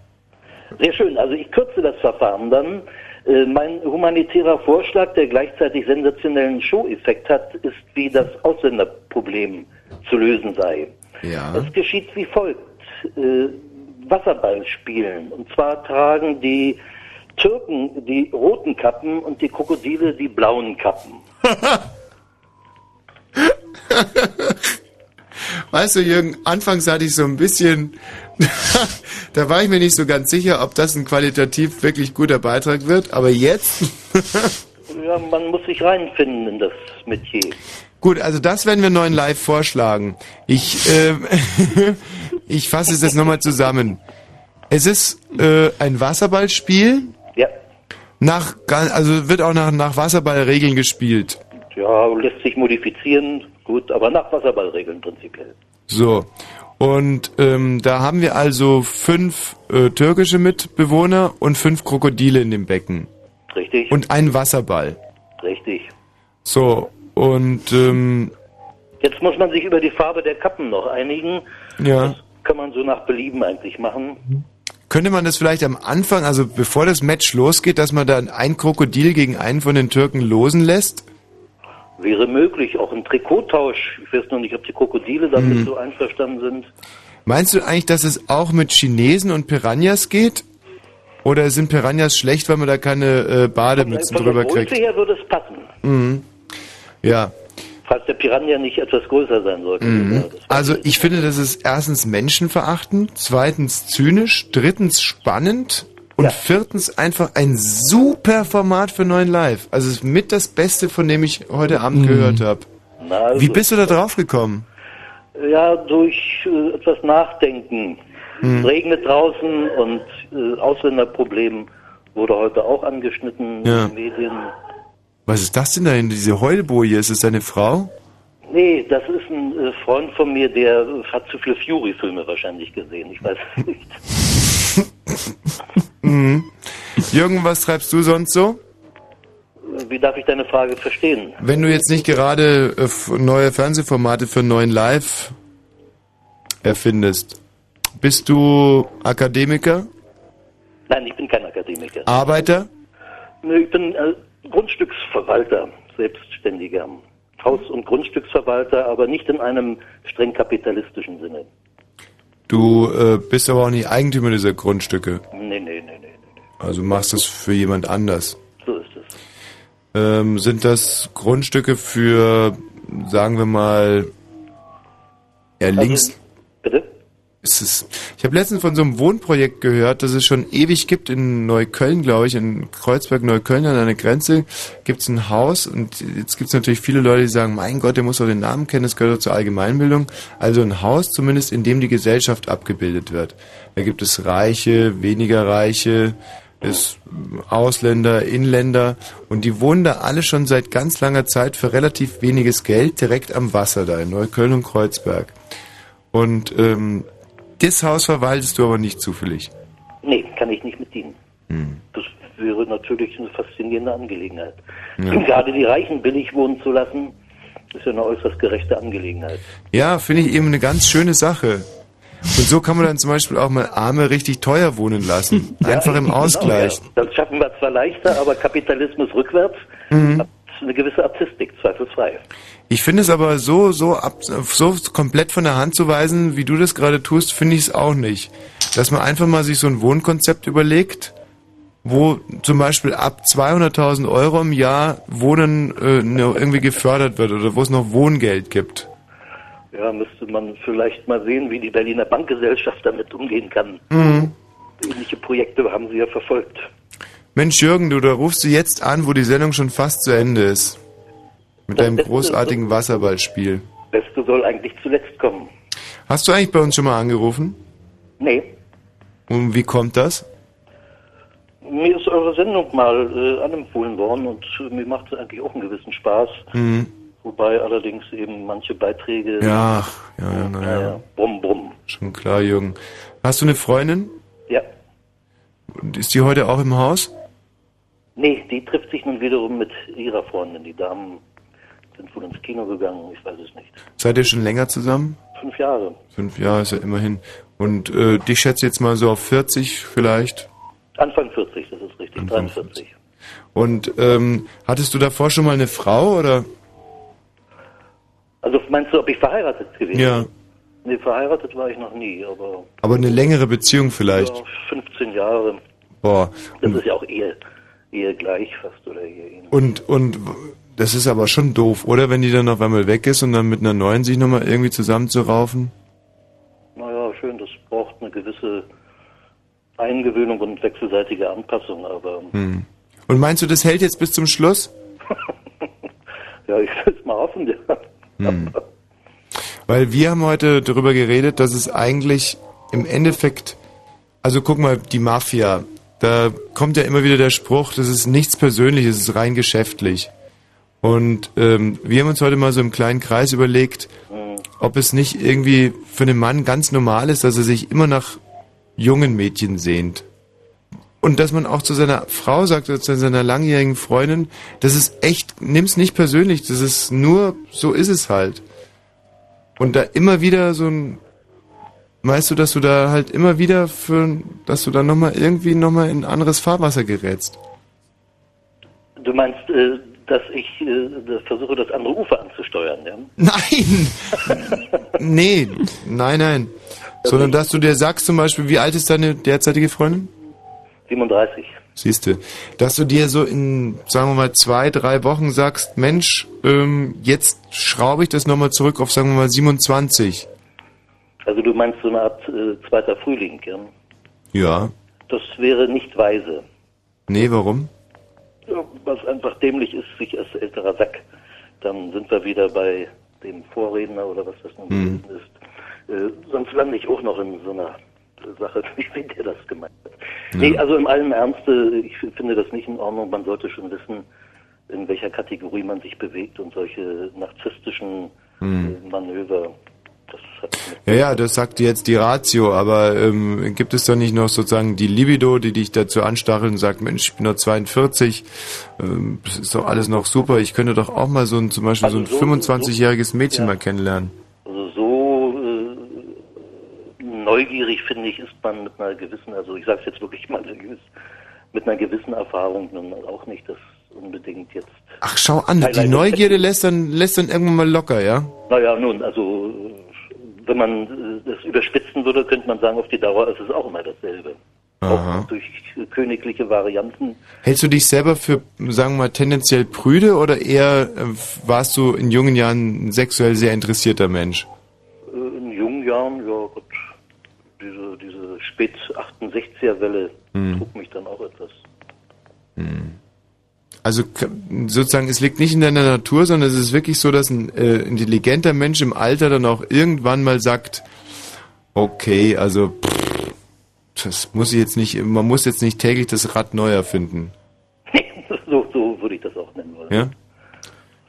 Sehr schön. Also ich kürze das Verfahren dann. Äh, Mein humanitärer Vorschlag, der gleichzeitig sensationellen Show-Effekt hat, ist, wie das Ausländerproblem zu lösen sei. Ja. Es geschieht wie folgt. Äh, Wasserball spielen. Und zwar tragen die Türken die roten Kappen und die Krokodile die blauen Kappen. Weißt du, Jürgen, anfangs hatte ich so ein bisschen, da war ich mir nicht so ganz sicher, ob das ein qualitativ wirklich guter Beitrag wird, aber jetzt, Ja, man muss sich reinfinden in das Metier. Gut, also das werden wir neuen live vorschlagen. Ich, ähm, ich fasse es jetzt nochmal zusammen. Es ist äh, ein Wasserballspiel. Ja. Nach, also wird auch nach, nach Wasserballregeln gespielt. Ja, lässt sich modifizieren, gut, aber nach Wasserballregeln prinzipiell. So. Und ähm, da haben wir also fünf äh, türkische Mitbewohner und fünf Krokodile in dem Becken. Richtig. Und einen Wasserball. Richtig. So. Und ähm, Jetzt muss man sich über die Farbe der Kappen noch einigen. ja. Kann man so nach Belieben eigentlich machen. Könnte man das vielleicht am Anfang, also bevor das Match losgeht, dass man dann ein Krokodil gegen einen von den Türken losen lässt? Wäre möglich, auch ein Trikottausch. Ich weiß noch nicht, ob die Krokodile damit Mhm. so einverstanden sind. Meinst du eigentlich, dass es auch mit Chinesen und Piranhas geht? Oder sind Piranhas schlecht, weil man da keine äh, Bademützen Von der drüber Größe kriegt? her würde es passen. Mhm. Ja. Falls der Piranha nicht etwas größer sein sollte. Mhm. Also ich finde, das ist erstens menschenverachtend, zweitens zynisch, drittens spannend und viertens einfach ein super Format für neuen Live. Also es ist mit das Beste, von dem ich heute Abend gehört habe. Also, Wie bist du da drauf gekommen? Ja, durch äh, etwas Nachdenken. Hm. Es regnet draußen und äh, Ausländerproblem wurde heute auch angeschnitten Ja. in den Medien. Was ist das denn da in diese Heulboje? Ist es deine Frau? Nee, das ist ein äh, Freund von mir, der äh, hat zu viele Fury-Filme wahrscheinlich gesehen. Ich weiß es nicht. Mhm. Jürgen, was treibst du sonst so? Wie darf ich deine Frage verstehen? Wenn du jetzt nicht gerade äh, neue Fernsehformate für neuen Live erfindest, bist du Akademiker, Nein, ich bin kein Akademiker. Arbeiter? Nö, ich bin äh, Grundstücksverwalter, Selbstständiger. Haus- und Grundstücksverwalter, aber nicht in einem streng kapitalistischen Sinne. Du äh, bist aber auch nicht Eigentümer dieser Grundstücke. Nee, nee, nee, nee. Also machst das für jemand anders. So ist es. Ähm, sind das Grundstücke für, sagen wir mal, eher links? Ist es, ich habe letztens von so einem Wohnprojekt gehört, das es schon ewig gibt in Neukölln, glaube ich, in Kreuzberg, Neukölln an einer Grenze gibt es ein Haus und jetzt gibt es natürlich viele Leute, die sagen, mein Gott, der muss doch den Namen kennen, das gehört doch zur Allgemeinbildung. Also ein Haus zumindest, in dem die Gesellschaft abgebildet wird. Da gibt es Reiche, weniger Reiche, es Ausländer, Inländer und die wohnen da alle schon seit ganz langer Zeit für relativ weniges Geld direkt am Wasser da in Neukölln und Kreuzberg. Und ähm, das Haus verwaltest du aber nicht zufällig. Nee, kann ich nicht mit dienen. Hm. Das wäre natürlich eine faszinierende Angelegenheit. Ja. Gerade die Reichen billig wohnen zu lassen, ist ja eine äußerst gerechte Angelegenheit. Ja, finde ich eben eine ganz schöne Sache. Und so kann man dann zum Beispiel auch mal Arme richtig teuer wohnen lassen. Einfach im Genau, Ausgleich. ja. Das schaffen wir zwar leichter, aber Kapitalismus rückwärts Mhm. Eine gewisse Artistik, zweifelsfrei. Ich finde es aber so, so, ab, so komplett von der Hand zu weisen, wie du das gerade tust, finde ich es auch nicht. Dass man einfach mal sich so ein Wohnkonzept überlegt, wo zum Beispiel ab 200.000 Euro im Jahr Wohnen äh, noch irgendwie gefördert wird oder wo es noch Wohngeld gibt. Ja, müsste man vielleicht mal sehen, wie die Berliner Bankgesellschaft damit umgehen kann. Mhm. Ähnliche Projekte haben sie ja verfolgt. Mensch Jürgen, du, da rufst du jetzt an, wo die Sendung schon fast zu Ende ist. Mit deinem großartigen Wasserballspiel. Beste soll eigentlich zuletzt kommen. Hast du eigentlich bei uns schon mal angerufen? Nee, Und wie kommt das? mir ist eure Sendung mal äh, anempfohlen worden und äh, mir macht es eigentlich auch einen gewissen Spaß. Hm. Wobei allerdings eben manche Beiträge. Ja, ja, ja, naja. ja. Brumm, brumm. Schon klar, Jürgen. Hast du eine Freundin? Ja. Und ist die heute auch im Haus? Nee, die trifft sich nun wiederum mit ihrer Freundin. Die Damen sind wohl ins Kino gegangen, ich weiß es nicht. Seid ihr schon länger zusammen? Fünf Jahre. Fünf Jahre ist ja immerhin. Und äh, dich schätze jetzt mal so auf 40 vielleicht. Anfang 40, das ist richtig, 43. Und ähm, hattest du davor schon mal eine Frau oder? Also meinst du, ob ich verheiratet gewesen Ja. bin? Nee, verheiratet war ich noch nie, aber Aber eine längere Beziehung vielleicht. ja, 15 Jahre. Boah. Das ist ja auch Ehe, Ehe gleich fast oder Ehe ähnlich. Und und das ist aber schon doof, oder? Wenn die dann auf einmal weg ist und dann mit einer neuen sich nochmal irgendwie zusammenzuraufen. Naja, schön, das braucht eine gewisse Eingewöhnung und wechselseitige Anpassung, aber Hm. Und meinst du, das hält jetzt bis zum Schluss? ja, ich will es mal hoffen, ja. Hm. Weil wir haben heute darüber geredet, dass es eigentlich im Endeffekt, also guck mal, die Mafia, da kommt ja immer wieder der Spruch, das ist nichts Persönliches, es ist rein geschäftlich. Und ähm, wir haben uns heute mal so im kleinen Kreis überlegt, ob es nicht irgendwie für einen Mann ganz normal ist, dass er sich immer nach jungen Mädchen sehnt. Und dass man auch zu seiner Frau sagt oder zu seiner langjährigen Freundin, das ist echt, nimm's nicht persönlich, das ist nur, so ist es halt. Und da immer wieder so ein, weißt du, dass du da halt immer wieder für, dass du da nochmal irgendwie nochmal in anderes Fahrwasser gerätst. Du meinst, äh, dass ich äh, das versuche, das andere Ufer anzusteuern, ja? Nein! nee, nein, nein. Sondern dass du dir sagst zum Beispiel, wie alt ist deine derzeitige Freundin? 37. Siehste, dass du dir so in, sagen wir mal, zwei, drei Wochen sagst, Mensch, ähm, jetzt schraube ich das nochmal zurück auf, sagen wir mal, 27. Also du meinst so eine Art äh, zweiter Frühling, ja? Ja. Das wäre nicht weise. Nee, warum? Ja, was einfach dämlich ist, sich als älterer Sack. Dann sind wir wieder bei dem Vorredner oder was das nun Hm. gewesen ist. Äh, sonst lande ich auch noch in so einer Sache, wie der das gemeint hat. Nee, also im allen Ernst, äh, ich finde das nicht in Ordnung. Man sollte schon wissen, in welcher Kategorie man sich bewegt und solche narzisstischen Hm. äh, Manöver. Ja, ja, das sagt jetzt die Ratio, aber ähm, gibt es da nicht noch sozusagen die Libido, die dich dazu anstachelt und sagt, Mensch, ich bin nur 42, ähm, das ist doch alles noch super, ich könnte doch auch mal so ein, zum Beispiel Also so ein 25-jähriges Mädchen mal kennenlernen. Also so äh, neugierig, finde ich, ist man mit einer gewissen, also ich sage es jetzt wirklich mal mit einer gewissen Erfahrung nun auch nicht, das unbedingt jetzt. Ach, schau an, die Neugierde lässt dann, lässt dann irgendwann mal locker, ja? Naja, nun, also wenn man äh, das überspitzen würde, könnte man sagen, auf die Dauer ist es auch immer dasselbe. Aha. Durch königliche Varianten. Hältst du dich selber für, sagen wir mal, tendenziell prüde oder eher äh, warst du in jungen Jahren ein sexuell sehr interessierter Mensch? Äh, in jungen Jahren, ja Gott, diese, diese spät 68er Welle Hm. trug mich dann auch etwas. Also sozusagen, es liegt nicht in deiner Natur, sondern es ist wirklich so, dass ein äh, intelligenter Mensch im Alter dann auch irgendwann mal sagt, okay, also pff, das muss ich jetzt nicht, man muss jetzt nicht täglich das Rad neu erfinden. so, so würde ich das auch nennen wollen. Ja?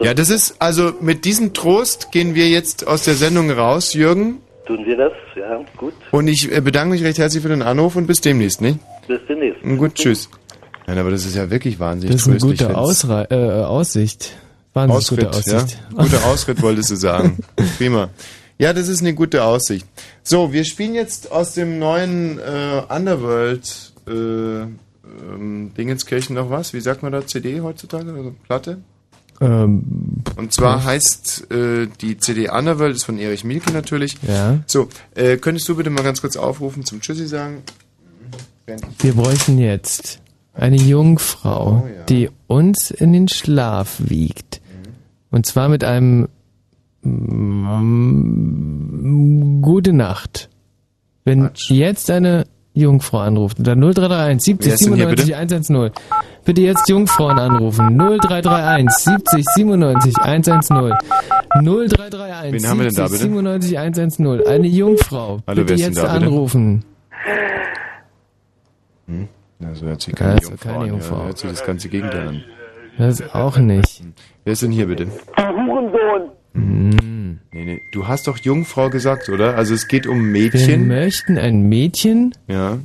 Ja, das ist, also mit diesem Trost gehen wir jetzt aus der Sendung raus, Jürgen. Tun wir das? Ja, gut. Und ich äh, bedanke mich recht herzlich für den Anruf und bis demnächst, nicht? Bis demnächst. Gut, tschüss. Nein, aber das ist ja wirklich wahnsinnig Das ist eine gute Ausrei äh, Aussicht. Wahnsinnig Ausritt, gute Aussicht. ja? Guter Ausritt wolltest du sagen. Prima. Ja, das ist eine gute Aussicht. So, wir spielen jetzt aus dem neuen äh, Underworld äh, ähm, Dingenskirchen noch was. Wie sagt man da CD heutzutage? Also Platte? Ähm, Und zwar heißt äh, die CD Underworld, ist von Erich Mielke natürlich. Ja. So, äh, könntest du bitte mal ganz kurz aufrufen zum Tschüssi sagen? Wir bräuchten jetzt eine Jungfrau, Oh, die uns in den Schlaf wiegt. Und zwar mit einem mm, Gute Nacht. Wenn jetzt eine Jungfrau anruft. Unter 0331 70 Wer ist denn hier, 97 110. Bitte jetzt Jungfrauen anrufen. 0331 70 97 110. 0331 Wen haben wir denn da, 70 bitte? 97 110. Eine Jungfrau. Hallo, bitte wer ist denn jetzt da, bitte? anrufen. Hm? Na, so hört sich keine ist doch Jungfrau keine an. Jungfrau. Ja, hört sich das ganze Gegenteil an. Das auch nicht. Wer ist denn hier bitte? Hurensohn. Hm. Nee, nee. Du hast doch Jungfrau gesagt, oder? Also es geht um Wir Mädchen. möchten ein Mädchen, Ja.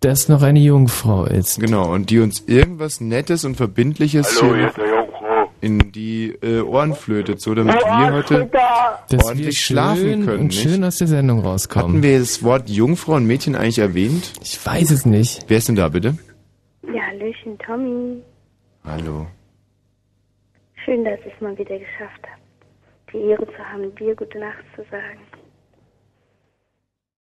das noch eine Jungfrau ist. Genau, und die uns irgendwas Nettes und Verbindliches Hallo, hier hier in die äh, Ohren flötet, so damit wir heute Dass wir ordentlich schön schlafen können. und nicht? schön aus der Sendung rauskommen. Hatten wir das Wort Jungfrau und Mädchen eigentlich erwähnt? Ich weiß es nicht. Wer ist denn da bitte? Ja, Hallöchen, Tommy. Hallo. Schön, dass ich es mal wieder geschafft habe. Die Ehre zu haben, dir gute Nacht zu sagen.